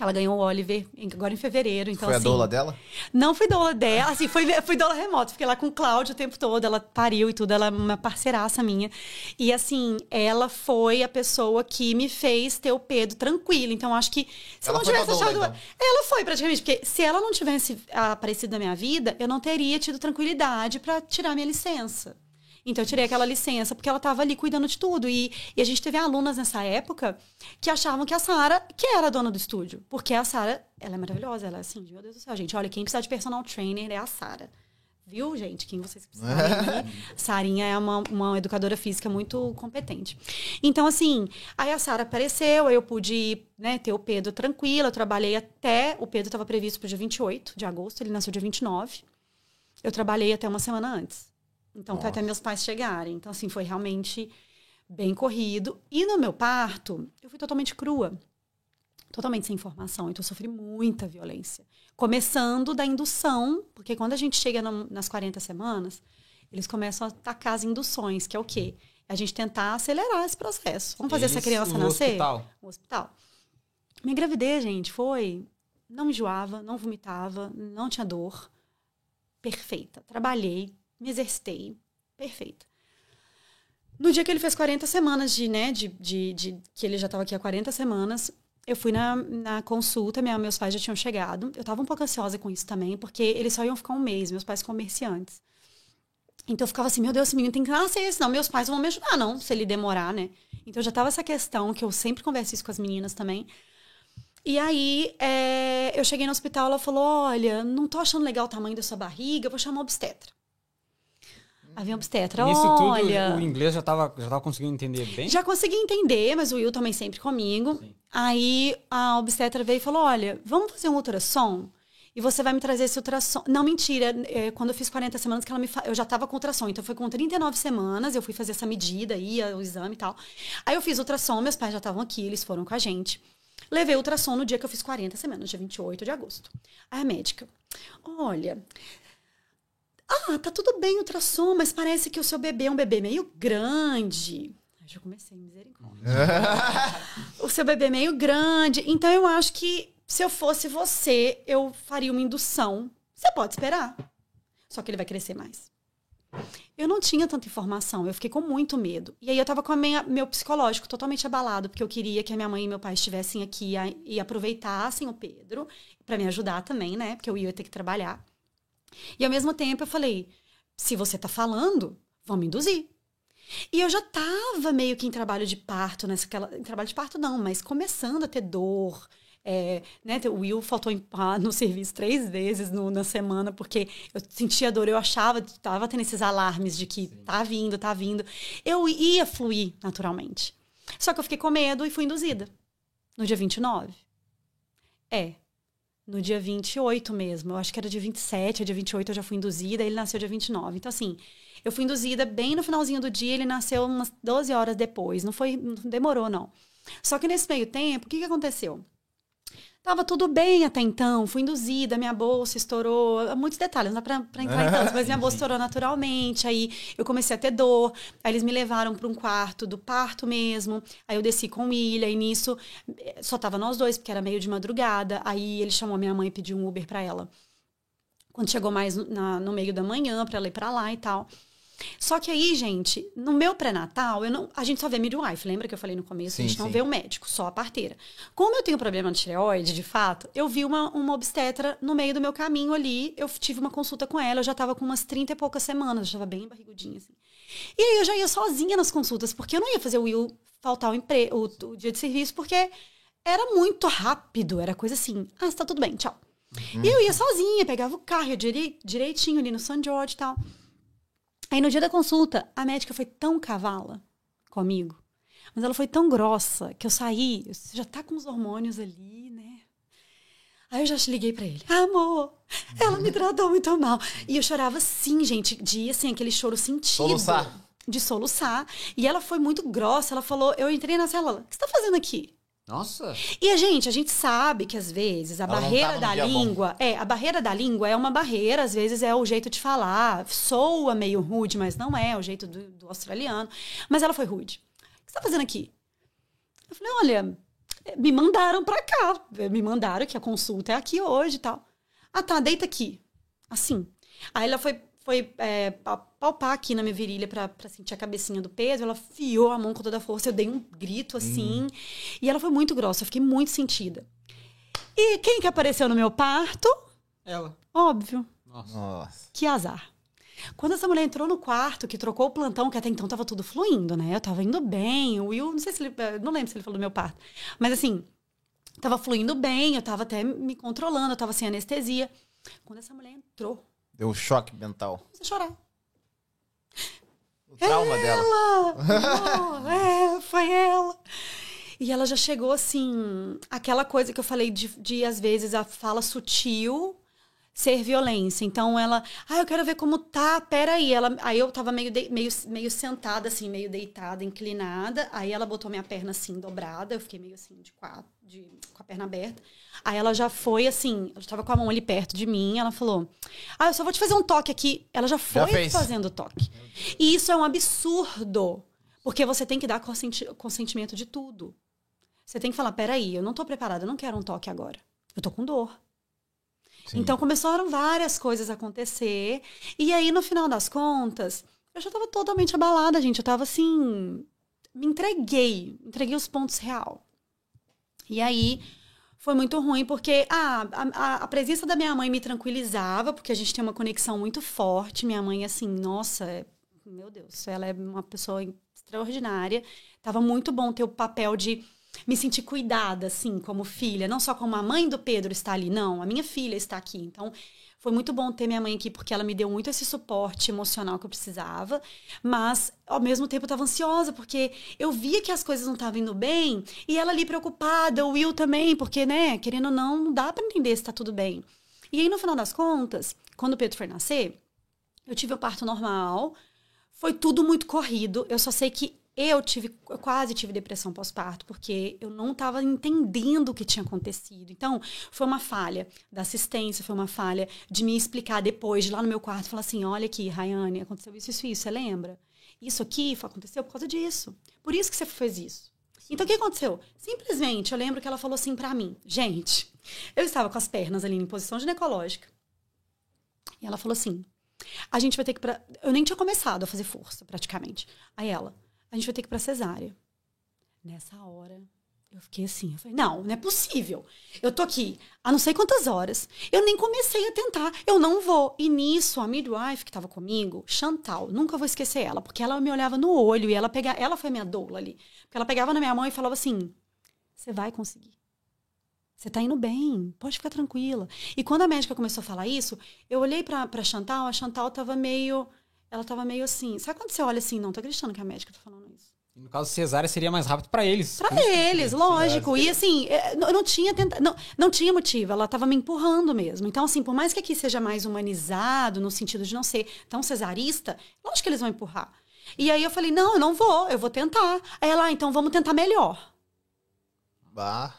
Ela ganhou o Oliver agora em fevereiro. Então, Foi a assim, doula dela? Não fui doula dela, assim, fui, fui doula remoto. Fiquei lá com o Cláudio o tempo todo, ela pariu e tudo, ela é uma parceiraça minha. E assim, ela foi a pessoa que me fez ter o Pedro tranquilo. Então, acho que se Ela não tivesse doula, achado. então? Ela foi praticamente, porque se ela não tivesse aparecido na minha vida, eu não teria tido tranquilidade pra tirar minha licença. Então eu tirei aquela licença porque ela estava ali cuidando de tudo. E, e a gente teve alunas nessa época que achavam que a Sara, que era a dona do estúdio. Porque a Sara, ela é maravilhosa, ela é assim, meu Deus do céu, gente. Olha, quem precisa de personal trainer é a Sara. Viu, gente? Quem vocês precisarem. <laughs> Sarinha é uma, uma educadora física muito competente. Então, assim, aí a Sara apareceu, aí eu pude né, ter o Pedro tranquila. Eu trabalhei até. O Pedro estava previsto para o dia 28 de agosto, ele nasceu dia 29. Eu trabalhei até uma semana antes. Então, até meus pais chegarem. Então, assim, foi realmente bem corrido. E no meu parto, eu fui totalmente crua. Totalmente sem informação. Então, eu sofri muita violência. Começando da indução, porque quando a gente chega no- nas 40 semanas, eles começam a atacar as induções, que é o quê? É a gente tentar acelerar esse processo. Vamos fazer essa Isso criança no nascer? hospital. No hospital. Minha gravidez, gente, foi. Não enjoava, não vomitava, não tinha dor. Perfeita. Trabalhei, me exercitei. Perfeita. No dia que ele fez 40 semanas de, né, de, de, de- que ele já estava aqui há 40 semanas, eu fui na, na consulta, minha, meus pais já tinham chegado. Eu estava um pouco ansiosa com isso também, porque eles só iam ficar um mês, meus pais comerciantes. Então eu ficava assim, meu Deus, esse menino tem que nascer, senão meus pais vão me ajudar, não, se ele demorar, né? Então já tava essa questão, que eu sempre converso isso com as meninas também. E aí, é, eu cheguei no hospital, ela falou: Olha, não tô achando legal o tamanho da sua barriga, vou chamar obstetra. O obstetra, Nisso olha. tudo, o inglês já tava, já tava conseguindo entender bem? Já consegui entender, mas o Will também sempre comigo. Aí a obstetra veio e falou: Olha, vamos fazer um ultrassom? E você vai me trazer esse ultrassom. Não, mentira. é, quando eu fiz 40 semanas, que ela me fa... eu já tava com ultrassom. Então foi com 39 semanas, eu fui fazer essa medida aí, o exame e tal. Aí eu fiz ultrassom, meus pais já estavam aqui, eles foram com a gente. Levei o ultrassom no dia que eu fiz 40 semanas, dia 28 de agosto. Aí a médica, olha, ah, tá tudo bem o ultrassom, mas parece que o seu bebê é um bebê meio grande. Aí já comecei, misericórdia. <laughs> o seu bebê é meio grande. Então eu acho que se eu fosse você, eu faria uma indução. Você pode esperar. Só que ele vai crescer mais. Eu não tinha tanta informação, eu fiquei com muito medo. E aí eu tava com a minha, meu psicológico totalmente abalado, porque eu queria que a minha mãe e meu pai estivessem aqui e aproveitassem o Pedro, para me ajudar também, né? Porque eu ia ter que trabalhar. E ao mesmo tempo eu falei: se você tá falando, vamos induzir. E eu já tava meio que em trabalho de parto, aquela, em trabalho de parto não, mas começando a ter dor. É, né, o Will faltou em- ah, no serviço três vezes no- na semana, porque eu sentia dor, eu achava, tava tendo esses alarmes de que tá vindo, tá vindo. Eu ia fluir naturalmente. Só que eu fiquei com medo e fui induzida. No dia 29. É, no dia 28 mesmo. Eu acho que era dia 27, dia 28 eu já fui induzida, ele nasceu dia 29. Então, assim, eu fui induzida bem no finalzinho do dia, ele nasceu umas 12 horas depois. Não foi, não demorou, não. Só que nesse meio tempo, o que, que aconteceu? Tava tudo bem até então, fui induzida, minha bolsa estourou, muitos detalhes, não dá pra, pra entrar em tantos, mas minha bolsa <laughs> estourou naturalmente, aí eu comecei a ter dor, aí eles me levaram para um quarto do parto mesmo, aí eu desci com Ilha, e nisso eh, só tava nós dois, porque era meio de madrugada, aí ele chamou minha mãe e pediu um Uber para ela. Quando chegou mais no, na, no meio da manhã, para ela ir pra lá e tal. Só que aí, gente, no meu pré-natal, eu não, a gente só vê midwife. Lembra que eu falei no começo? Sim, a gente não sim. vê o médico, só a parteira. Como eu tenho problema de tireoide, de fato, eu vi uma, uma obstetra no meio do meu caminho ali. Eu tive uma consulta com ela, eu já tava com umas 30 e poucas semanas, eu já tava bem barrigudinha, assim. E aí eu já ia sozinha nas consultas, porque eu não ia fazer o Will faltar o, empre o, o dia de serviço, porque era muito rápido, era coisa assim, ah, tá tudo bem, tchau. E eu ia sozinha, pegava o carro, ia direi- direitinho ali no San George e tal. Aí no dia da consulta, a médica foi tão cavala comigo, mas ela foi tão grossa que eu saí, você já tá com os hormônios ali, né? Aí eu já liguei pra ele, amor, ela me tratou muito mal. E eu chorava assim, gente, de assim, aquele choro sentido. Soluçar. De soluçar. E ela foi muito grossa, ela falou, eu entrei na célula, o que você tá fazendo aqui? Nossa. E a gente, a gente sabe que às vezes a Ela barreira da dia bom. língua, é, a barreira da língua é uma barreira, às vezes é o jeito de falar, soa meio rude, mas não é, o jeito do, do australiano. Mas ela foi rude. O que você tá fazendo aqui? Eu falei, olha, me mandaram pra cá, me mandaram que a consulta é aqui hoje e tal. Ah, tá, deita aqui. Assim. Aí ela foi, foi é, palpar aqui na minha virilha pra, pra sentir a cabecinha do peso. Ela fiou a mão com toda a força. Eu dei um grito assim. E ela foi muito grossa. Eu fiquei muito sentida. E quem que apareceu no meu parto? Ela. Óbvio. Nossa. Que azar. Quando essa mulher entrou no quarto, que trocou o plantão, que até então tava tudo fluindo, né? Eu tava indo bem. O Will, não sei se ele. eh, Não lembro se ele falou do meu parto. Mas assim, tava fluindo bem, eu tava até me controlando, eu tava sem anestesia. Quando essa mulher entrou, Deu um choque mental. a chorar. O trauma dela. Ela! <laughs> É, foi ela. E ela já chegou assim, aquela coisa que eu falei de, de às vezes a fala sutil ser violência. Então ela, ah, eu quero ver como tá, peraí. Ela, aí eu tava meio, de- meio, meio sentada, assim, meio deitada, inclinada. Aí ela botou minha perna assim, dobrada. Eu fiquei meio assim, de quatro, de, com a perna aberta. Aí ela já foi assim, ela estava com a mão ali perto de mim. Ela falou, ah, eu só vou te fazer um toque aqui. Ela já foi fez. fazendo toque. E isso é um absurdo. Porque você tem que dar consenti- consentimento de tudo. Você tem que falar, peraí, eu não tô preparada, eu não quero um toque agora. Eu tô com dor. Sim. Então começaram várias coisas a acontecer. E aí, no final das contas, eu já tava totalmente abalada, gente. Eu tava assim. Me entreguei. Entreguei os pontos real. E aí. Foi muito ruim, porque ah, a, a, a presença da minha mãe me tranquilizava, porque a gente tem uma conexão muito forte. Minha mãe, assim, nossa, é- meu Deus, ela é uma pessoa extraordinária. Tava muito bom ter o papel de me sentir cuidada, assim, como filha. Não só como a mãe do Pedro está ali, não. A minha filha está aqui. Então, foi muito bom ter minha mãe aqui, porque ela me deu muito esse suporte emocional que eu precisava. Mas, ao mesmo tempo, eu estava ansiosa, porque eu via que as coisas não estavam indo bem. E ela ali preocupada, o Will também, porque, né, querendo ou não, não dá para entender se está tudo bem. E aí, no final das contas, quando o Pedro foi nascer, eu tive o parto normal. Foi tudo muito corrido. Eu só sei que eu tive, eu quase tive depressão pós-parto, porque eu não estava entendendo o que tinha acontecido. Então, foi uma falha da assistência, foi uma falha de me explicar depois, de lá no meu quarto, falar assim: olha aqui, Rayane, aconteceu isso, isso, isso, você lembra? Isso aqui aconteceu por causa disso. Por isso que você fez isso. Então, o que aconteceu? Simplesmente, eu lembro que ela falou assim pra mim: gente, eu estava com as pernas ali em posição ginecológica. E ela falou assim: a gente vai ter que pra. Eu nem tinha começado a fazer força, praticamente. Aí ela, a gente vai ter que ir pra cesárea. Nessa hora, eu fiquei assim, eu falei, não, não é possível. Eu tô aqui há não sei quantas horas. Eu nem comecei a tentar. Eu não vou. E nisso, a midwife que tava comigo, Chantal, nunca vou esquecer ela, porque ela me olhava no olho e ela pegava. Ela foi minha doula ali. Porque ela pegava na minha mão e falava assim: você vai conseguir. Você tá indo bem, pode ficar tranquila. E quando a médica começou a falar isso, eu olhei pra Chantal, a Chantal tava meio. Ela tava meio assim. Sabe quando você olha assim, não, tô acreditando que a médica tá falando isso? E no caso, cesárea seria mais rápido pra eles. Pra eles, lógico. E assim, é, não, não tinha tenta... não, não tinha motivo, ela tava me empurrando mesmo. Então, assim, por mais que aqui seja mais humanizado, no sentido de não ser tão cesarista, lógico que eles vão empurrar. E aí eu falei, não, eu não vou, eu vou tentar. Aí ela, ah, então vamos tentar melhor. Bah.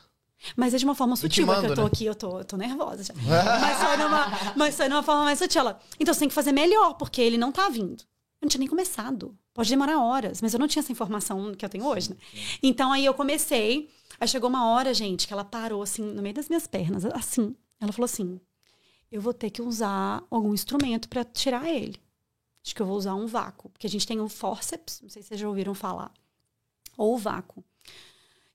Mas é de uma forma sutil, Intimando, porque eu tô né? aqui, eu tô, eu tô nervosa já. <laughs> mas, foi numa, mas foi numa forma mais sutil. Ela, Então você tem que fazer melhor, porque ele não tá vindo. Eu não tinha nem começado. Pode demorar horas, mas eu não tinha essa informação que eu tenho hoje, né? Então aí eu comecei. Aí chegou uma hora, gente, que ela parou assim, no meio das minhas pernas, assim. Ela falou assim: eu vou ter que usar algum instrumento pra tirar ele. Acho que eu vou usar um vácuo, porque a gente tem um forceps, não sei se vocês já ouviram falar, ou o vácuo.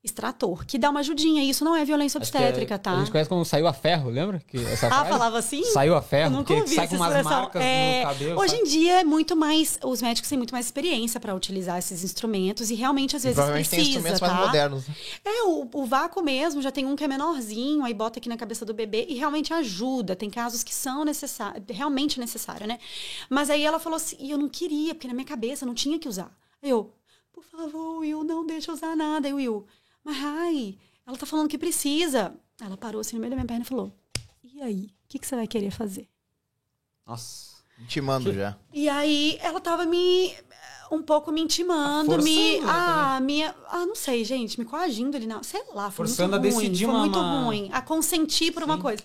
Extrator, que dá uma ajudinha. E isso não é violência Acho é- obstétrica, tá? A gente conhece como saiu a ferro, lembra? Que essa Ah, frase? falava assim? Saiu a ferro, nunca porque sai com umas expressão. marcas É, no cabelo. Hoje sabe? em dia é muito mais. Os médicos têm muito mais experiência para utilizar esses instrumentos e realmente às vezes provavelmente tem precisa, instrumentos tá? mais modernos. né? É, o, o vácuo mesmo já tem um que é menorzinho, aí bota aqui na cabeça do bebê e realmente ajuda. Tem casos que são necessários, realmente necessário, né? Mas aí ela falou assim, e eu não queria, porque na minha cabeça não tinha que usar. Aí eu, por favor, Will, não deixa usar nada. Aí o Will, mas ai, ela tá falando que precisa. Ela parou assim no meio da minha perna e falou, e aí, o que, que você vai querer fazer? Nossa. Intimando já. E aí ela tava me um pouco me intimando, Forçando, me né, ah, minha, ah, não sei, gente, me coagindo ali na, sei lá, foi Forçando muito a ruim, decidir foi uma- muito uma- ruim, a consentir por uma Sim. coisa.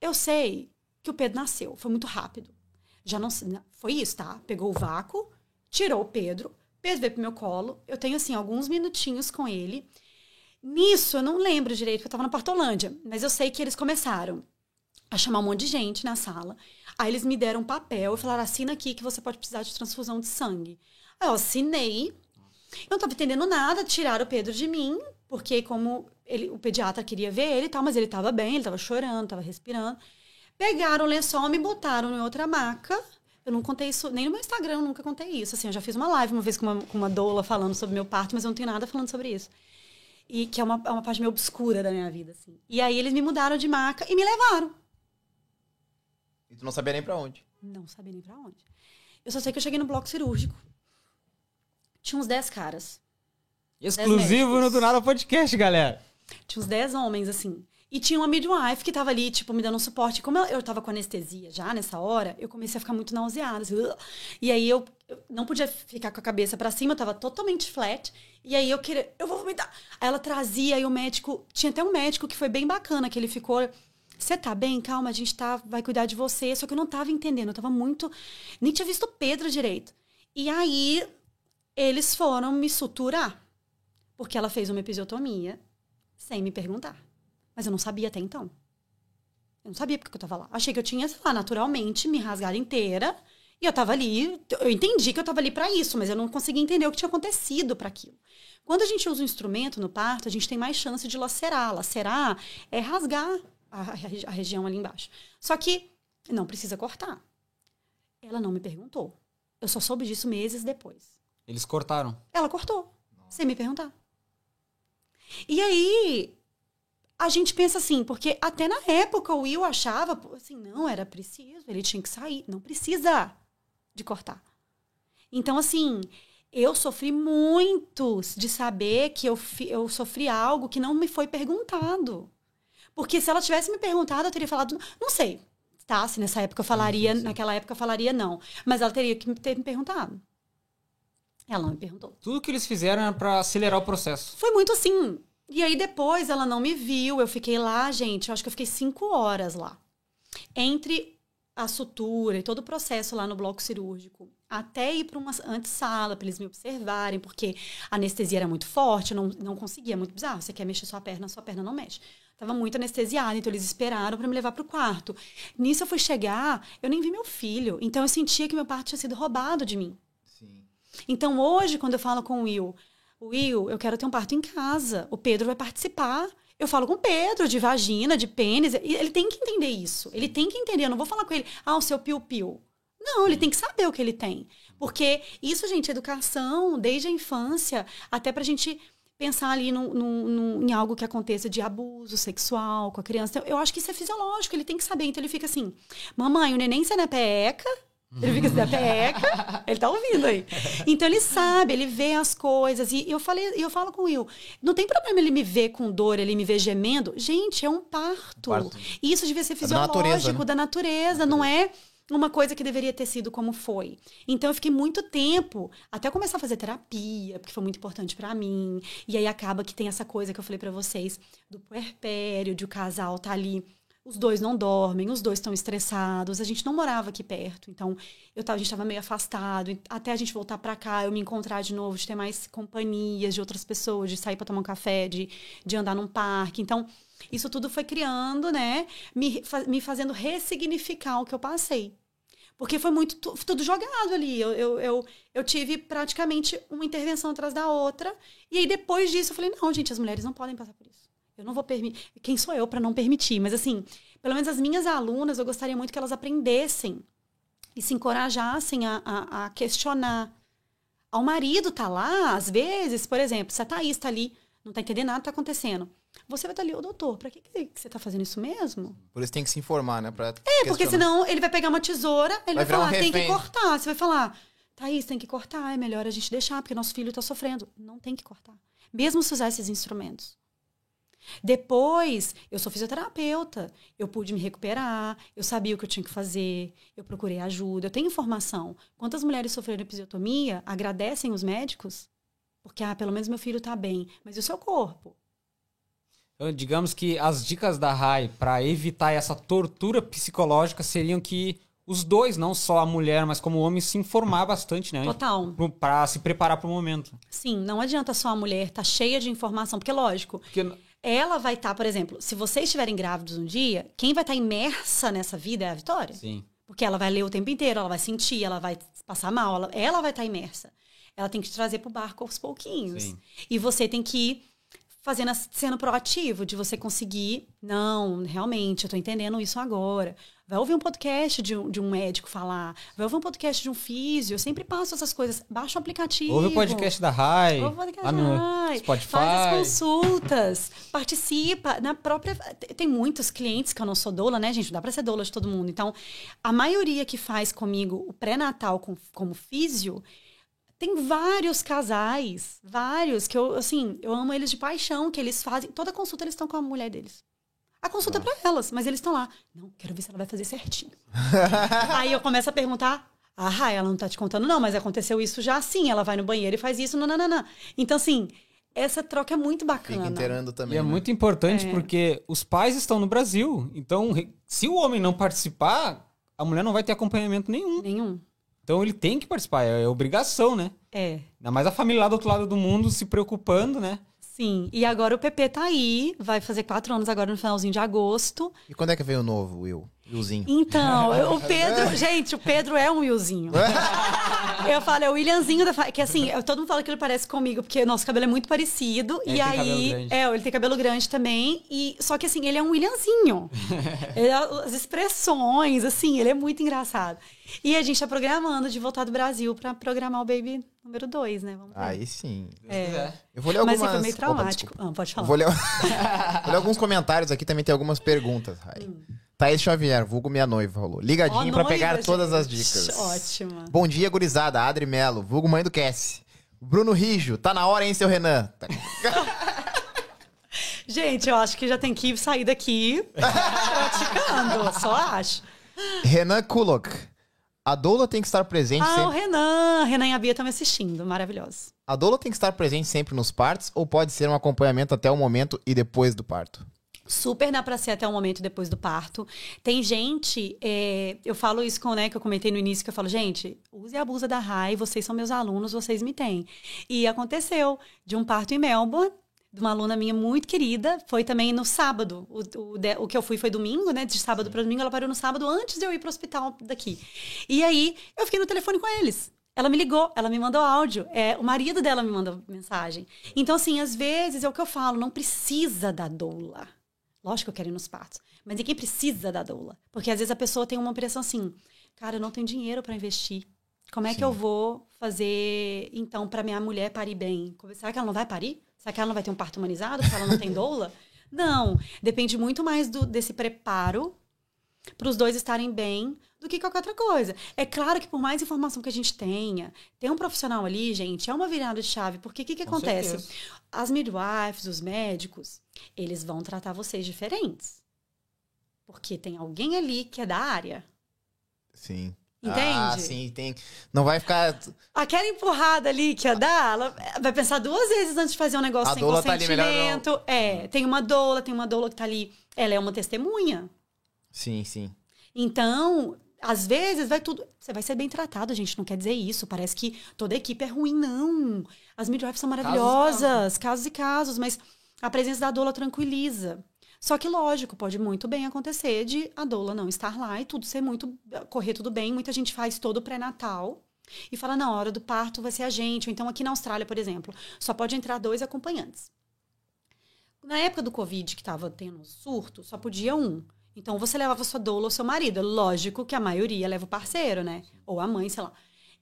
Eu sei que o Pedro nasceu, foi muito rápido. Já não sei- foi isso, tá? Pegou o vácuo, tirou o Pedro, Pedro veio pro meu colo. Eu tenho assim alguns minutinhos com ele. Nisso eu não lembro direito, porque eu tava na Portolândia, mas eu sei que eles começaram a chamar um monte de gente na sala. Aí eles me deram um papel e falaram: assina aqui que você pode precisar de transfusão de sangue. Aí eu assinei. Eu não tava entendendo nada, tiraram o Pedro de mim, porque como ele, o pediatra queria ver ele e tal, mas ele tava bem, ele tava chorando, tava respirando. Pegaram o lençol, me botaram em outra maca. Eu não contei isso, nem no meu Instagram, eu nunca contei isso. Assim, eu já fiz uma live uma vez com uma, com uma doula falando sobre meu parto, mas eu não tenho nada falando sobre isso. E que é uma, é uma parte meio obscura da minha vida, assim. E aí eles me mudaram de maca e me levaram. E tu não sabia nem pra onde. Não sabia nem pra onde. Eu só sei que eu cheguei no bloco cirúrgico. Tinha uns 10 caras. Exclusivo no. Do Nada Podcast, galera. Tinha uns 10 homens, assim. E tinha uma midwife que tava ali, tipo, me dando um suporte. Como eu, tava com anestesia já nessa hora, eu comecei a ficar muito nauseada. assim, e aí eu, não podia ficar com a cabeça pra cima, eu tava totalmente flat. E aí eu queria, eu vou vomitar. Aí ela trazia, aí o médico. Tinha até um médico que foi bem bacana, que ele ficou. Você tá bem? Calma, a gente tá, vai cuidar de você. Só que eu não tava entendendo, eu tava muito. Nem tinha visto o Pedro direito. E aí eles foram me suturar. Porque ela fez uma episiotomia sem me perguntar. Mas eu não sabia até então. Eu não sabia porque que eu tava lá. Achei que eu tinha, sei lá, naturalmente me rasgado inteira. E eu tava ali, eu entendi que eu tava ali pra isso, mas eu não conseguia entender o que tinha acontecido para aquilo. Quando a gente usa um instrumento no parto, a gente tem mais chance de lacerar. Lacerar é rasgar a, a regi- a região ali embaixo. Só que não precisa cortar. Ela não me perguntou. Eu só soube disso meses depois. Eles cortaram. Ela cortou, sem me perguntar. E aí, a gente pensa assim, porque até na época o Will achava, assim, não, era preciso, ele tinha que sair. Não precisa de cortar. Então, assim, eu sofri muito de saber que eu, eu sofri algo que não me foi perguntado. Porque se ela tivesse me perguntado, eu teria falado, não sei, tá? Se nessa época eu falaria, naquela época eu falaria não. Mas ela teria que ter me perguntado. Ela não me perguntou. Tudo que eles fizeram era pra acelerar o processo. Foi muito assim. E aí depois ela não me viu, eu fiquei lá, gente, eu acho que eu fiquei cinco horas lá. Entre a sutura e todo o processo lá no bloco cirúrgico, até ir para uma antessala, para eles me observarem, porque a anestesia era muito forte, eu não, não conseguia, muito bizarro. Você quer mexer sua perna, sua perna não mexe. Tava muito anestesiada, então eles esperaram para me levar para o quarto. Nisso eu fui chegar, eu nem vi meu filho, então eu sentia que meu parto tinha sido roubado de mim. Sim. Então, hoje, quando eu falo com o Will, Will, eu quero ter um parto em casa. O Pedro vai participar. Eu falo com o Pedro de vagina, de pênis. Ele tem que entender isso. Ele tem que entender. Eu não vou falar com ele, ah, o seu piu-piu. Não, ele tem que saber o que ele tem. Porque isso, gente, educação, desde a infância, até pra gente pensar ali num- num- num- em algo que aconteça de abuso sexual com a criança. Eu acho que isso é fisiológico, ele tem que saber. Então ele fica assim: mamãe, o neném sai na peca. Ele fica assim, da peca. Ele tá ouvindo aí. Então ele sabe, ele vê as coisas. E eu falei, eu falo com o Will, não tem problema ele me ver com dor, ele me ver gemendo. Gente, é um parto. Parto. E isso devia ser É da natureza, fisiológico, né? da natureza, não é uma coisa que deveria ter sido como foi. Então eu fiquei muito tempo até começar a fazer terapia, porque foi muito importante para mim. E aí acaba que tem essa coisa que eu falei para vocês do puerpério, de o casal tá ali os dois não dormem, os dois estão estressados. A gente não morava aqui perto, então eu tava, a gente estava meio afastado. Até a gente voltar para cá, eu me encontrar de novo, de ter mais companhias de outras pessoas, de sair para tomar um café, de, de andar num parque. Então, isso tudo foi criando, né? Me, me fazendo ressignificar o que eu passei. Porque foi muito tudo jogado ali. Eu, eu, eu, eu, tive praticamente uma intervenção atrás da outra. E aí, depois disso, eu falei: não, gente, as mulheres não podem passar por isso. Eu não vou permitir. Quem sou eu para não permitir? Mas, assim, pelo menos as minhas alunas, eu gostaria muito que elas aprendessem e se encorajassem a, a, a questionar. Ao marido tá lá, às vezes, por exemplo, se a Thaís está ali, não está entendendo nada que tá acontecendo. Você vai estar ali, ô doutor, para que, que você está fazendo isso mesmo? Por isso tem que se informar, né? Pra é, questionar. porque senão ele vai pegar uma tesoura, ele vai, vai falar, um tem que cortar. Você vai falar, Thaís, tem que cortar, é melhor a gente deixar, porque nosso filho está sofrendo. Não tem que cortar. Mesmo se usar esses instrumentos. Depois, eu sou fisioterapeuta, eu pude me recuperar, eu sabia o que eu tinha que fazer, eu procurei ajuda, eu tenho informação. Quantas mulheres sofreram episiotomia agradecem os médicos? Porque, ah, pelo menos meu filho está bem, mas e o seu corpo? Então, digamos que as dicas da RAI para evitar essa tortura psicológica seriam que os dois, não só a mulher, mas como o homem, se informar bastante, né? Total. Para se preparar para o momento. Sim, não adianta só a mulher estar tá cheia de informação, porque lógico. Porque ela vai estar, tá, por exemplo, se vocês estiverem grávidos um dia, quem vai estar tá imersa nessa vida é a Vitória. Sim. Porque ela vai ler o tempo inteiro, ela vai sentir, ela vai passar mal, ela, ela vai estar tá imersa. Ela tem que te trazer pro barco aos pouquinhos. Sim. E você tem que ir fazendo, sendo proativo, de você conseguir, não, realmente, eu tô entendendo isso agora. Vai ouvir um podcast de um, de um médico falar. Vai ouvir um podcast de um físio. Eu sempre passo essas coisas. Baixa o aplicativo. Ouve o podcast da RAI. Ouve o podcast da RAI. Spotify. Faz as consultas. participa. Na própria... Tem muitos clientes que eu não sou doula, né, gente? Não dá pra ser doula de todo mundo. Então, a maioria que faz comigo o pré-natal com, como físio... Tem vários casais, vários, que eu, assim, eu amo eles de paixão, que eles fazem. Toda consulta eles estão com a mulher deles. A consulta é para elas, mas eles estão lá. Não, quero ver se ela vai fazer certinho. <laughs> Aí eu começo a perguntar. Ah, ela não tá te contando, não, mas aconteceu isso já assim. Ela vai no banheiro e faz isso, não, não, não, não. Então, assim, essa troca é muito bacana. Fica inteirando também. E é né? muito importante é. porque os pais estão no Brasil. Então, se o homem não participar, a mulher não vai ter acompanhamento nenhum. Nenhum. Então ele tem que participar, é obrigação, né? É. Ainda mais a família lá do outro lado do mundo se preocupando, né? Sim, e agora o PP tá aí, vai fazer quatro anos agora no finalzinho de agosto. E quando é que veio o novo, Will? Willzinho? Então, o <laughs> Pedro, gente, o Pedro é um Willzinho. eu falo, é o Williamzinho da que assim, todo mundo fala que ele parece comigo, porque nosso cabelo é muito parecido. Ele e aí. É, ele tem cabelo grande também. E, só que assim, ele é um Williamzinho. <laughs> ele, as expressões, assim, ele é muito engraçado. E a gente tá programando de voltar do Brasil para programar o Baby número 2, né? Vamos ver. Aí sim. É. Eu vou ler algumas... Mas foi meio traumático. Opa, ah, pode falar. vou ler... <laughs> vou ler alguns comentários aqui, também tem algumas perguntas. Hum. Thaís Xavier, vulgo minha noiva, rolou. Ligadinho oh, para pegar gente. todas as dicas. <laughs> Ótima. Bom dia, gurizada. Adri Melo, vulgo mãe do Cassie. Bruno Rijo, tá na hora, hein, seu Renan? <laughs> gente, eu acho que já tem que sair daqui praticando, só acho. Renan Kulok. A doula tem que estar presente ah, sempre. Ah, o Renan. Renan e a Bia estão me assistindo. Maravilhoso. A doula tem que estar presente sempre nos partos ou pode ser um acompanhamento até o momento e depois do parto? Super dá pra ser até o momento depois do parto. Tem gente, é, eu falo isso com, né, que eu comentei no início, que eu falo, gente, use e abusa da RAI, vocês são meus alunos, vocês me têm. E aconteceu de um parto em Melbourne, de uma aluna minha muito querida, foi também no sábado. O, o, o que eu fui foi domingo, né? De sábado para domingo, ela parou no sábado antes de eu ir pro hospital daqui. E aí, eu fiquei no telefone com eles. Ela me ligou, ela me mandou áudio. É, o marido dela me mandou mensagem. Então, assim, às vezes é o que eu falo, não precisa da doula. Lógico que eu quero ir nos partos. Mas ninguém precisa da doula. Porque às vezes a pessoa tem uma impressão assim: cara, eu não tenho dinheiro para investir. Como é Sim. que eu vou fazer, então, para minha mulher parir bem? Será que ela não vai parir? Será que ela não vai ter um parto humanizado? Porque ela não tem doula? <laughs> Não. Depende muito mais do, desse preparo para os dois estarem bem do que qualquer outra coisa. É claro que por mais informação que a gente tenha, tem um profissional ali, gente, é uma virada de chave, porque o que, que acontece? Certeza. As midwives, os médicos, eles vão tratar vocês diferentes. Porque tem alguém ali que é da área. Sim. Entende? Ah, sim, tem. Não vai ficar. Aquela empurrada ali que ia dar, ela vai pensar duas vezes antes de fazer um negócio A sem doula tá ali, melhor consentimento. É, tem uma doula, tem uma doula que tá ali. Ela é uma testemunha. Sim, sim. Então, às vezes vai tudo. Você vai ser bem tratado, gente. Não quer dizer isso. Parece que toda a equipe é ruim, não. As midwives são maravilhosas, casos e casos, mas a presença da doula tranquiliza. Só que, lógico, pode muito bem acontecer de a doula não estar lá e tudo ser muito. correr tudo bem. Muita gente faz todo o pré-natal e fala, na hora do parto vai ser a gente. Ou então, aqui na Austrália, por exemplo, só pode entrar dois acompanhantes. Na época do Covid, que estava tendo surto, só podia um. Então você levava sua doula ou seu marido. Lógico que a maioria leva o parceiro, né? Ou a mãe, sei lá.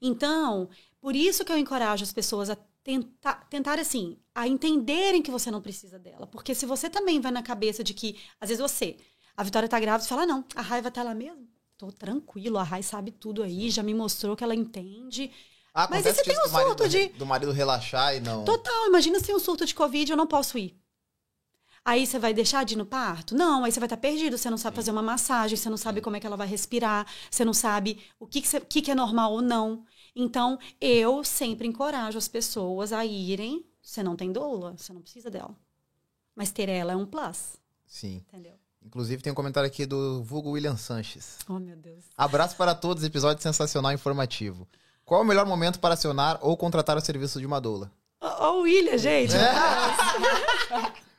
Então, por isso que eu encorajo as pessoas a tentar, tentar assim, a entenderem que você não precisa dela. Porque se você também vai na cabeça de que, às vezes você, a Vitória tá grávida, você fala, não, a raiva tá lá mesmo. Tô tranquilo, a Rai sabe tudo aí, já me mostrou que ela entende. Ah, Mas e se tem um do marido, surto de- do marido relaxar e não. Total, imagina se tem um surto de Covid, eu não posso ir. Aí você vai deixar de ir no parto? Não, aí você vai estar perdido, você não sabe fazer uma massagem, você não sabe como é que ela vai respirar, você não sabe o que, que, você- que que é normal ou não. Então, eu sempre encorajo as pessoas a irem. Você não tem doula, você não precisa dela. Mas ter ela é um plus, Sim. entendeu? Inclusive tem um comentário aqui do Vulgo William Sanches. Oh, meu Deus. Abraço para todos, episódio sensacional e informativo. Qual é o melhor momento para acionar ou contratar o serviço de uma doula? Ô, ô, William, gente. <laughs>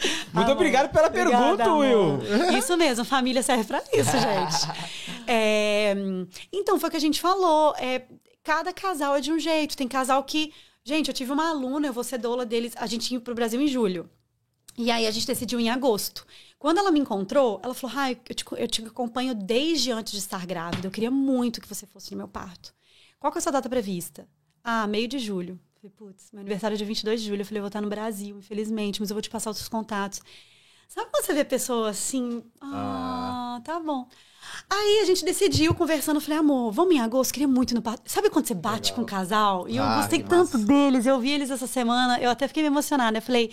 <laughs> Muito obrigado pela Obrigada, pergunta, Will. amor. <laughs> Isso mesmo, família serve pra isso, <laughs> gente. É, então, foi o que a gente falou. É, cada casal é de um jeito. Tem casal que. Gente, eu tive uma aluna, eu vou ser doula deles. A gente ia pro Brasil em julho. E aí a gente decidiu em agosto. Quando ela me encontrou, ela falou: Ai, eu te, eu te acompanho desde antes de estar grávida. Eu queria muito que você fosse no meu parto. Qual que é a sua data prevista? Ah, meio de julho. Falei, putz, meu aniversário é dia 22 de julho. Eu falei, eu vou estar no Brasil, infelizmente, mas eu vou te passar outros contatos. Sabe quando você vê pessoa assim? Ah, tá bom. Aí a gente decidiu, conversando, eu falei, amor, vamos em agosto, queria muito no parto. Sabe quando você bate com um casal? E eu Ah, gostei tanto deles, eu vi eles essa semana, eu até fiquei me emocionada. Eu falei,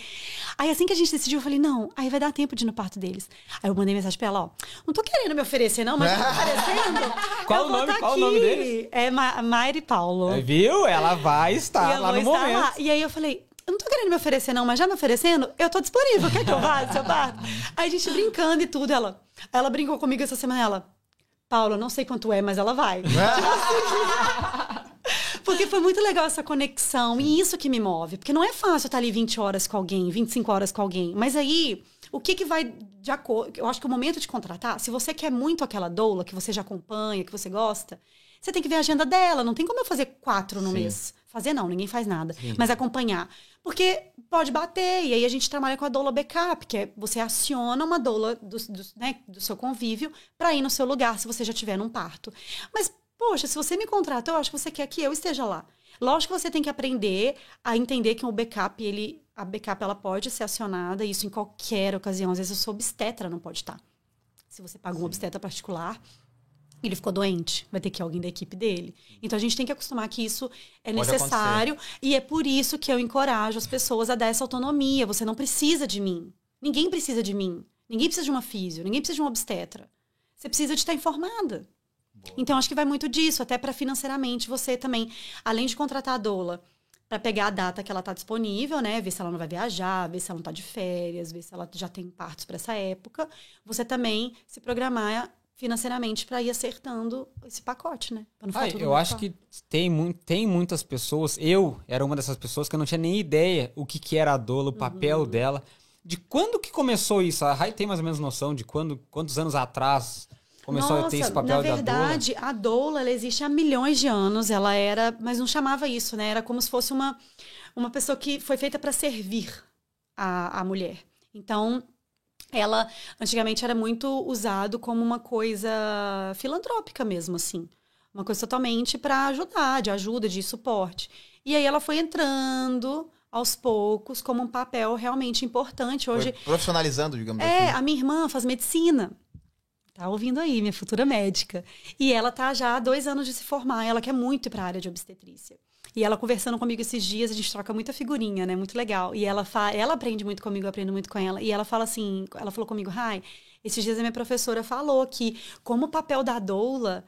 aí assim que a gente decidiu, eu falei, não, aí vai dar tempo de ir no parto deles. Aí eu mandei mensagem pra ela, ó, não tô querendo me oferecer, não, mas tá oferecendo. <laughs> Qual eu o nome- tá qual o nome deles? É Ma Mayra e Paulo. É, Viu? Ela vai estar lá no momento. lá. E aí eu falei, eu não tô querendo me oferecer, não, mas já me oferecendo, eu tô disponível. Quer que eu vá no seu parto? Aí a gente brincando e tudo, ela. Ela brincou comigo essa semana, ela. Paula, não sei quanto é, mas ela vai. <laughs> Porque foi muito legal essa conexão. E isso que me move. Porque não é fácil estar ali 20 horas com alguém, 25 horas com alguém. Mas aí, o que, que vai de acordo. Eu acho que o momento de contratar, se você quer muito aquela doula, que você já acompanha, que você gosta, você tem que ver a agenda dela. Não tem como eu fazer quatro no Sim. mês. Fazer não, ninguém faz nada. Mas acompanhar. Porque pode bater. E aí a gente trabalha com a doula backup, que é você aciona uma doula do, do, né, do seu convívio para ir no seu lugar, se você já tiver num parto. Mas, poxa, se você me contrata, eu acho que você quer que eu esteja lá. Lógico que você tem que aprender a entender que o backup, ele, a backup ela pode ser acionada, isso em qualquer ocasião. Às vezes eu sou obstetra, não pode estar. Se você paga um obstetra particular, ele ficou doente, vai ter que ir alguém da equipe dele. Então a gente tem que acostumar que isso é Pode necessário e é por isso que eu encorajo as pessoas a dar essa autonomia. Você não precisa de mim. Ninguém precisa de mim. Ninguém precisa de uma físio, ninguém precisa de uma obstetra. Você precisa de estar informada. Então acho que vai muito disso, até para financeiramente você também, além de contratar a doula para pegar a data que ela está disponível, né, ver se ela não vai viajar, ver se ela não está de férias, ver se ela já tem partos para essa época, você também se programar financeiramente para ir acertando esse pacote, né? Eu acho que tem, mu- tem muitas pessoas. Eu era uma dessas pessoas que eu não tinha nem ideia o que, que era a doula, o papel Uhum. dela. De quando que começou isso? A Rai tem mais ou menos noção de quando, quantos anos atrás começou Nossa, a ter esse papel na da doula? verdade, a doula ela existe há milhões de anos. Ela era, mas não chamava isso, né? Era como se fosse uma, uma pessoa que foi feita para servir a, a mulher. Então, ela antigamente era muito usado como uma coisa filantrópica mesmo, assim. Uma coisa totalmente para ajudar, de ajuda, de suporte. E aí ela foi entrando aos poucos como um papel realmente importante. Hoje, Foi profissionalizando, digamos é, assim. a minha irmã faz medicina. Tá ouvindo aí, minha futura médica. E ela tá já há dois anos de se formar. Ela quer muito ir para a área de obstetrícia. E ela conversando comigo esses dias, a gente troca muita figurinha, né? Muito legal. E ela fa... ela aprende muito comigo, eu aprendo muito com ela. E ela fala assim, ela falou comigo, Rai, esses dias a minha professora falou que como o papel da doula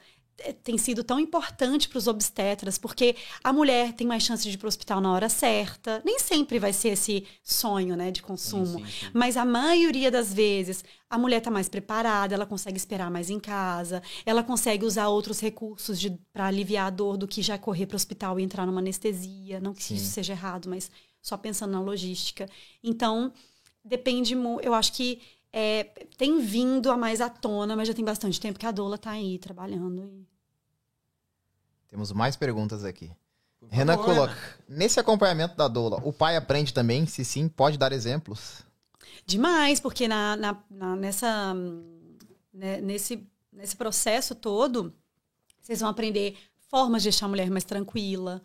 tem sido tão importante para os obstetras, porque a mulher tem mais chance de ir para o hospital na hora certa. Nem sempre vai ser esse sonho, né, de consumo. Sim, sim, sim. Mas a maioria das vezes, a mulher está mais preparada, ela consegue esperar mais em casa, ela consegue usar outros recursos para aliviar a dor do que já correr para o hospital e entrar numa anestesia. Não que isso seja errado, mas só pensando na logística. Então, depende muito. Eu acho que é, tem vindo a mais à tona, mas já tem bastante tempo que a Dola está aí trabalhando. Temos mais perguntas aqui. Renan favor, coloca. Nesse acompanhamento da doula, o pai aprende também? Se sim, pode dar exemplos? Demais, porque na, na- na- nessa, né, nesse, nesse processo todo, vocês vão aprender formas de deixar a mulher mais tranquila.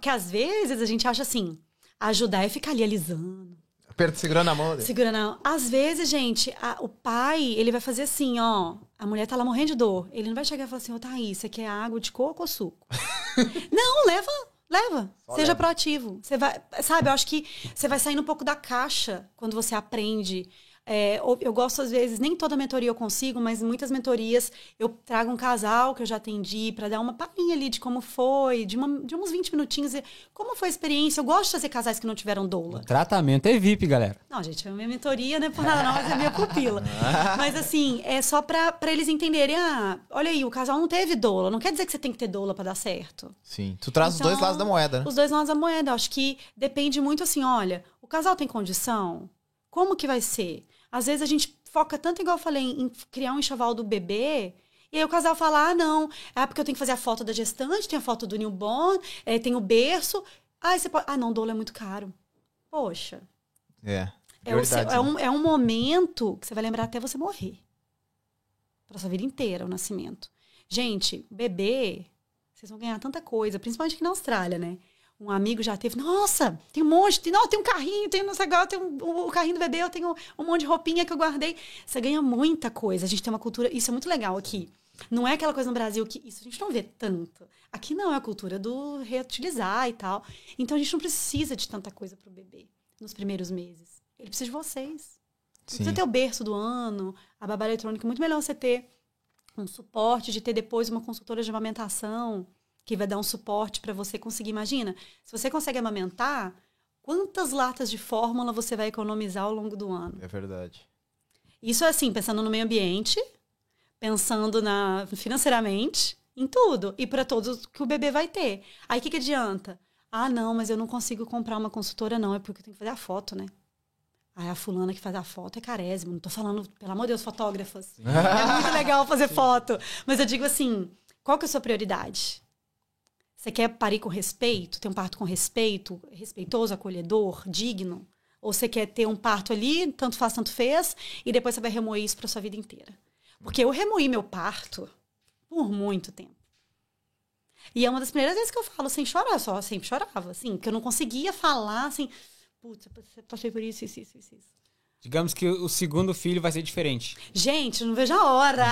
Que às vezes a gente acha assim, ajudar é ficar ali alisando, Aperto segurando a mão dele. segurando. a- Às vezes, gente, a- o pai, ele vai fazer assim, ó. A mulher tá lá morrendo de dor. Ele não vai chegar e falar assim, ô Thaís, você quer água de coco ou suco? <laughs> não, leva, leva. Só Seja leva. proativo. Você vai, sabe, eu acho que você vai saindo um pouco da caixa quando você aprende. É, eu gosto, às vezes, nem toda mentoria eu consigo, mas muitas mentorias eu trago um casal que eu já atendi para dar uma palhinha ali de como foi, de, uma- de uns 20 minutinhos. e Como foi a experiência? Eu gosto de fazer casais que não tiveram doula. O tratamento é VIP, galera. Não, gente, é minha mentoria, não é por nada não, mas é minha pupila. <laughs> mas assim, é só pra, pra eles entenderem, ah, olha aí, o casal não teve doula, não quer dizer que você tem que ter doula pra dar certo. Sim. Tu traz Então, os dois lados da moeda, né? Os dois lados da moeda, acho que depende muito assim, olha, o casal tem condição? Como que vai ser? Às vezes a gente foca tanto, igual eu falei, em criar um enxoval do bebê, e aí o casal fala, ah, não, é porque eu tenho que fazer a foto da gestante, tem a foto do newborn, é, tem o berço. Ah, você pode... Ah, não, doula é muito caro. Poxa, É. é, o seu- é né? um, é um momento que você vai lembrar até você morrer. Pra sua vida inteira, o nascimento. Gente, bebê, vocês vão ganhar tanta coisa, principalmente aqui na Austrália, né? Um amigo já teve, nossa, tem um monte, tem, não, tem um carrinho, tem, não sei, agora tem um, o carrinho do bebê, eu tenho um monte de roupinha que eu guardei. Você ganha muita coisa. A gente tem uma cultura, isso é muito legal aqui. Não é aquela coisa no Brasil que isso a gente não vê tanto. Aqui não, é a cultura do reutilizar e tal. Então a gente não precisa de tanta coisa pro bebê nos primeiros meses. Ele precisa de vocês. Sim. precisa ter o berço do ano, a babá eletrônica. É muito melhor você ter um suporte, de ter depois uma consultora de amamentação que vai dar um suporte para você conseguir. Imagina, se você consegue amamentar, quantas latas de fórmula você vai economizar ao longo do ano? É verdade. Isso é assim, pensando no meio ambiente, pensando na financeiramente, em tudo. E para todos que o bebê vai ter. Aí o que, que adianta? Ah, não, mas eu não consigo comprar uma consultora, não. É porque eu tenho que fazer a foto, né? Aí a fulana que faz a foto é carésimo. Não tô falando, pelo amor de Deus, fotógrafas. É muito legal fazer <laughs> foto. Mas eu digo assim, qual que é a sua prioridade? Você quer parir com respeito? Ter um parto com respeito? Respeitoso, acolhedor, digno? Ou você quer ter um parto ali, tanto faz, tanto fez, e depois você vai remoer isso para sua vida inteira? Porque eu remoí meu parto por muito tempo. E é uma das primeiras vezes que eu falo sem chorar, só sempre chorava, assim, que eu não conseguia falar assim, putz, passei por isso, isso, isso, isso. Digamos que o segundo filho vai ser diferente. Gente, eu não vejo a hora!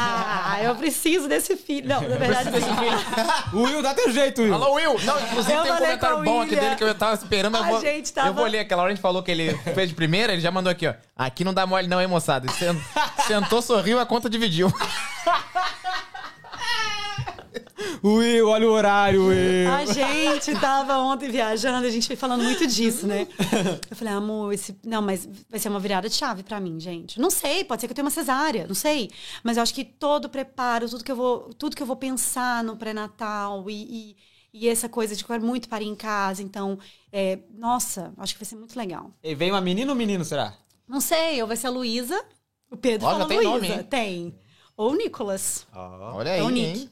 <laughs> Eu preciso desse filho. Não, na verdade, assim, O Will, dá teu jeito, Will. Alô, Will! Não, inclusive Eu tem um comentário bom aqui dele que eu tava esperando. Eu A vou, gente tava- eu vou ler. Aquela hora a gente falou que ele fez de primeira, ele já mandou aqui, ó. Aqui não dá mole não, hein, moçada? <laughs> Sentou, sorriu, a conta dividiu. <laughs> Will, olha o horário, Will. A gente tava ontem viajando, a gente foi falando muito disso, né? Eu falei, amor, esse... não, mas vai ser uma virada de chave pra mim, gente. Não sei, pode ser que eu tenha uma cesárea, não sei. Mas eu acho que todo o preparo, tudo que eu vou, tudo que eu vou pensar no pré-natal e, e, e essa coisa de que eu quero muito parir em casa, então, é, nossa, acho que vai ser muito legal. E vem uma menina ou menino, será? Não sei, ou vai ser a Luísa. O Pedro falou já tem Luísa. Tem. Ou o Nicolas. Olha É aí, o Nick. hein?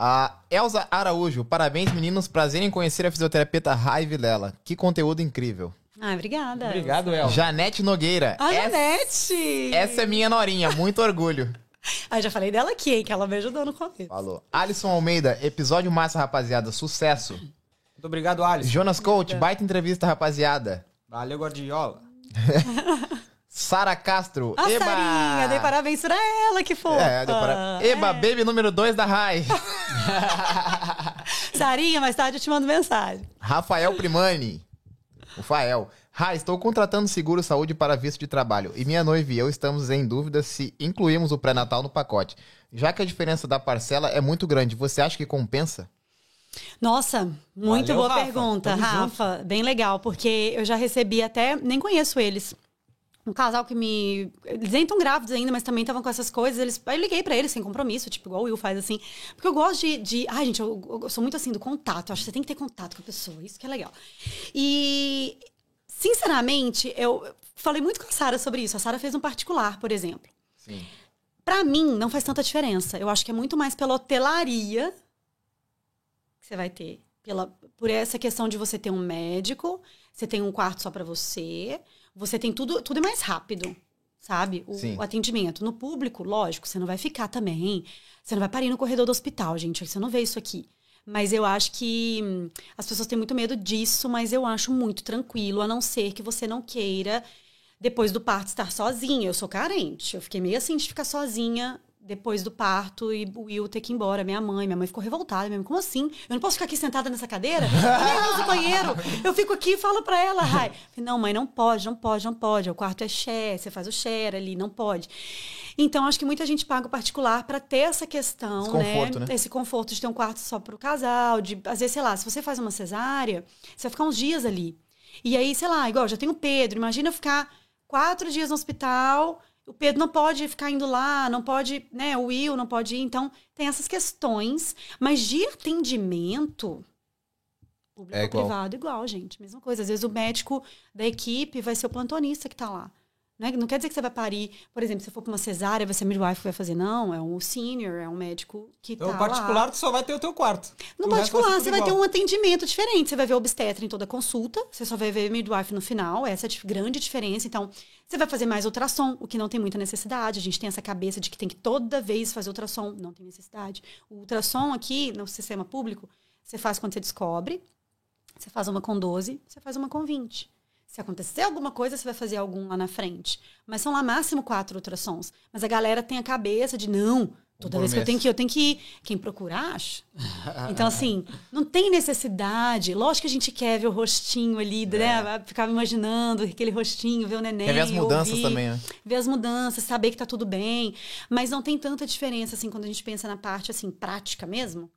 A Elza Araújo, parabéns meninos, prazer em conhecer a fisioterapeuta Rai Vilela. Que conteúdo incrível. Ah, obrigada. Obrigado, El. Janete Nogueira. A essa, Janete! essa é minha norinha, muito orgulho. <laughs> Ah, já falei dela aqui, hein, que ela me ajudou no começo. Falou. Alisson Almeida, episódio massa, rapaziada, sucesso. Muito obrigado, Alisson. Jonas Coach, baita entrevista, rapaziada. Valeu, Guardiola. <laughs> Sara Castro, A eba! Sarinha, dei parabéns pra ela, que fofa. É, deu para... Eba, baby número 2 da Rai. <laughs> Sarinha, mais tarde eu te mando mensagem. Rafael Primani. O Fael. Ra, estou contratando seguro saúde para visto de trabalho e minha noiva e eu estamos em dúvida se incluímos o pré-natal no pacote. Já que a diferença da parcela é muito grande, você acha que compensa? Nossa, muito Valeu, boa Rafa. pergunta, Tamo Rafa. Bem legal, porque eu já recebi até, nem conheço eles. Um casal que me. Eles nem estão grávidos ainda, mas também estavam com essas coisas. Eles... Aí eu liguei pra eles sem compromisso, tipo, igual o Will faz assim. Porque eu gosto de. de... Ai, gente, eu, eu sou muito assim do contato. Eu acho que você tem que ter contato com a pessoa. Isso que é legal. E, sinceramente, eu falei muito com a Sara sobre isso. A Sara fez um particular, por exemplo. Sim. Pra mim, não faz tanta diferença. Eu acho que é muito mais pela hotelaria que você vai ter. Pela, por essa questão de você ter um médico, você tem um quarto só pra você, você tem tudo, tudo é mais rápido, sabe? O, Sim. atendimento. No público, lógico, você não vai ficar também. Você não vai parir no corredor do hospital, gente. Você não vê isso aqui. Mas eu acho que hum, as pessoas têm muito medo disso, mas eu acho muito tranquilo, a não ser que você não queira depois do parto estar sozinha. Eu sou carente. Eu fiquei meio assim de ficar sozinha depois do parto e o Will ter que ir embora. Minha mãe, minha mãe ficou revoltada mesmo. Como assim? Eu não posso ficar aqui sentada nessa cadeira? Eu uso o banheiro. Eu fico aqui e falo pra ela, Rai. Não, mãe, não pode, não pode, não pode. O quarto é share, você faz o share ali, não pode. Então, acho que muita gente paga o particular pra ter essa questão, Esse conforto, né? Esse conforto de ter um quarto só pro casal, de, às vezes, sei lá, se você faz uma cesárea, você vai ficar uns dias ali. E aí, sei lá, igual, já tem o Pedro. Imagina eu ficar quatro dias no hospital. O Pedro não pode ficar indo lá, não pode, né? O Will não pode ir. Então, tem essas questões. Mas de atendimento, público É ou igual. privado, igual, gente. Mesma coisa. Às vezes o médico da equipe vai ser o plantonista que tá lá. Né? Não quer dizer que você vai parir, por exemplo, se for para uma cesárea, vai ser a midwife que vai fazer. Não, é um senior, é um médico que Então, tá o particular, lá. tu só vai ter o teu quarto. No O particular, ser você vai ter um atendimento diferente. Você vai ver obstetra em toda consulta, você só vai ver midwife no final. Essa é a grande diferença. Então, você vai fazer mais ultrassom, o que não tem muita necessidade. A gente tem essa cabeça de que tem que toda vez fazer ultrassom. Não tem necessidade. O ultrassom aqui, no sistema público, você faz quando você descobre. Você faz uma com 12, você faz uma com 20. Se acontecer alguma coisa, você vai fazer algum lá na frente. Mas são lá máximo quatro ultrassons. Mas a galera tem a cabeça de não. Toda vez que eu tenho que ir, eu tenho que ir. Quem procura, acha. <laughs> Então, assim, não tem necessidade. Lógico que a gente quer ver o rostinho ali, né? Vai Ficar imaginando aquele rostinho, ver o neném. É. Quer ver as mudanças ouvir, também, né? Ver as mudanças, saber que tá tudo bem. Mas não tem tanta diferença, assim, quando a gente pensa na parte, assim, prática mesmo.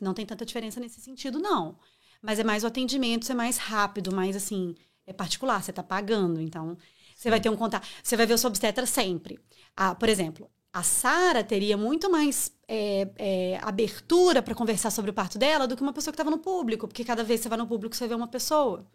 Não tem tanta diferença nesse sentido, não. Mas é mais o atendimento, isso é mais rápido, mais, assim, é particular, você tá pagando. Então, você vai ter um contato. Você vai ver o seu obstetra sempre. Ah, por exemplo, a Sara teria muito mais é, é, abertura para conversar sobre o parto dela do que uma pessoa que estava no público, porque cada vez que você vai no público você vê uma pessoa.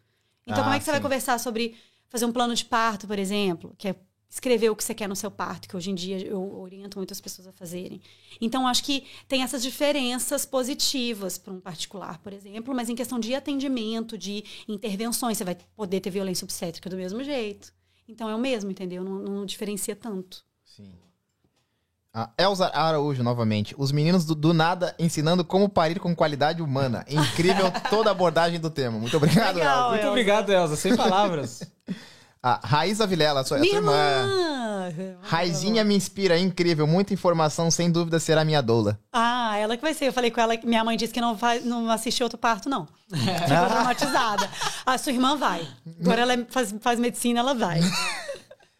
Então, Ah, como é que você vai sim. conversar sobre fazer um plano de parto, por exemplo, que é escrever o que você quer no seu parto, que hoje em dia eu oriento muitas pessoas a fazerem. Então, acho que tem essas diferenças positivas para um particular, por exemplo, mas em questão de atendimento, de intervenções, você vai poder ter violência obstétrica do mesmo jeito. Então, é o mesmo, entendeu? Não, não diferencia tanto. Sim. A Elza Araújo, novamente. Os meninos do, do nada ensinando como parir com qualidade humana. Incrível <laughs> toda a abordagem do tema. Muito obrigado, Legal, Elza. Muito obrigado, Elza. Sem palavras. <laughs> A Raíza Vilela, sua, a Minha sua irmã. irmã! Raizinha me inspira, incrível. Muita informação, sem dúvida será minha doula. Ah, ela que vai ser. Eu falei com ela que minha mãe disse que não, vai, não assistiu outro parto, não. <laughs> Ficou traumatizada. A sua irmã vai. Agora ela é- faz, faz medicina, ela vai.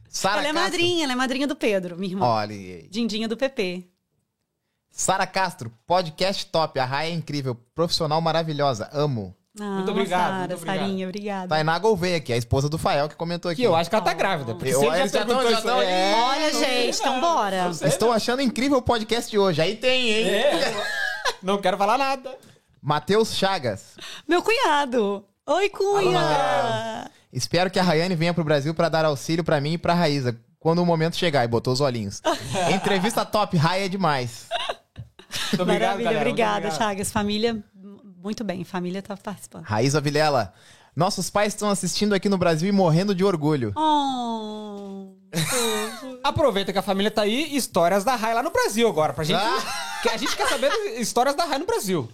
Sara ela é Castro. madrinha, ela é madrinha do Pedro, minha irmã. Olha. Dindinha do PP. Sara Castro, podcast top. A Raia é incrível, profissional maravilhosa. Amo. Ah, Muito obrigado, Sara, muito obrigado. Sarinha, obrigada. Tainá Gouveia, aqui, a esposa do Fael, que comentou aqui. Que eu acho que ela tá grávida. Porque Eu- eles já já tão- perguntou já tão- é, Olha, gente, então bora. Estou achando incrível o podcast de hoje. Aí tem, hein? É, não quero falar nada. Matheus Chagas. Meu cunhado. Oi, cunha. Espero que a Rayane venha pro Brasil pra dar auxílio pra mim e pra Raíza. Quando o momento chegar, e botou os olhinhos. <laughs> Entrevista top, Raia é demais. Muito obrigado, Maravilha, galera. Muito obrigada, obrigado. Chagas. Família, muito bem. Família tá participando. Raíza Vilela. Nossos pais estão assistindo aqui no Brasil e morrendo de orgulho. Oh. <laughs> Aproveita que a família tá aí, histórias da Rai lá no Brasil agora. Pra gente. Ah. Que a gente quer saber histórias da Rai no Brasil.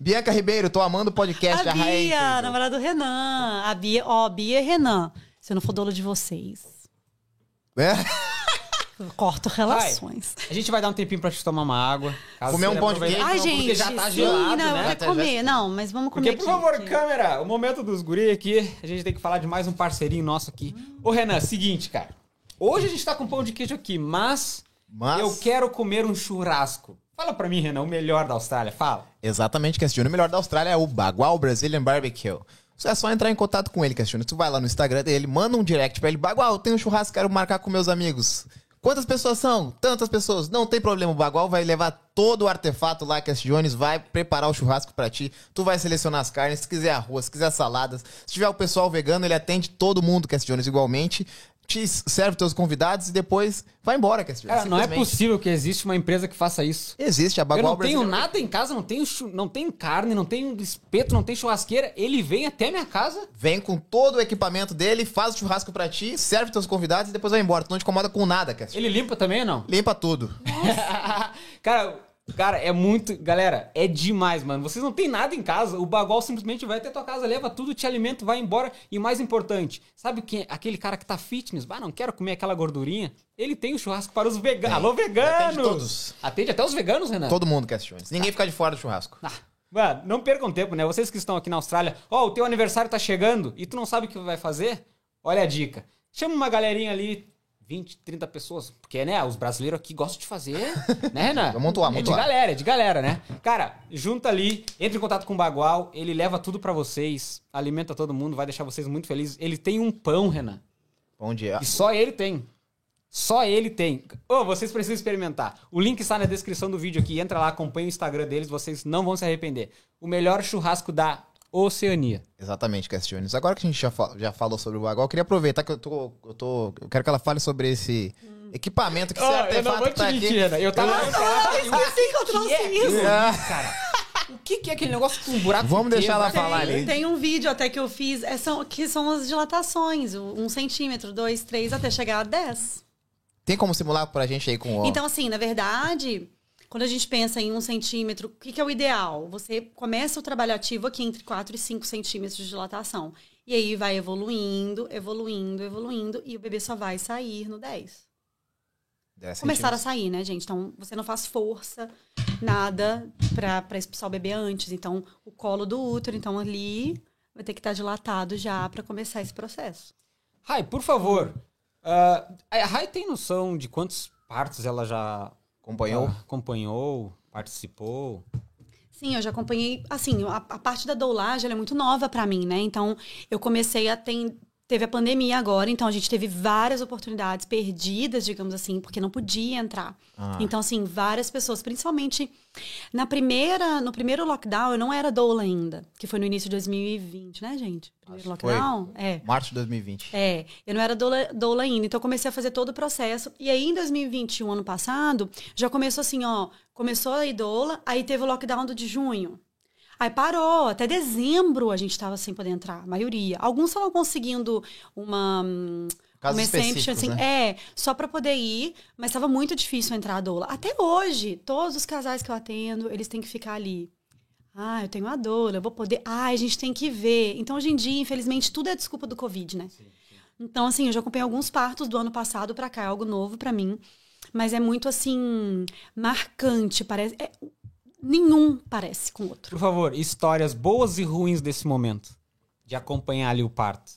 Bianca Ribeiro, tô amando o podcast. A A Raia é Bia, namorada do Renan. A Bia, ó, Bia e Renan. Se eu não for doula de vocês. É? Corto relações. A gente vai dar um tempinho pra te tomar uma água. Comer um pão de queijo. Ai, gente, Porque já tá sim, gelado, não, né? vai Até comer. já- Não, mas vamos comer Porque, por favor, aqui. câmera, o momento dos guri aqui, a gente tem que falar de mais um parceirinho nosso aqui. Ô, Renan, seguinte, cara. Hoje a gente tá com pão de queijo aqui, mas, Mas- eu quero comer um churrasco. Fala pra mim, Renan, o melhor da Austrália, fala. Exatamente, Castilho. O melhor da Austrália é o Bagual Brazilian Barbecue. É só entrar em contato com ele, Castilho. Tu vai lá no Instagram dele, manda um direct pra ele. Bagual, eu tenho um churrasco, quero marcar com meus amigos. Quantas pessoas são? Tantas pessoas. Não tem problema, o Bagual vai levar todo o artefato lá, Cass Jones, vai preparar o churrasco pra ti. Tu vai selecionar as carnes, se quiser arroz, se quiser saladas. Se tiver o pessoal vegano, ele atende todo mundo, Cass Jones, igualmente. Te serve teus convidados e depois vai embora, Cass Jones. Cara, não é possível que existe uma empresa que faça isso. Existe a Eu Bagual não tenho nada em casa, não tenho, não tenho carne, não tenho espeto, não tenho churrasqueira. Ele vem até minha casa. Vem com todo o equipamento dele, faz o churrasco pra ti, serve teus convidados e depois vai embora. Tu não te incomoda com nada, Cass. Ele limpa também ou não? Limpa tudo. <laughs> cara, cara, é muito. Galera, é demais, mano. Vocês não tem nada em casa. O Bagual simplesmente vai até tua casa, leva tudo, te alimenta, vai embora. E mais importante, sabe quem? Aquele cara que tá fitness, ah, não quero comer aquela gordurinha. Ele tem o churrasco para os veganos. Alô, veganos! Atende todos. Atende até os veganos, Renan. Todo mundo, Cass Jones. Ninguém fica de fora do churrasco. Ah, mano, não percam tempo, né? Vocês que estão aqui na Austrália, ó, o teu aniversário tá chegando e tu não sabe o que vai fazer? Olha a dica. Chama uma galerinha ali, 20, 30 pessoas. Porque, né, os brasileiros aqui gostam de fazer, <laughs> né, Renan? Vamos montuar, É de galera, é de galera, né? Cara, junta ali, entre em contato com o Bagual, ele leva tudo pra vocês, alimenta todo mundo, vai deixar vocês muito felizes. Ele tem um pão, Renan. Bom dia. E só ele tem. Só ele tem. Ô, vocês precisam experimentar. O link está na descrição do vídeo aqui. Entra lá, acompanha o Instagram deles, vocês não vão se arrepender. O melhor churrasco da Oceania. Exatamente, Cass Jones. Agora que a gente já, fa- já falou sobre o Bagual, eu queria aproveitar que eu tô, eu tô. Eu quero que ela fale sobre esse equipamento que esse Ó, eu artefato não vou que te tá aqui. mentir, Ana. Eu tava Eu esqueci que eu trouxe é isso. ali, cara? O que, que é aquele negócio com um buraco Vamos deixar ela Tem- falar ali. Tem um vídeo até que eu fiz, é, são, que são as dilatações, um centímetro, dois, três, até chegar a 10. Tem como simular pra gente aí com o. Então, assim, na verdade, quando a gente pensa em um centímetro, o que, que é o ideal? Você começa o trabalho ativo aqui entre 4 e 5 centímetros de dilatação. E aí vai evoluindo, evoluindo, evoluindo, e o bebê só vai sair no 10. 10 Começar a sair, né, gente? Então, você não faz força, nada, pra, pra expulsar o bebê antes. Então, o colo do útero, então, ali vai ter que estar dilatado já pra começar esse processo. Rai, por favor. ah, a Rai tem noção de quantos partos ela já Acompanhou? ah, acompanhou, participou? Sim, eu já acompanhei. Assim, a, a parte da doulagem ela é muito nova pra mim, né? Então, eu comecei a ter. Teve a pandemia agora, então a gente teve várias oportunidades perdidas, digamos assim, porque não podia entrar. Ah. Então, assim, várias pessoas, principalmente na primeira, no primeiro lockdown, eu não era doula ainda, que foi no início de 2020, né, gente? Primeiro Acho que foi. lockdown? É. Março de 2020. É, eu não era doula, doula ainda, então eu comecei a fazer todo o processo. E aí, em 2021, ano passado, já começou assim, ó. Começou a doula, aí teve o lockdown do de junho. Aí parou, até dezembro a gente estava sem poder entrar, a maioria. Alguns estavam conseguindo uma. hum, Casos uma exemption, assim, né? é, só para poder ir, mas estava muito difícil entrar a doula. Até hoje, todos os casais que eu atendo, eles têm que ficar ali. Ah, eu tenho a doula, eu vou poder. Ah, a gente tem que ver. Então, hoje em dia, infelizmente, tudo é desculpa do Covid, né? Então, assim, eu já acompanhei alguns partos do ano passado pra cá, é algo novo pra mim. Mas é muito, assim, marcante. Parece. é- nenhum parece com o outro. Por favor, histórias boas e ruins desse momento. De acompanhar ali o parto.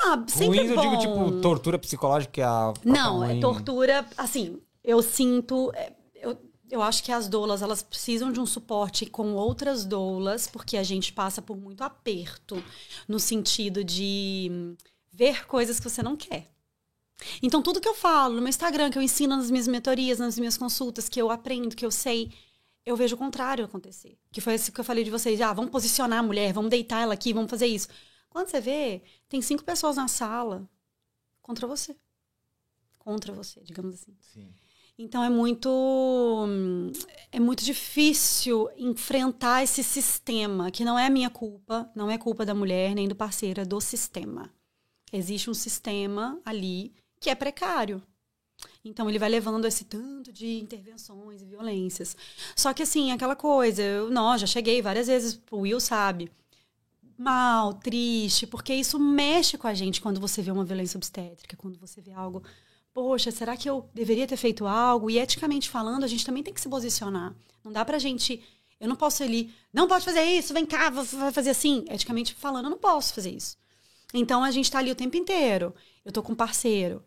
Ah, sempre ruins, eu digo, bom. tipo, tortura psicológica que a. própria Não, é tortura. Assim, eu sinto. é, Eu, eu acho que as doulas elas precisam de um suporte com outras doulas, porque a gente passa por muito aperto no sentido de ver coisas que você não quer. Então, tudo que eu falo no meu Instagram, que eu ensino nas minhas mentorias, nas minhas consultas, que eu aprendo, que eu sei, eu vejo o contrário acontecer. Que foi isso que eu falei de vocês. Ah, vamos posicionar a mulher, vamos deitar ela aqui, vamos fazer isso. Quando você vê, tem cinco pessoas na sala contra você. Contra você, digamos assim. Sim. Então é muito é muito difícil enfrentar esse sistema, que não é minha culpa, não é culpa da mulher nem do parceiro, é do sistema. Existe um sistema ali que é precário. Então ele vai levando esse tanto de intervenções e violências. Só que assim, aquela coisa, eu, já cheguei várias vezes, o Will sabe, mal, triste, porque isso mexe com a gente quando você vê uma violência obstétrica, quando você vê algo poxa, será que eu deveria ter feito algo? E eticamente falando, a gente também tem que se posicionar. Não dá pra gente. Eu não posso ali, não pode fazer isso, vem cá, vai fazer assim. Eticamente falando, eu não posso fazer isso. Então a gente tá ali o tempo inteiro. Eu tô com um parceiro.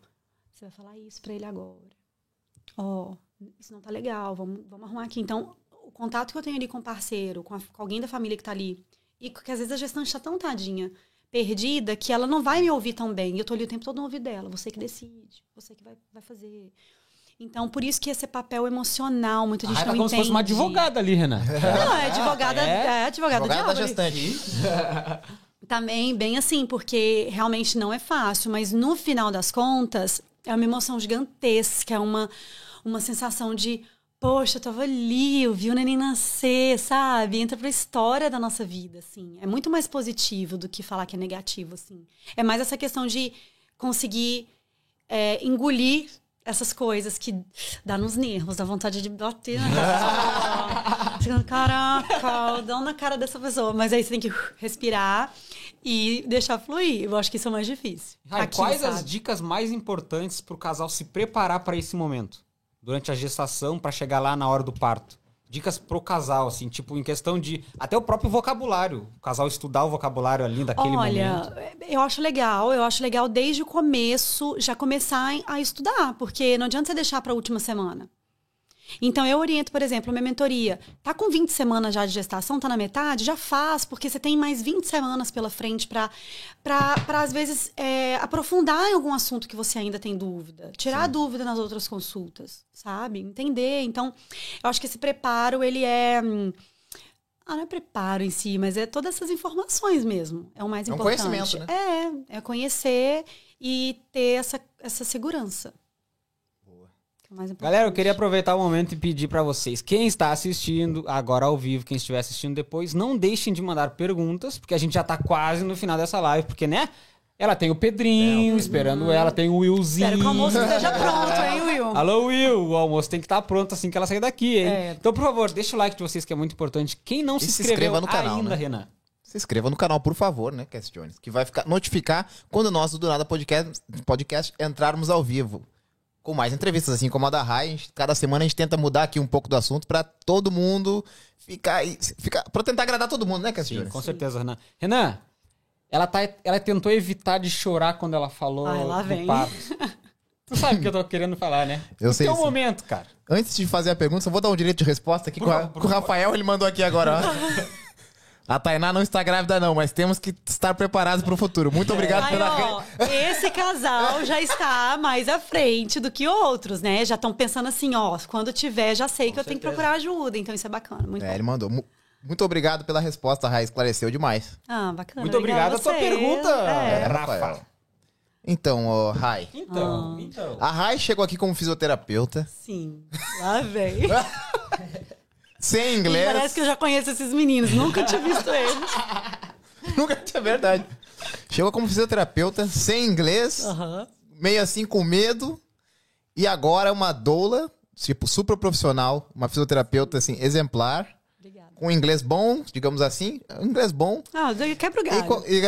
Você vai falar isso pra ele agora. Ó, oh, isso não tá legal, vamos, vamos arrumar aqui. Então, o contato que eu tenho ali com o parceiro, com, a, com alguém da família que tá ali, e que às vezes a gestante tá tão tadinha, perdida, que ela não vai me ouvir tão bem. Eu tô ali o tempo todo no ouvido dela. Você que decide, você que vai, vai fazer. Então, por isso que esse papel emocional, muita gente ah, não é como entende. se fosse uma advogada ali, Renan. Não, é advogada, é, <laughs> é advogada, advogada de da gestante. Também, bem assim, porque realmente não é fácil, mas no final das contas, é uma emoção gigantesca, é uma, uma sensação de, poxa, eu tava ali, eu vi o neném nascer, sabe? Entra pra história da nossa vida, assim. É muito mais positivo do que falar que é negativo, assim. É mais essa questão de conseguir é, engolir essas coisas que dá nos nervos, dá vontade de bater na <laughs> pessoa. Caraca, dá na cara dessa pessoa. Mas aí você tem que respirar e deixar fluir. Eu acho que isso é mais difícil. Rai, Aqui, quais sabe? as dicas mais importantes para o casal se preparar para esse momento? Durante a gestação, para chegar lá na hora do parto? dicas pro casal, assim, tipo, em questão de. Até o próprio vocabulário. O casal estudar o vocabulário ali daquele Olha, momento. Olha, eu acho legal, eu acho legal desde o começo já começar a estudar, porque não adianta você deixar para a última semana. Então, eu oriento, por exemplo, minha mentoria. Tá com 20 semanas já de gestação, tá na metade? Já faz, porque você tem mais 20 semanas pela frente para, às vezes, é, aprofundar em algum assunto que você ainda tem dúvida. Tirar Sim. a dúvida nas outras consultas, sabe? Entender. Então, eu acho que esse preparo, ele é... Hum, ah, não é preparo em si, mas é todas essas informações mesmo. É o mais é um importante. conhecimento, né? É, é conhecer e ter essa, essa segurança. Galera, eu queria aproveitar o momento e pedir para vocês, quem está assistindo agora ao vivo, quem estiver assistindo depois, não deixem de mandar perguntas, porque a gente já tá quase no final dessa live, porque, né? Ela tem o Pedrinho é, esperando hum. ela, tem o Willzinho. Espero que o almoço esteja pronto, hein, Will? <laughs> Alô, Will, o almoço tem que estar tá pronto assim que ela sair daqui, hein? É. Então, por favor, deixa o like de vocês, que é muito importante. Quem não se, se inscreveu no canal, ainda, né? Renan? se inscreva no canal, por favor, né, Cast Jones? Que vai ficar notificar quando nós do Nada Podcast, podcast entrarmos ao vivo com mais entrevistas, assim como a da Rai. Cada semana a gente tenta mudar aqui um pouco do assunto para todo mundo ficar, ficar para tentar agradar todo mundo, né? Sim, com certeza, Renan. Renan, ela, tá, ela tentou evitar de chorar quando ela falou Ai, lá vem. Tu sabe o que eu tô querendo falar, né? Eu sei. É o momento, cara. Antes de fazer a pergunta, só vou dar um direito de resposta aqui com o Rafael, ele mandou aqui agora. <laughs> A Tainá não está grávida, não, mas temos que estar preparados para o futuro. Muito obrigado Aí, pela. Ó, esse casal já está mais à frente do que outros, né? Já estão pensando assim, ó, quando tiver, já sei Com que certeza. eu tenho que procurar ajuda. Então isso é bacana. Muito é, bom. ele mandou. Muito obrigado pela resposta, Raí. Esclareceu demais. Ah, bacana. Muito obrigado a sua pergunta, é. é Rafa. Então, oh, Rai. Então, ah. então. A Rai chegou aqui como fisioterapeuta. Sim. Lá vem. <laughs> Sem inglês. E parece que eu já conheço esses meninos. Nunca tinha visto eles. <laughs> Nunca tinha, verdade. Chegou como fisioterapeuta, sem inglês, uhum. meio assim com medo. E agora é uma doula, tipo, super profissional, uma fisioterapeuta, assim, exemplar. Obrigada. Com inglês bom, digamos assim. Inglês bom. Ah, quebra o galho. E,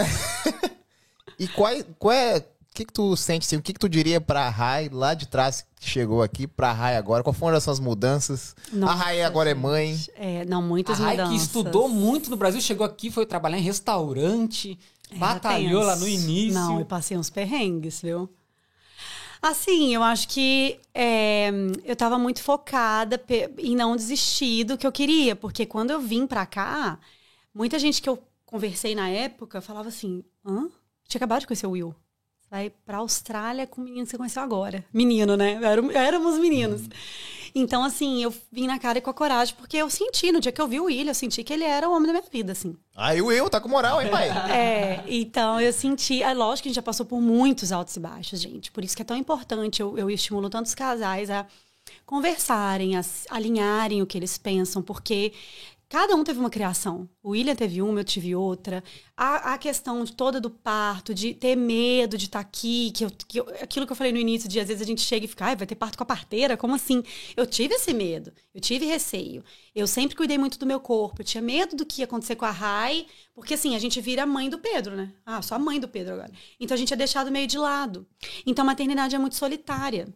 e, <laughs> e qual, qual é que, que tu sente, assim, o que, que tu diria pra Rai lá de trás que chegou aqui pra Rai agora? Qual foram essas mudanças? Nossa, a Rai agora é mãe. É, não, muitas a Rai que estudou muito no Brasil, chegou aqui, foi trabalhar em restaurante, é, batalhou lá no início. Não, eu passei uns perrengues, viu? Assim, eu acho que é, eu tava muito focada em não desistir do que eu queria, porque quando eu vim pra cá, muita gente que eu conversei na época falava assim: hã? Tinha acabado de conhecer o Will vai para a Austrália com o menino que você conheceu agora. Menino, né? Éramos meninos. Então, assim, eu vim na cara e com a coragem, porque eu senti, no dia que eu vi o William, eu senti que ele era o homem da minha vida, assim. Aí o eu, tá com moral, hein, pai? <laughs> É, então eu senti. É lógico que a gente já passou por muitos altos e baixos, gente. Por isso que é tão importante. Eu, eu estimulo tantos casais a conversarem, a alinharem o que eles pensam, porque cada um teve uma criação. O William teve uma, eu tive outra. A, a questão toda do parto, de ter medo de estar tá aqui, que, eu, que eu, aquilo que eu falei no início, de às vezes a gente chega e fica, ai, vai ter parto com a parteira? Como assim? Eu tive esse medo, eu tive receio. Eu sempre cuidei muito do meu corpo, eu tinha medo do que ia acontecer com a Rai, porque assim, a gente vira mãe do Pedro, né? Ah, só a mãe do Pedro agora. Então a gente é deixado meio de lado. Então a maternidade é muito solitária.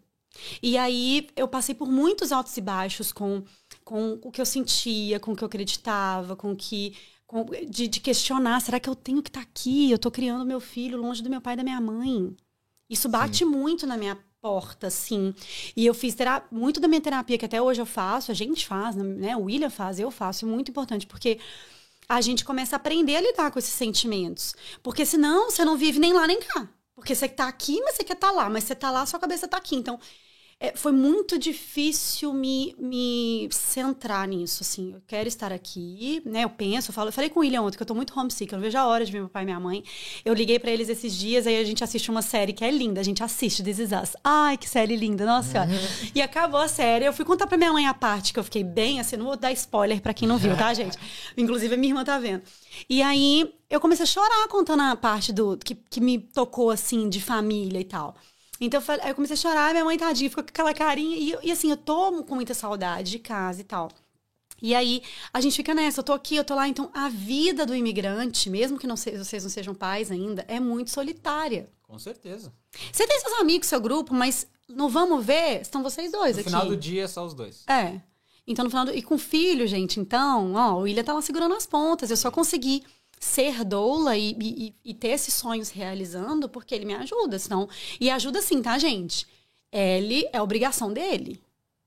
E aí eu passei por muitos altos e baixos com com o que eu sentia, com o que eu acreditava, com o que. Com, de, de, questionar, será que eu tenho que estar tá aqui? Eu estou criando meu filho longe do meu pai e da minha mãe. Isso bate Sim. muito na minha porta, assim. E eu fiz terapia, muito da minha terapia, que até hoje eu faço, a gente faz, né? O William faz, eu faço, é muito importante, porque a gente começa a aprender a lidar com esses sentimentos. Porque senão você não vive nem lá nem cá. Porque você está aqui, mas você quer estar tá lá. Mas você está lá, sua cabeça está aqui. Então, é, foi muito difícil me, me centrar nisso, assim. Eu quero estar aqui, né? Eu penso, eu falo. Eu falei com o William ontem que eu tô muito homesick, eu não vejo a hora de ver meu pai e minha mãe. Eu liguei para eles esses dias, aí a gente assiste uma série que é linda. A gente assiste This Is Us. Ai, que série linda, nossa senhora. e acabou a série. Eu fui contar pra minha mãe a parte que eu fiquei bem, assim, não vou dar spoiler para quem não viu, tá, gente? <laughs> Inclusive a minha irmã tá vendo. E aí eu comecei a chorar contando a parte do que, que me tocou, assim, de família e tal. Então eu, falei, eu comecei a chorar, minha mãe tadinha, ficou com aquela carinha. E, e assim, eu tô com muita saudade de casa e tal. E aí, a gente fica nessa, eu tô aqui, eu tô lá. Então, a vida do imigrante, mesmo que não se, vocês não sejam pais ainda, é muito solitária. Com certeza. Você tem seus amigos, seu grupo, mas no vamos ver, estão vocês dois no aqui. No final do dia, é só os dois. É. Então, no final do... E com filho, gente, então, ó, o William tá lá segurando as pontas. Eu só consegui ser doula e, e, e, ter esses sonhos realizando porque ele me ajuda, senão... E ajuda sim, tá, gente? Ele é obrigação dele.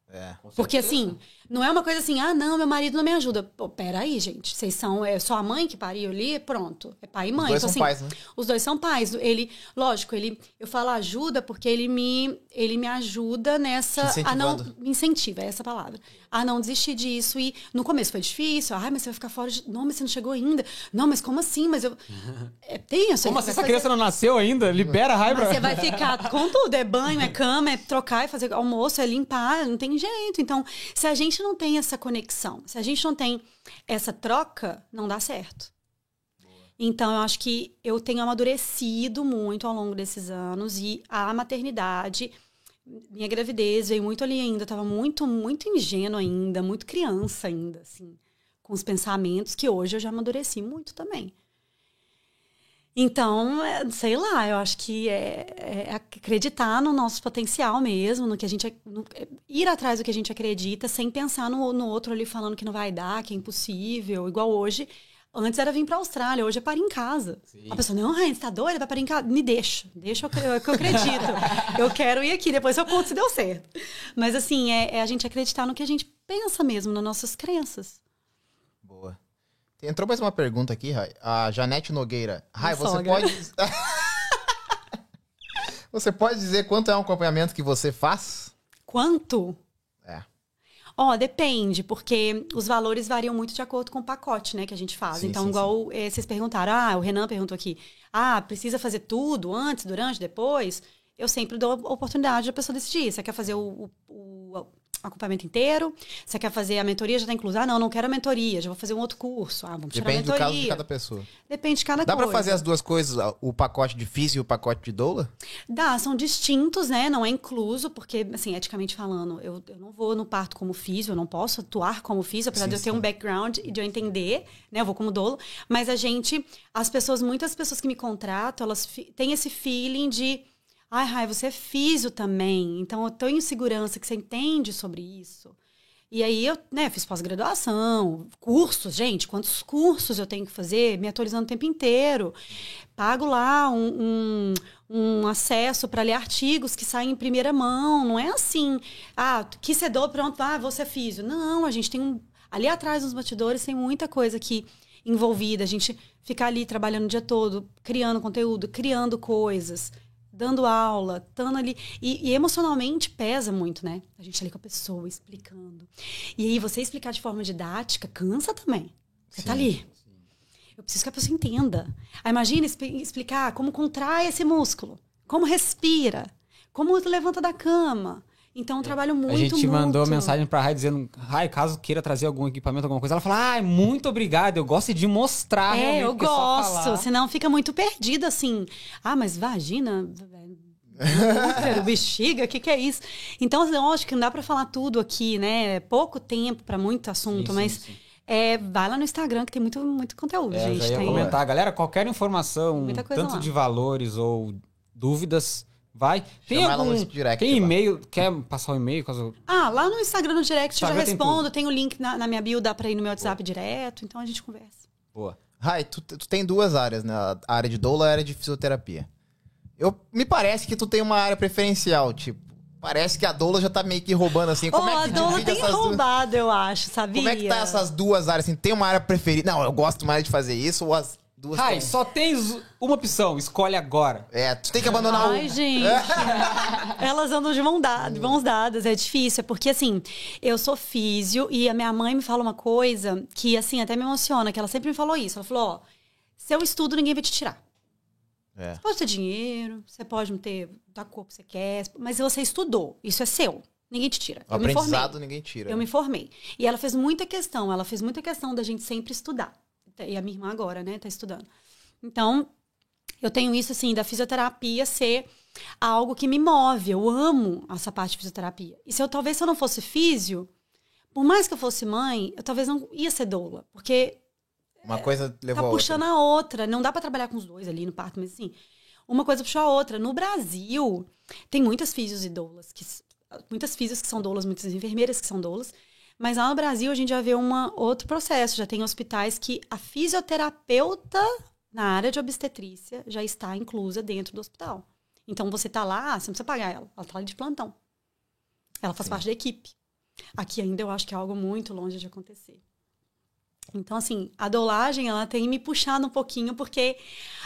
É. Porque assim, não é uma coisa assim, ah, não, meu marido não me ajuda. Pô, peraí, gente. Vocês são. É só a mãe que pariu ali? Pronto. É pai e mãe. Os dois então, são assim, pais, né? Os dois são pais. Ele, lógico, ele. Eu falo ajuda porque ele me, ele me ajuda nessa. A não. Me incentiva, é essa palavra. A não desistir disso. E no começo foi difícil. Ai, mas você vai ficar fora de. Não, mas você não chegou ainda. Não, mas como assim? Mas eu. <laughs> É tenso. Como assim essa criança não nasceu ainda? Libera a raiva. Mas você vai ficar com tudo. É banho, é cama, é trocar, é fazer almoço, é limpar. Não tem jeito. Então, se a gente não tem essa conexão, se a gente não tem essa troca, não dá certo. Então, eu acho que eu tenho amadurecido muito ao longo desses anos e a maternidade, minha gravidez veio muito ali ainda, eu tava muito, muito ingênua ainda, muito criança ainda, assim, com os pensamentos que hoje eu já amadureci muito também. Então, é, sei lá, eu acho que é, é, acreditar no nosso potencial mesmo, no que a gente. No, é, ir atrás do que a gente acredita, sem pensar no, no outro ali falando que não vai dar, que é impossível. Igual hoje. Antes era vir para a Austrália, hoje é parar em casa. Sim. A pessoa, não, Rainha, você tá doida? Vai parar em casa? Me deixa, deixa eu, eu, eu acredito. <laughs> eu quero ir aqui, depois eu conto se deu certo. Mas assim, é, é a gente acreditar no que a gente pensa mesmo, nas nossas crenças. Entrou mais uma pergunta aqui, Rai. A Janete Nogueira. Rai, você sogra. pode. <laughs> você pode dizer quanto é um acompanhamento que você faz? Quanto? É. Ó, oh, depende, porque os valores variam muito de acordo com o pacote, né, que a gente faz. Sim, então, sim, igual sim. Eh, vocês perguntaram, ah, o Renan perguntou aqui, ah, precisa fazer tudo antes, durante, depois? Eu sempre dou a oportunidade da pessoa decidir. Você quer fazer o, o, o acompanhamento inteiro? Você quer fazer a mentoria, já está inclusa? Ah, não, não quero a mentoria, já vou fazer um outro curso. Ah, vamos Depende tirar a mentoria. do caso de cada pessoa. Depende de cada Dá coisa. Dá para fazer as duas coisas, o pacote de físico e o pacote de doula? Dá, são distintos, né? Não é incluso, porque, assim, eticamente falando, eu, eu não vou no parto como físico, eu não posso atuar como físico, apesar sim, de eu ter sim. um background e de eu entender, né? Eu vou como doula. Mas a gente, as pessoas, muitas pessoas que me contratam, elas têm esse feeling de Ai, Rai, você é físio também, então eu tenho segurança que você entende sobre isso. E aí eu né, fiz pós-graduação, cursos, gente, quantos cursos eu tenho que fazer, me atualizando o tempo inteiro. Pago lá um, um, um acesso para ler artigos que saem em primeira mão. Não é assim, ah, que cedor, pronto, ah, você é físio. Não, a gente tem um. Ali atrás nos batidores tem muita coisa aqui envolvida. A gente fica ali trabalhando o dia todo, criando conteúdo, criando coisas dando aula, estando ali. E, e, emocionalmente pesa muito, né? A gente ali com a pessoa, explicando. E aí, você explicar de forma didática cansa também. Você tá sim, tá ali. Sim. Eu preciso que a pessoa entenda. Aí, imagina explicar como contrai esse músculo, como respira, como levanta da cama. Então, é um trabalho muito, A gente muito... mandou mensagem pra Rai dizendo, Rai, caso queira trazer algum equipamento, alguma coisa, ela fala, ai, muito obrigada, eu gosto de mostrar É, eu gosto. Senão fica muito perdido, assim. Ah, mas vagina... útero, bexiga, o que, que é isso? Então, assim, lógico que não dá pra falar tudo aqui, né? É pouco tempo pra muito assunto, Sim, sim, mas sim. É, vai lá no Instagram que tem muito, muito conteúdo, É, eu gente. já ia tem... comentar. Galera, qualquer informação, tanto lá. de valores ou dúvidas, vai. Tem Chama ela algum... no direct tem lá. e-mail, quer passar o e-mail? Caso... Ah, lá no Instagram, no direct, eu já Instagram respondo. Tem o link na, na minha bio, dá pra ir no meu WhatsApp direto. Então a gente conversa. Boa. Rai, tu, tu tem duas áreas, né? A área de doula e a área de fisioterapia. Eu, me parece que tu tem uma área preferencial, tipo. Parece que a doula já tá meio que roubando assim. Como oh, é a que dona divide tem essas duas- roubado, eu acho, sabia? Como é que tá essas duas áreas? Assim, tem uma área preferida? Não, eu gosto mais de fazer isso ou as duas Rai, tão- só tens uma opção, escolhe agora. É, tu tem que abandonar Ai, o... gente. <laughs> Elas andam de, mão da- de mãos dadas, é difícil. Porque, assim, eu sou físio e a minha mãe me fala uma coisa que, assim, até me emociona, que ela sempre me falou isso. Ela falou, ó, seu estudo ninguém vai te tirar. É. Você pode ter dinheiro, você pode não ter da cor que você quer, mas você estudou, isso é seu. Ninguém te tira. O Eu me formei. aprendizado ninguém tira. Eu né? me formei. E ela fez muita questão, ela fez muita questão da gente sempre estudar. E a minha irmã agora, né, tá estudando. Então, eu tenho isso, assim, da fisioterapia ser algo que me move. Eu amo essa parte de fisioterapia. E se eu, talvez, se eu não fosse físio, por mais que eu fosse mãe, eu talvez não ia ser doula. Porque Uma coisa levou tá a puxando outra. a outra. Não dá pra trabalhar com os dois ali no parto, mas assim, uma coisa puxou a outra. No Brasil, tem muitas físios e doulas, que, muitas físios que são doulas, muitas enfermeiras que são doulas. Mas lá no Brasil a gente já vê uma, outro processo. Já tem hospitais que a fisioterapeuta na área de obstetrícia já está inclusa dentro do hospital. Então você tá lá, você não precisa pagar ela, ela tá ali de plantão. Ela faz parte da equipe. Aqui ainda eu acho que é algo muito longe de acontecer. Então, assim, a dolagem, ela tem me puxado um pouquinho, porque,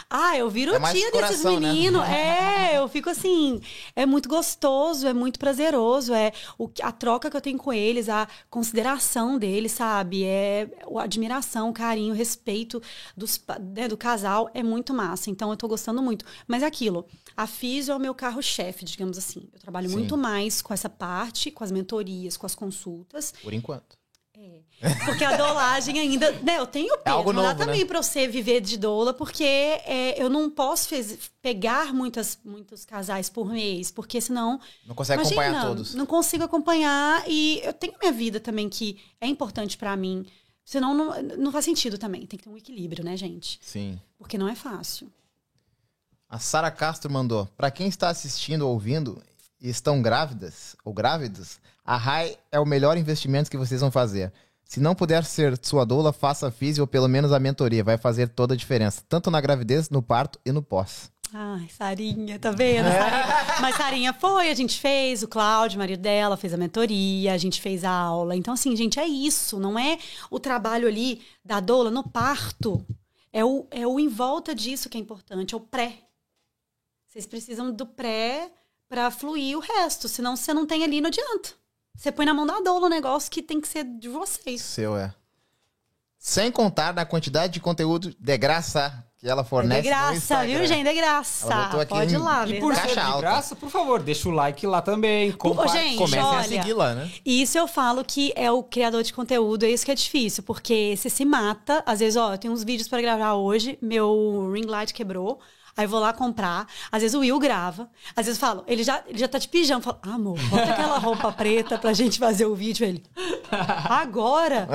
ah, eu viro É tia desses coração, né? meninos. <laughs> É, eu fico assim, é muito gostoso, é muito prazeroso, é o, a troca que eu tenho com eles, a consideração deles, sabe? É a admiração, o carinho, o respeito dos, né, do casal, é muito massa. Então, eu tô gostando muito. Mas é aquilo, a Físio é o meu carro-chefe, digamos assim. Eu trabalho Sim. muito mais com essa parte, com as mentorias, com as consultas. Por enquanto. Porque a dolagem ainda. Né, eu tenho peso, algo mas dá novo, né? também pra você viver de doula, porque é, eu não posso fez- pegar muitas, muitos casais por mês, porque senão. Não consegue imagina, acompanhar todos. Não consigo acompanhar e eu tenho minha vida também que é importante pra mim. Senão não, não faz sentido também. Tem que ter um equilíbrio, né, gente? Sim. Porque não é fácil. A Sara Castro mandou. Pra quem está assistindo ou ouvindo e estão grávidas ou grávidos, a RAI é o melhor investimento que vocês vão fazer. Se não puder ser sua doula, faça a físio ou pelo menos a mentoria. Vai fazer toda a diferença. Tanto na gravidez, no parto e no pós. Ai, Sarinha, tá vendo? Sarinha. Mas Sarinha foi, a gente fez, o Cláudio, marido dela, fez a mentoria, a gente fez a aula. Então, assim, gente, é isso, não é o trabalho ali da doula no parto. É o, é o em volta disso que é importante, é o pré. Vocês precisam do pré pra fluir o resto, senão você não tem ali, não adianta. Você põe na mão da doula o negócio que tem que ser de vocês. Seu é. Sem contar na quantidade de conteúdo de graça que ela É fornece. de graça, viu, gente? É graça. Ela botou aqui Pode ir lá, E por ser de graça, por favor, deixa o like lá também. compa- gente, Comecem a olha, seguir lá, né? E isso eu falo que é o criador de conteúdo, é isso que é difícil, porque você se mata. Às vezes, ó, eu tenho uns vídeos pra gravar hoje, meu ring light quebrou. Aí vou lá comprar. Às vezes o Will grava. Às vezes falo, ele já, ele já tá de pijama. Falo, ah, amor, bota aquela roupa preta pra gente fazer o vídeo. Ele, agora?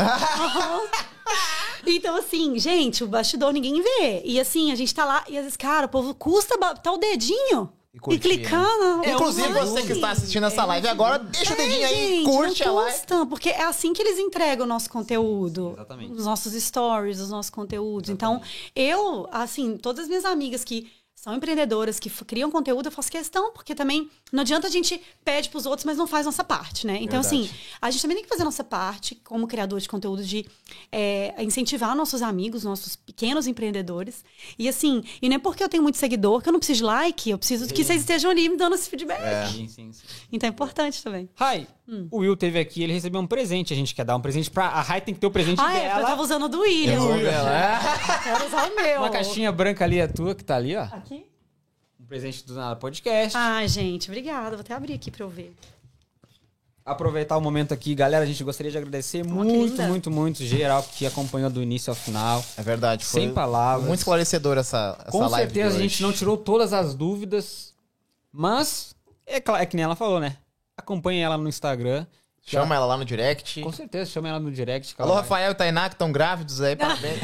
Então, assim, gente, o bastidor ninguém vê. E assim, a gente tá lá, e às vezes, cara, o povo custa botar o dedinho E e, clicando. É, Inclusive, você que está assistindo essa live agora, deixa o dedinho É, aí, gente, curte a não live. custa, porque é assim que eles entregam o nosso conteúdo. Exatamente. Os nossos stories, os nossos conteúdos. Então, eu, assim, todas as minhas amigas que são empreendedoras, que criam conteúdo, eu faço questão, porque também não adianta a gente pede pros outros, mas não faz nossa parte, né? Então, Verdade. assim, a gente também tem que fazer nossa parte, como criador de conteúdo, de é, incentivar nossos amigos, nossos pequenos empreendedores. E assim, e não é porque eu tenho muito seguidor que eu não preciso de like, eu preciso que vocês estejam ali me dando esse feedback. Sim, sim, sim. Então é importante também. Rai, Hum. o Will teve aqui, ele recebeu um presente. A gente quer dar um presente pra. A Rai tem que ter o presente Ah, é, porque eu dela. tava usando o do William. É. <laughs> Quero usar o meu. Uma caixinha branca ali, a tua, que tá ali, ó. Aqui? Um presente do Nada Podcast. Ah, gente, obrigada. Vou até abrir aqui pra eu ver. aproveitar o momento aqui, galera. A gente gostaria de agradecer que muito, linda. muito, muito geral que acompanhou do início ao final. É verdade. Foi Sem palavras. Muito esclarecedor essa, essa Com live. de certeza a hoje. gente não tirou todas as dúvidas, mas é, é que nem ela falou, né? Acompanhe ela no Instagram. Chama ela lá no direct. Com certeza, chama ela no direct. Alô, vai- Rafael e Tainá, que estão grávidos aí. <laughs> Parabéns.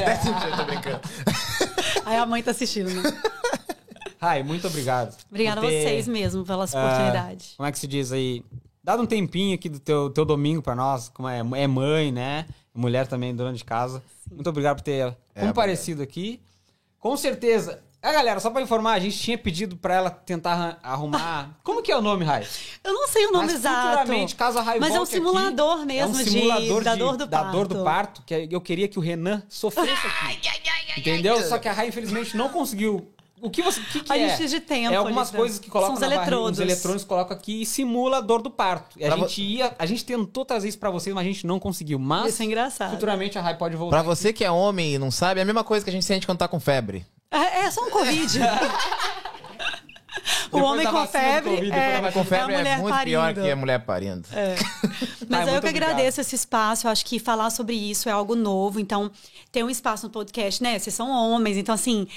Tô brincando. <laughs> Aí a mãe tá assistindo, né? <laughs> Rai, muito obrigado. Obrigada a ter, vocês mesmo pela ah, oportunidade. como é que se diz aí? Dado um tempinho aqui do teu, teu domingo pra nós, como é, é mãe, né? Mulher também, dona de casa. Muito obrigado por ter É, comparecido aqui. Com certeza. É, galera, só pra informar, a gente tinha pedido pra ela tentar arrumar. <laughs> Como que é o nome, Rai? Eu não sei o nome Mas exato. futuramente, caso a Rai Mas é um volte aqui, simulador mesmo é um de- simulador da de- dor do da parto. dor do parto, que eu queria que o Renan sofresse <laughs> aqui. Entendeu? Só que a Rai, infelizmente, não conseguiu. O que você. O que, que A é? gente de tempo, É algumas Lisa. coisas que colocam São os barriga, eletrodos. os eletrônicos colocam aqui e simula a dor do parto. E a Pra vo- gente ia. A gente tentou trazer isso pra vocês, mas a gente não conseguiu. Mas Isso é engraçado. futuramente a Rai pode voltar. Pra você que é homem e não sabe, é a mesma coisa que a gente sente quando tá com febre. É, é só um Covid. <laughs> o Depois homem com febre Covid, é, Com febre é a é, mulher muito parindo. pior que a mulher parindo. É. <laughs> Mas Ai, eu que obrigado. agradeço esse espaço. Eu acho que falar sobre isso é algo novo. Então, ter um espaço no podcast, né? Vocês são homens, então assim.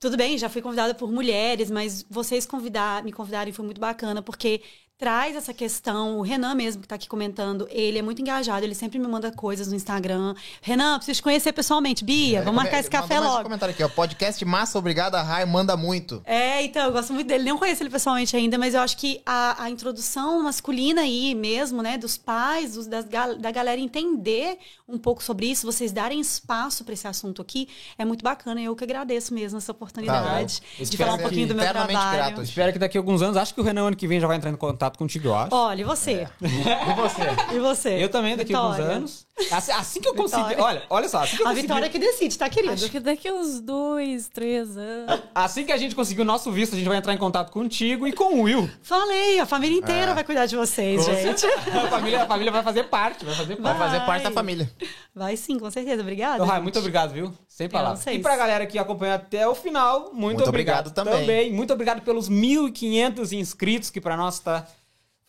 Tudo bem, já fui convidada por mulheres, mas vocês convidar, me convidarem foi muito bacana, porque traz essa questão. O Renan mesmo, que tá aqui comentando, ele é muito engajado, ele sempre me manda coisas no Instagram. Renan, preciso te conhecer pessoalmente. Bia, vamos marcar esse Mandou café mais um logo. comentário aqui, ó. Podcast massa, obrigada, Rai, manda muito. É, então, eu gosto muito dele. Não conheço ele pessoalmente ainda, mas eu acho que a, a introdução masculina aí mesmo, né, dos pais, dos, das, gal- da galera entender um pouco sobre isso, vocês darem espaço para esse assunto aqui, é muito bacana. Eu que agradeço mesmo essa oportunidade eu de falar um pouquinho do meu trabalho. grato. Espero que daqui a alguns anos, acho que o Renan ano que vem já vai entrar em contato contigo, eu acho. Olha, e você? E você? <laughs> E você? Eu também, daqui a alguns Vitória. anos. Assim, assim que eu conseguir. Vitória. Olha, olha só, assim que eu A conseguir- Vitória que decide, tá, querido? Acho que daqui uns dois, três anos. Assim que a gente conseguir o nosso visto, a gente vai entrar em contato contigo e com o Will. Falei, a família inteira É. vai cuidar de vocês, Com gente. <laughs> A família, a família vai fazer parte, vai fazer Vai parte. fazer parte da família. Vai sim, com certeza. Obrigada. Então, Rai, gente. muito obrigado, viu? Sem palavras. E pra galera que acompanhou até o final, muito, Muito obrigado, obrigado também. Muito obrigado pelos 1.500 inscritos, que pra nós tá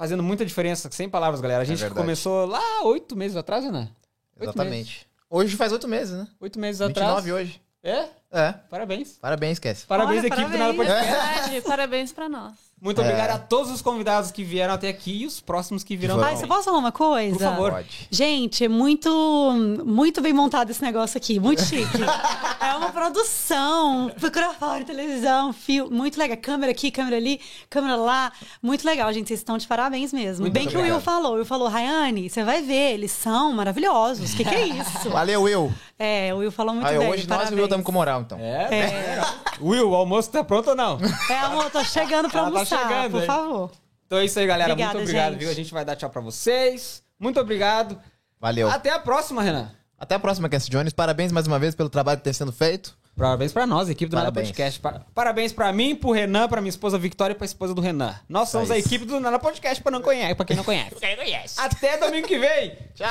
fazendo muita diferença. Sem palavras, galera. A gente verdade. começou lá oito meses atrás, né? Exatamente. Hoje faz oito meses, né? Oito meses atrás. 29 hoje. É? É. Parabéns. Parabéns, esquece. Parabéns, Olha, equipe do Nada parabéns. Podcast. Verdade, parabéns pra nós. Muito É. obrigado a todos os convidados que vieram até aqui e os próximos que virão foram. você posso falar uma coisa? Por favor. Pode. Gente, é muito, muito bem montado esse negócio aqui, muito chique. <laughs> é uma produção, microfone, televisão, fio, muito legal. Câmera aqui, câmera ali, câmera lá, muito legal, gente. Vocês estão de parabéns mesmo. Muito bem que o Will falou, o Will falou, Rayane, você vai ver, eles são maravilhosos. O que, que é isso? <laughs> Valeu, Will. É, o Will falou muito Aí, bem. hoje nós e o parabéns. Will estamos com moral, então. É, Will, o almoço tá pronto ou não? É, amor, tô chegando pra Ela tá almoçar, chegando, por favor. Então é isso aí, galera. Obrigada, Muito obrigado, gente. viu? A gente vai dar tchau pra vocês. Muito obrigado. Valeu. Até a próxima, Renan. Até a próxima, Cass Jones. Parabéns mais uma vez pelo trabalho que tem sendo feito. Parabéns pra nós, equipe do Nada. Podcast. Pa- Parabéns pra mim, pro Renan, pra minha esposa Victoria e pra esposa do Renan. Nós somos É a equipe do Nada Podcast, pra, não conhece, pra <laughs> quem não conhece. Até domingo que vem. Tchau!